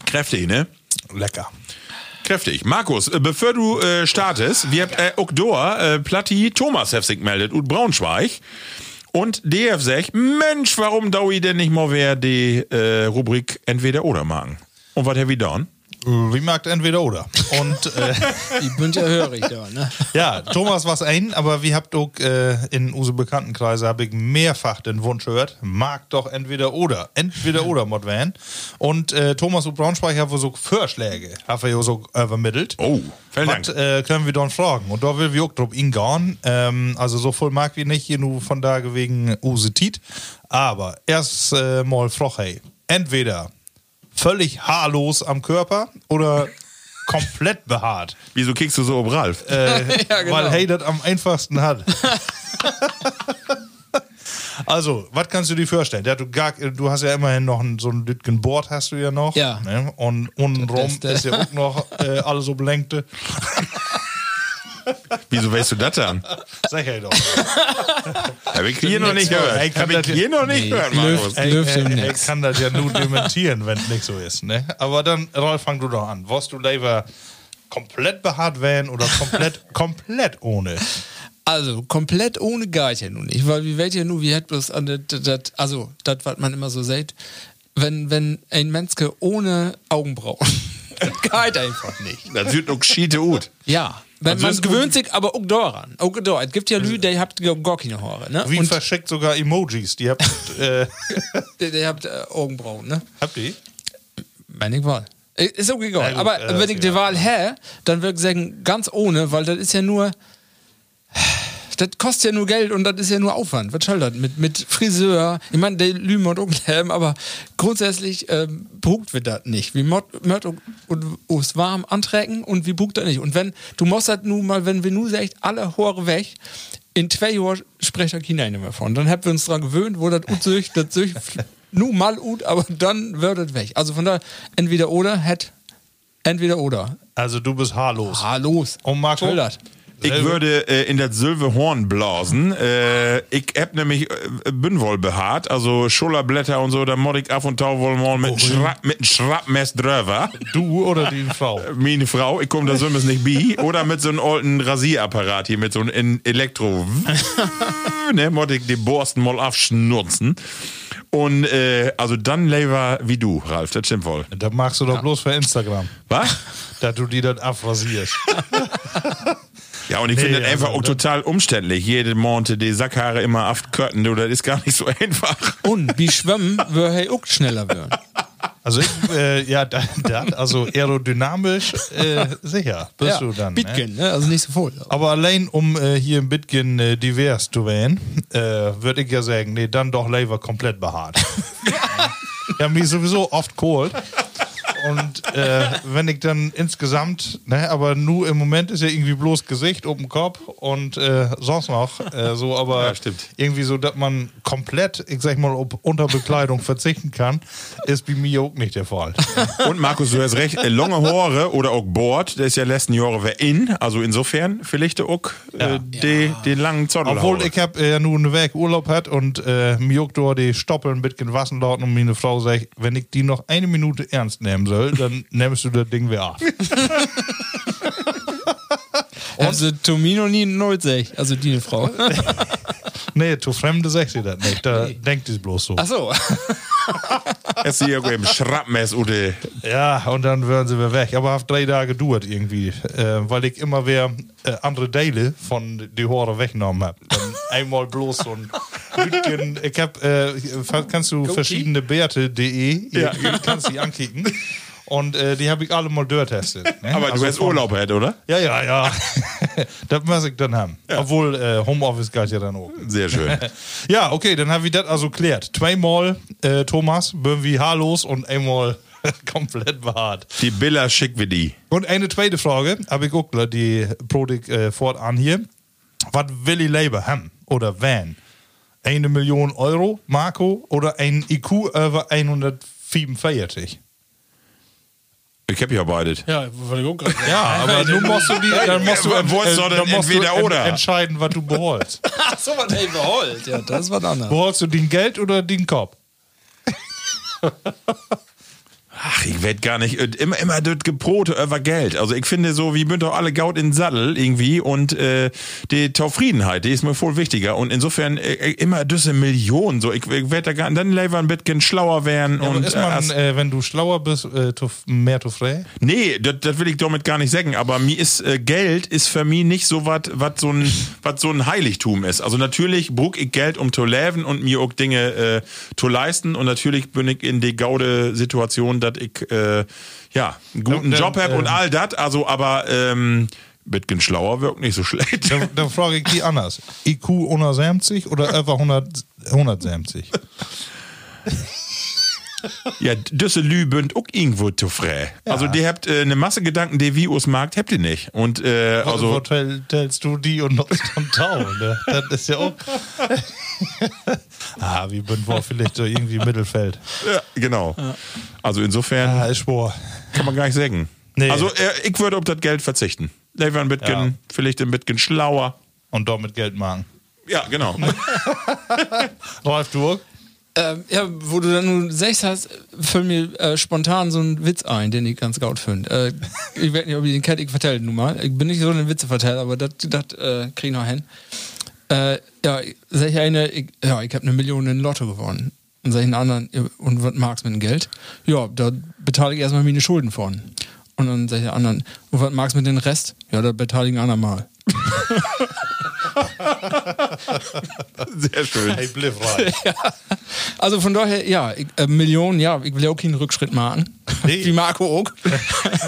Speaker 2: kräftig, ne?
Speaker 3: Lecker.
Speaker 2: Kräftig. Markus, äh, bevor du äh, startest, wir haben äh, da, äh, Platti Thomas hat sich gemeldet und Braunschweig. Und DF sagt, Mensch, warum dau ich denn nicht mal wer die äh, Rubrik entweder oder machen? Und was we done?
Speaker 3: Wie mag entweder oder. Und äh, *laughs*
Speaker 4: Die bünd ja hörig da, ne? *laughs*
Speaker 3: ja, Thomas war's ein, aber wie habt auch äh, in unsere Bekanntenkreise habe ich mehrfach den Wunsch gehört, mag doch entweder oder, entweder oder mod werden. Und äh, Thomas und Braunschweig haben so Vorschläge, haben wir ja so übermittelt.
Speaker 2: Oh, vielen
Speaker 3: Was
Speaker 2: Dank.
Speaker 3: äh, können wir dann fragen? Und da will wir auch drauf hingehen. Ähm, also so voll mag wir nicht hier nur von da wegen Use Tiet. Aber erst äh, mal Froch, hey. Entweder völlig haarlos am Körper oder *laughs* komplett behaart.
Speaker 2: Wieso kickst du so ob Ralf?
Speaker 3: Äh, *laughs*
Speaker 4: Ja, genau.
Speaker 3: Weil hey das am einfachsten hat. *laughs* Also, was kannst du dir vorstellen? Ja, du, gar, du hast ja immerhin noch ein, so ein Lütgen Board hast du ja noch.
Speaker 4: Ja.
Speaker 3: Ne? Und untenrum ist ja auch noch äh, alle so belenkte.
Speaker 2: Wieso weißt du das dann?
Speaker 3: Sag ich doch.
Speaker 2: Hab ich hier noch nicht gehört.
Speaker 3: kann
Speaker 2: Hab ich
Speaker 3: das-
Speaker 2: hier noch nicht gehört, Markus.
Speaker 4: Nix.
Speaker 3: kann das ja nur dementieren, wenn es nicht so ist. Ne? Aber dann, Rolf, fang du doch an. Wolltest du lieber komplett behaart werden oder komplett, *laughs* komplett ohne?
Speaker 4: Also, komplett ohne geht ja nun nicht, weil wir weit ja nur, wie hat bloß an das, also, das, was man immer so sagt, wenn, wenn ein Menske ohne Augenbrauen, *laughs* geht einfach nicht.
Speaker 2: Das wird noch schiete gut.
Speaker 4: Ja. Wenn, man
Speaker 2: ist
Speaker 4: gewöhnt sich aber auch daran. Auch da. Es gibt ja Leute, die habt gar keine Haare, ne?
Speaker 3: Wie
Speaker 4: Und
Speaker 3: verschickt sogar Emojis. Die habt, *laughs* äh,
Speaker 4: die, die habt äh, Augenbrauen, ne?
Speaker 3: habt ihr?
Speaker 4: Meine Wahl. Äh, Ist auch egal.
Speaker 3: Gut,
Speaker 4: aber
Speaker 3: äh,
Speaker 4: wenn ich die. Wahl hätte, dann würde ich sagen, ganz ohne, weil das ist ja nur, das kostet ja nur Geld und das ist ja nur Aufwand. Was soll das? Mit, mit Friseur, ich meine, der Lümen und Unglem, aber grundsätzlich ähm, brugt wir das nicht. Wie Mord und, und uns warm antrecken und wie brugt das nicht. Und wenn, du musst das nun mal, wenn wir nur sagt, alle Hore weg, in zwei Jahren spricht da keiner mehr von. Dann haben wir uns daran gewöhnt, wo das ut sich, das sich *laughs* nur mal ut, aber dann wird das weg. Also von daher, entweder oder, hätt, entweder oder.
Speaker 3: Also du bist haarlos.
Speaker 4: Haarlos.
Speaker 3: Und Marco?
Speaker 4: Das?
Speaker 2: Ich würde äh, in das Silberhorn blasen. Äh, ich hab nämlich äh, Bünnwoll behaart, also Schulterblätter und so, da mod ich ab und tau wohl mal mit, Schra mit einem Schrappmess drüber.
Speaker 3: Du oder die *laughs* Frau?
Speaker 2: Meine Frau, ich komme da so nicht bi. Oder mit so einem alten Rasierapparat hier, mit so einem In- Elektro. *laughs* ne, mod ich die Borsten mal aufschnurzen. Und äh, also dann lieber wie du, Ralf, das stimmt wohl.
Speaker 3: Das machst du doch bloß für Instagram.
Speaker 2: Was?
Speaker 3: Dass du die dann abrasierst. *laughs*
Speaker 2: Ja, und ich
Speaker 3: Nee,
Speaker 2: finde das
Speaker 3: also
Speaker 2: einfach auch total umständlich. Jede Monte die Sackhaare immer aufkörten, du, das ist gar nicht so *laughs* einfach.
Speaker 4: Und wie schwimmen, würde hey auch schneller werden.
Speaker 3: Also ich, äh, ja, da, da, also aerodynamisch äh, sicher bist du dann. Ne?
Speaker 4: Bitgen, ne? also nicht so voll.
Speaker 3: Aber allein um äh, hier im Bitgen äh, divers zu werden, äh, würde ich ja sagen, nee, dann doch lieber komplett behaart. *laughs* Habe mich sowieso oft geholt. Und äh, wenn ich dann insgesamt, ne, aber nur im Moment ist ja irgendwie bloß Gesicht, oben Kopf und äh, sonst noch äh, so, aber
Speaker 2: Ja, stimmt.
Speaker 3: irgendwie so, dass man komplett, ich sag mal, auf Unterbekleidung verzichten kann, ist bei mir auch nicht der Fall.
Speaker 2: Und Markus, du hast recht, äh, lange Haare oder auch Bord, das ist ja letzten Jahre wer in, also insofern vielleicht auch äh, die, den langen Zottel.
Speaker 3: Obwohl ich hab äh, nur eine Weg Urlaub hat und äh, mir dort die Stoppeln ein bisschen Wasser lauten und meine Frau sagt, wenn ich die noch eine Minute ernst nehmen soll, dann nimmst du das Ding wieder ab. *laughs*
Speaker 4: Also Tomino nie neu sech, also die Frau. *laughs*
Speaker 3: nee, zu Fremde sagt sie das nicht. Da denkt sie bloß so.
Speaker 4: Ach so.
Speaker 2: Es ist irgendwo im Schrappmess oder.
Speaker 3: Ja, und dann würden sie wieder weg. Aber hat drei Tage gedauert irgendwie, äh, weil ich immer wieder äh, andere Teile von die Haare weggenommen habe. Dann einmal bloß so ein Lütgen. Ich hab, äh, kannst du verschiedene Bärte.de, ja. kannst die ankicken. Und äh, die habe ich alle mal durchtestet. Ne?
Speaker 2: Aber
Speaker 3: Also
Speaker 2: du hast Urlaub, hätt, oder?
Speaker 3: Ja, ja, ja. *laughs* das muss ich dann haben. Obwohl äh, Homeoffice geht ja dann auch.
Speaker 2: Sehr schön. *laughs*
Speaker 3: Ja, okay, dann haben wir das also klärt. Zweimal äh, Thomas, irgendwie haarlos und einmal *laughs* komplett behaart.
Speaker 2: Die Billa schick wie die.
Speaker 3: Und eine zweite Frage, habe ich auch gleich die Produkt äh, fortan hier. Was will ich lieber haben oder wenn? Eine Million Euro, Marco, oder ein IQ über 145?
Speaker 2: Ich hab ja beides.
Speaker 4: Ja, sagen.
Speaker 3: Ja, aber nun musst du die, dann musst du,
Speaker 2: du
Speaker 3: äh,
Speaker 2: denn
Speaker 3: dann musst du
Speaker 2: entweder oder?
Speaker 3: entscheiden, was du beholst. *laughs*
Speaker 4: Ach so, was hey, beholt. Ja, das war anders.
Speaker 3: beholst du den Geld oder den Kopf? *laughs*
Speaker 2: Ach, ich werd gar nicht. äh, Immer, immer das Gebrote über Geld. Also ich finde so, wie bünd doch alle Gaut in den Sattel irgendwie und äh, die Zufriedenheit, die ist mir voll wichtiger. Und insofern äh, immer diese Millionen. So, ich, ich werd da gar dann lieber ein bisschen schlauer werden
Speaker 3: Ja,
Speaker 2: und
Speaker 3: ist man,
Speaker 2: as-
Speaker 3: äh, wenn du schlauer bist, äh, mehr zu frei?
Speaker 2: Nee, das, will ich damit gar nicht sagen, aber mir ist äh, Geld ist für mich nicht so was, was so ein was so ein Heiligtum ist. Also natürlich brauch ich Geld um zu leben und mir auch Dinge äh, zu leisten und natürlich bin ich in die gaude Situation, dass ich äh, ja einen guten
Speaker 3: Dann-
Speaker 2: Job habe und
Speaker 3: ähm,
Speaker 2: all das. Also aber ähm, bisschen schlauer wirkt nicht so schlecht.
Speaker 3: Dann, dann frage ich die anders. IQ 170 oder über 100, 170?
Speaker 2: Ja, düsse Lü bünd auch irgendwo zu frei. Also die habt äh, eine Masse Gedanken, die wie us Markt habt ihr nicht. Und äh,
Speaker 3: Also,
Speaker 2: also
Speaker 3: tellst du die und noch und Tau? Ne? Das ist ja auch. *laughs* ah, wie bin wohl vielleicht so irgendwie Mittelfeld.
Speaker 2: ja, genau. Also insofern.
Speaker 3: Ah, ist schwor.
Speaker 2: Kann man gar nicht sagen.
Speaker 3: Nee.
Speaker 2: Also äh, ich würde auf das Geld verzichten. Ein bisschen,
Speaker 3: Ja.
Speaker 2: vielleicht ein bisschen schlauer.
Speaker 3: Und damit Geld machen.
Speaker 2: Ja, genau. *laughs*
Speaker 3: Rolf, du
Speaker 4: Ähm, ja, wo du dann nun sechs hast, fällt mir äh, spontan so ein Witz ein, den ich ganz gut finde. Äh, ich weiß nicht, ob ich den kennt, ich vertelle nun mal. Ich bin nicht so ein Witzeverteller, aber das äh, krieg ich noch hin. Äh, ja, sag ich eine, ich, ja, ich habe eine Million in Lotto gewonnen. Und sag ich einen anderen, und was magst du mit dem Geld? Ja, da bezahle ich erstmal meine Schulden von. Und dann sag ich der anderen, und was magst du mit dem Rest? Ja, da beteile ich ein andermal. *laughs*
Speaker 2: Sehr schön.
Speaker 3: Hey, bliff rein. *laughs*
Speaker 4: Also von daher, ja, ich, äh, Millionen, ja, ich will ja auch keinen Rückschritt machen.
Speaker 3: Nee.
Speaker 4: Wie Marco auch.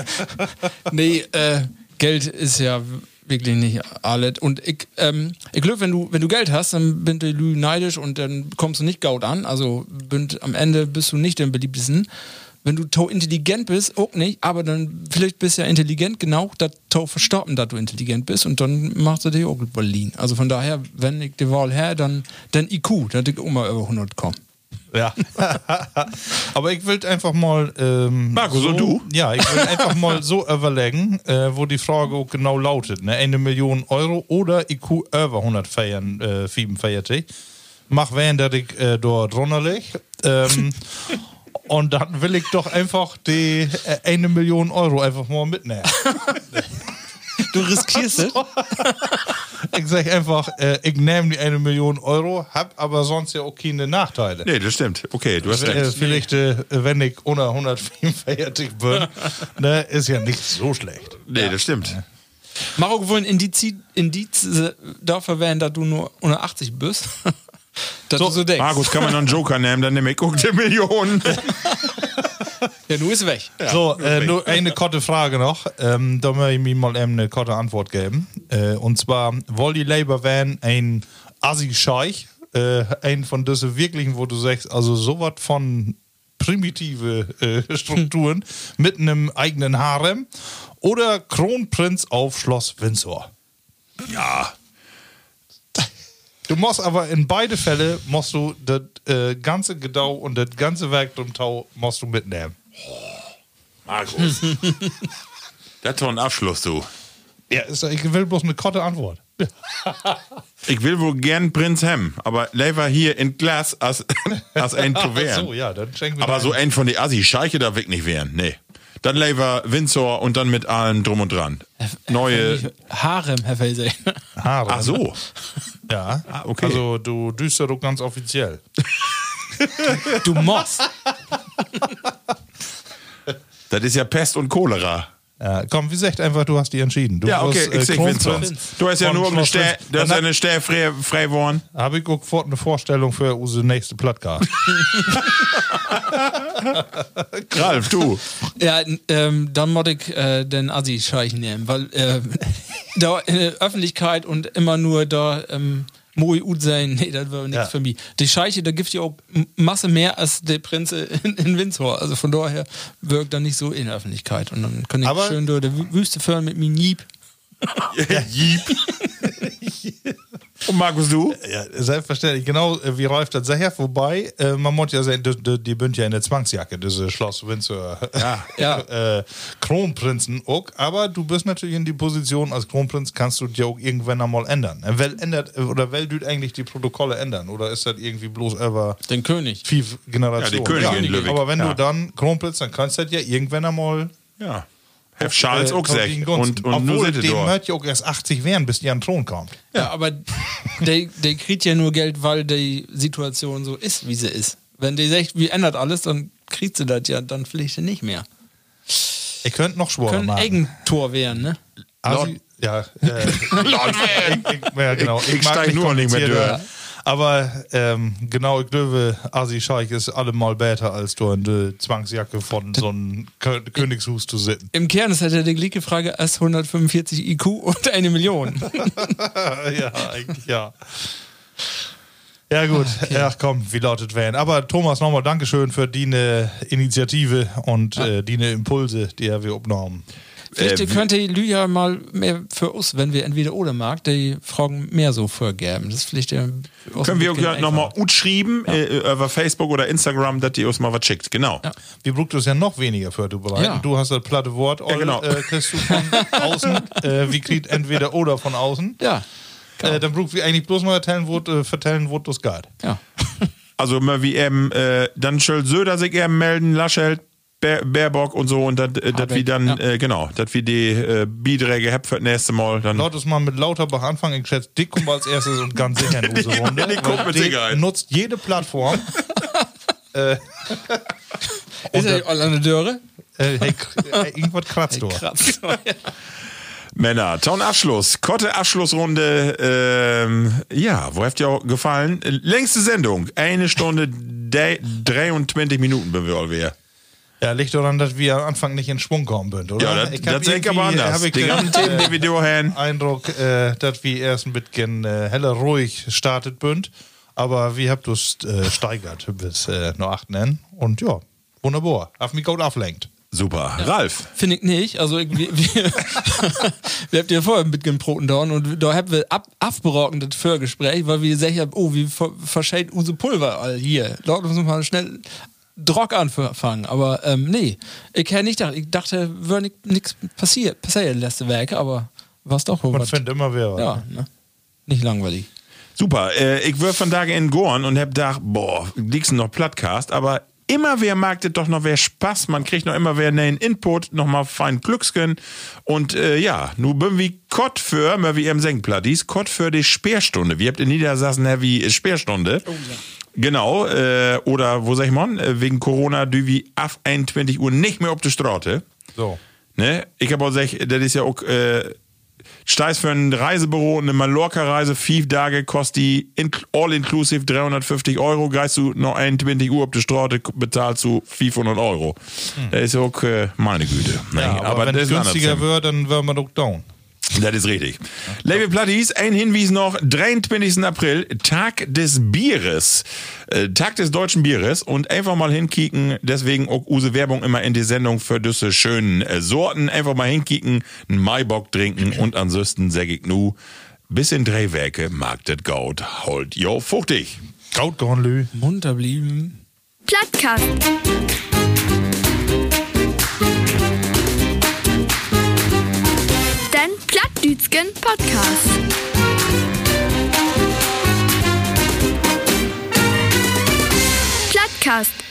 Speaker 4: *laughs* nee, äh, Geld ist ja, wirklich nicht alles. Und ich, ähm, ich glaube, wenn du, wenn du Geld hast, dann bin du neidisch und dann kommst du nicht Gaut an. Also bünd, am Ende bist du nicht der beliebtesten. Wenn du to intelligent bist, auch nicht, aber dann vielleicht bist du ja intelligent genug, dass to verstorben, dass du intelligent bist und dann machst du dich auch Berlin. Also von daher, wenn ich die Wahl her, dann, dann IQ, dass ich auch mal über 100 komme.
Speaker 3: Ja. *laughs* Aber ich will einfach mal. Ähm,
Speaker 2: Markus,
Speaker 3: so,
Speaker 2: und du?
Speaker 3: Ja, ich will einfach mal so überlegen, äh, wo die Frage auch genau lautet: ne? Eine Million Euro oder IQ über 100 feiern, äh, 45. Mach wen, dass ich äh, dort drunter leg. Ähm, *laughs* und dann will ich doch einfach die äh, eine Million Euro einfach mal mitnehmen. *laughs*
Speaker 4: Du riskierst es? *laughs*
Speaker 3: Ich sag einfach, äh, ich nehme die eine Million Euro, hab aber sonst ja auch keine Nachteile.
Speaker 2: Nee, das stimmt. Okay, du hast
Speaker 3: Äh,
Speaker 2: recht.
Speaker 3: vielleicht, äh, wenn ich unter 145 bin, *laughs* ne, ist ja nicht so schlecht.
Speaker 2: Nee, das stimmt.
Speaker 4: Marok wohl ein Indiz, Indiz äh, dafür wären, dass du nur unter 80 bist. Dass du so denkst.
Speaker 2: Markus, kann man noch einen Joker nehmen, dann nehme ich auch die Millionen.
Speaker 4: Ja, du ist weg.
Speaker 3: so, äh, nur eine korte Frage noch. Ähm, da möchte ich mir mal eben eine korte Antwort geben. Äh, und zwar, wollt ihr lieber wären ein Assi-Scheich, äh, ein von diesen wirklichen, wo du sagst, also sowas von primitive äh, *laughs* Strukturen mit einem eigenen Harem oder Kronprinz auf Schloss Windsor?
Speaker 2: Ja.
Speaker 3: Du musst aber in beide Fälle musst du das äh, ganze Gedau und das ganze Werk drum Tau musst du mitnehmen.
Speaker 2: Markus. *laughs* das ist doch ein Abschluss, du.
Speaker 3: Ja, ist, ich will bloß eine korte Antwort. *laughs*
Speaker 2: Ich will wohl gern Prinz Hem, aber lieber hier in Glas als, *laughs* als ein zu
Speaker 3: Ach so,
Speaker 2: werden.
Speaker 3: ja, dann schenken wir
Speaker 2: Aber so ein von den Assi-Scheiche da weg nicht wären. Nee. Dann lieber Windsor und dann mit allem drum und dran. Neue.
Speaker 4: Harem, Herr Felser. *laughs*
Speaker 3: Haare.
Speaker 2: Ach so.
Speaker 3: Ja,
Speaker 2: okay.
Speaker 3: Also du düster doch ganz offiziell.
Speaker 4: Du musst. *laughs*
Speaker 2: Das ist ja Pest und Cholera.
Speaker 3: Ja, komm, wie gesagt einfach, du hast die entschieden. Du
Speaker 2: Ja, okay,
Speaker 3: äh,
Speaker 2: ich Windsor.
Speaker 3: Kronprinz
Speaker 2: Du hast ja nur eine Stelle, du hast eine frei, frei geworden.
Speaker 3: Habe ich auch sofort eine Vorstellung für unsere nächste Plattcast. *laughs* *laughs*
Speaker 2: Ralf, du.
Speaker 4: Ja, ähm, dann muss ich äh, den Assi-Scheich nehmen, weil äh, *laughs* da in der Öffentlichkeit und immer nur da ähm, Moi Ud sein, nee, das wäre nichts
Speaker 3: Ja.
Speaker 4: für mich. Die Scheiche, da gibt ja auch Masse mehr als der Prinze in, in Windsor. Also von daher wirkt dann nicht so in der Öffentlichkeit. Und dann kann ich
Speaker 3: Aber-
Speaker 4: schön durch die Wü- Wüste fahren mit mir Jeep. *laughs*
Speaker 2: Jeep. *laughs* Und Markus, du?
Speaker 3: Ja, selbstverständlich. Genau äh, wie Ralf das sagt. Wobei, äh, man muss ja sagen, die, die, die bünd ja in der Zwangsjacke, diese Schloss Windsor.
Speaker 2: Ja. *laughs*
Speaker 4: Ja.
Speaker 3: äh, Kronprinzen auch. Aber du bist natürlich in die Position, als Kronprinz kannst du dir auch irgendwann einmal ändern. Äh, Wer ändert, äh, oder wer tut eigentlich die Protokolle ändern? Oder ist das irgendwie bloß über
Speaker 4: Den König.
Speaker 3: fünf Generationen?
Speaker 2: Ja, die Königin Löwig.
Speaker 3: Aber wenn
Speaker 2: Ja.
Speaker 3: du dann Kronprinz, dann kannst du das ja irgendwann einmal
Speaker 2: Ja. Herr Charles
Speaker 3: äh,
Speaker 2: auch sech. Und, und nur
Speaker 3: Obwohl,
Speaker 2: sind
Speaker 3: dem möchte ja auch erst 80 werden, bis die an den Thron kommt.
Speaker 4: Ja, aber der, der kriegt ja nur Geld, weil die Situation so ist, wie sie ist. Wenn die sagt, wie ändert alles, dann kriegt sie das ja dann vielleicht nicht mehr.
Speaker 3: Ihr könnt noch schworen
Speaker 4: Können
Speaker 3: machen.
Speaker 4: Eigentor werden, ne?
Speaker 3: Asi, ja, äh, *laughs*
Speaker 2: Lord
Speaker 3: ich, ich, ja, genau.
Speaker 2: Ich- ich
Speaker 3: mag
Speaker 2: steig nur nicht mehr durch.
Speaker 3: Aber ähm, genau, ich glaube, Asi Scheich ist allemal besser, als du in der Zwangsjacke von so einem Kö Königshus zu sitzen.
Speaker 4: Im Kern ist halt ja die gleiche Frage als 145 IQ und eine Million. *laughs*
Speaker 3: ja, eigentlich ja. Ja gut, ach komm, wie lautet Van. Aber Thomas, nochmal Dankeschön für die ne Initiative und äh, die ne Impulse, die wir aufgenommen
Speaker 4: Vielleicht
Speaker 2: Äh,
Speaker 4: könnte Lydia mal mehr für uns, wenn wir entweder oder mag, die Fragen mehr so vorgeben. Das ist vielleicht ja
Speaker 2: Können wir auch nochmal
Speaker 4: einfacher.
Speaker 2: ut schreiben äh, über Facebook oder Instagram, dass ihr uns mal was schickt. Genau.
Speaker 4: Ja.
Speaker 3: Wir brauchen es ja noch weniger für du bereit.
Speaker 4: Ja.
Speaker 3: Du hast das platte Wort,
Speaker 2: Ja, genau.
Speaker 3: äh, kriegst du von *laughs* außen. Äh, wie kriegt entweder oder von außen.
Speaker 4: Ja,
Speaker 3: Äh, dann brauchen wir eigentlich bloß mal erzählen, wo, äh, vertellen, wo das geht.
Speaker 4: ja.
Speaker 2: Also mal wie eben, äh, dann soll Söder sich eben melden, Laschet, Baer- Baerbock und so und äh, dat wie dann,
Speaker 4: ja.
Speaker 2: äh, genau, dass wir die äh, Beiträge habt für das nächste Mal. Dann
Speaker 3: Laut es mal mit Lauterbach anfangen. Ich schätze, Dick kommt als erstes und ganz sicher in *laughs* unsere Runde.
Speaker 2: Die kommt mit
Speaker 3: Dick
Speaker 2: Sicherheit.
Speaker 3: nutzt jede Plattform. *laughs*
Speaker 4: Ist er an der Döre?
Speaker 3: Äh, hey, äh, irgendwas kratzt du.
Speaker 4: Krass.
Speaker 2: Männer, town Abschluss, Kotte Abschlussrunde, ähm, ja, wo habt ihr auch gefallen? Längste Sendung, eine Stunde de- 23 Minuten bin wir all wir.
Speaker 3: Ja, liegt daran, dass wir am Anfang nicht in Schwung kommen sind, oder?
Speaker 2: Ja, das-
Speaker 3: hab
Speaker 2: das sehe ich aber anders.
Speaker 3: hab ich
Speaker 2: Die
Speaker 3: den,
Speaker 2: ganzen Themen, die wir. *laughs*
Speaker 3: Eindruck, äh, dass wir erst ein bisschen äh, heller ruhig startet bünd, aber wir habt uns äh, steigert bis äh, nur acht nennen und ja, wunderbar. Auf mich gut ablenkt.
Speaker 2: Super. Ralf.
Speaker 4: Finde ich nicht. Also ich, wir, wir, *laughs* wir habt ja vorher mit dem Broten da und da haben wir ab, abgebrochen das Vorgespräch, weil wir gesagt haben, oh, wie ver, verschält use Pulver all hier. Dort müssen wir mal schnell Drock anfangen. Aber ähm, nee, ich hätte nicht gedacht, ich dachte, würde nichts passiert, passiert letzte Werk, aber was doch wohl
Speaker 3: Man
Speaker 4: was.
Speaker 3: findet immer wer.
Speaker 4: Ja, ne? Nicht langweilig.
Speaker 2: Super. Äh, ich war von Tage in Gorn und hab gedacht, boah, liegst noch Plattcast, aber immer wer das doch noch wer Spaß. Man kriegt noch immer wer einen Input, noch mal fein Glücksken. Und äh, ja, nu bin wie Kott für, mal wie im Senkplattis, Kott für die Sperrstunde. Wir habt in Niedersachsen ja wie Sperrstunde. Genau, äh, oder wo sag ich mal, äh, wegen Corona, du wie ab 21 Uhr nicht mehr auf die Straße.
Speaker 3: So.
Speaker 2: Ne? Ich habe auch gesagt, das ist ja auch äh, Steiß für ein Reisebüro, eine Mallorca-Reise, vier Tage, kostet die in, all-inclusive 350 Euro. Geist du noch 21 Uhr auf der Straße, bezahlst du 500 Euro. Das ist auch meine Güte.
Speaker 3: Ja, aber, wenn
Speaker 2: das
Speaker 3: es günstiger wird, dann werden wir doch down.
Speaker 2: Das ist richtig. Liebe Platties, ein Hinweis noch, 23. April, Tag des Bieres. Äh, Tag des deutschen Bieres und einfach mal hinkicken, deswegen auch use Werbung immer in die Sendung für diese schönen äh, Sorten. Einfach mal hinkicken, einen Maibock trinken und ansonsten sag ich nu, bis in Drehwerke mag das Gaut, holt jo fuchtig.
Speaker 3: Gaut gone, Lü.
Speaker 4: Munter blieben.
Speaker 1: Plattkast. Plattdütschen Podcast. Plattkast.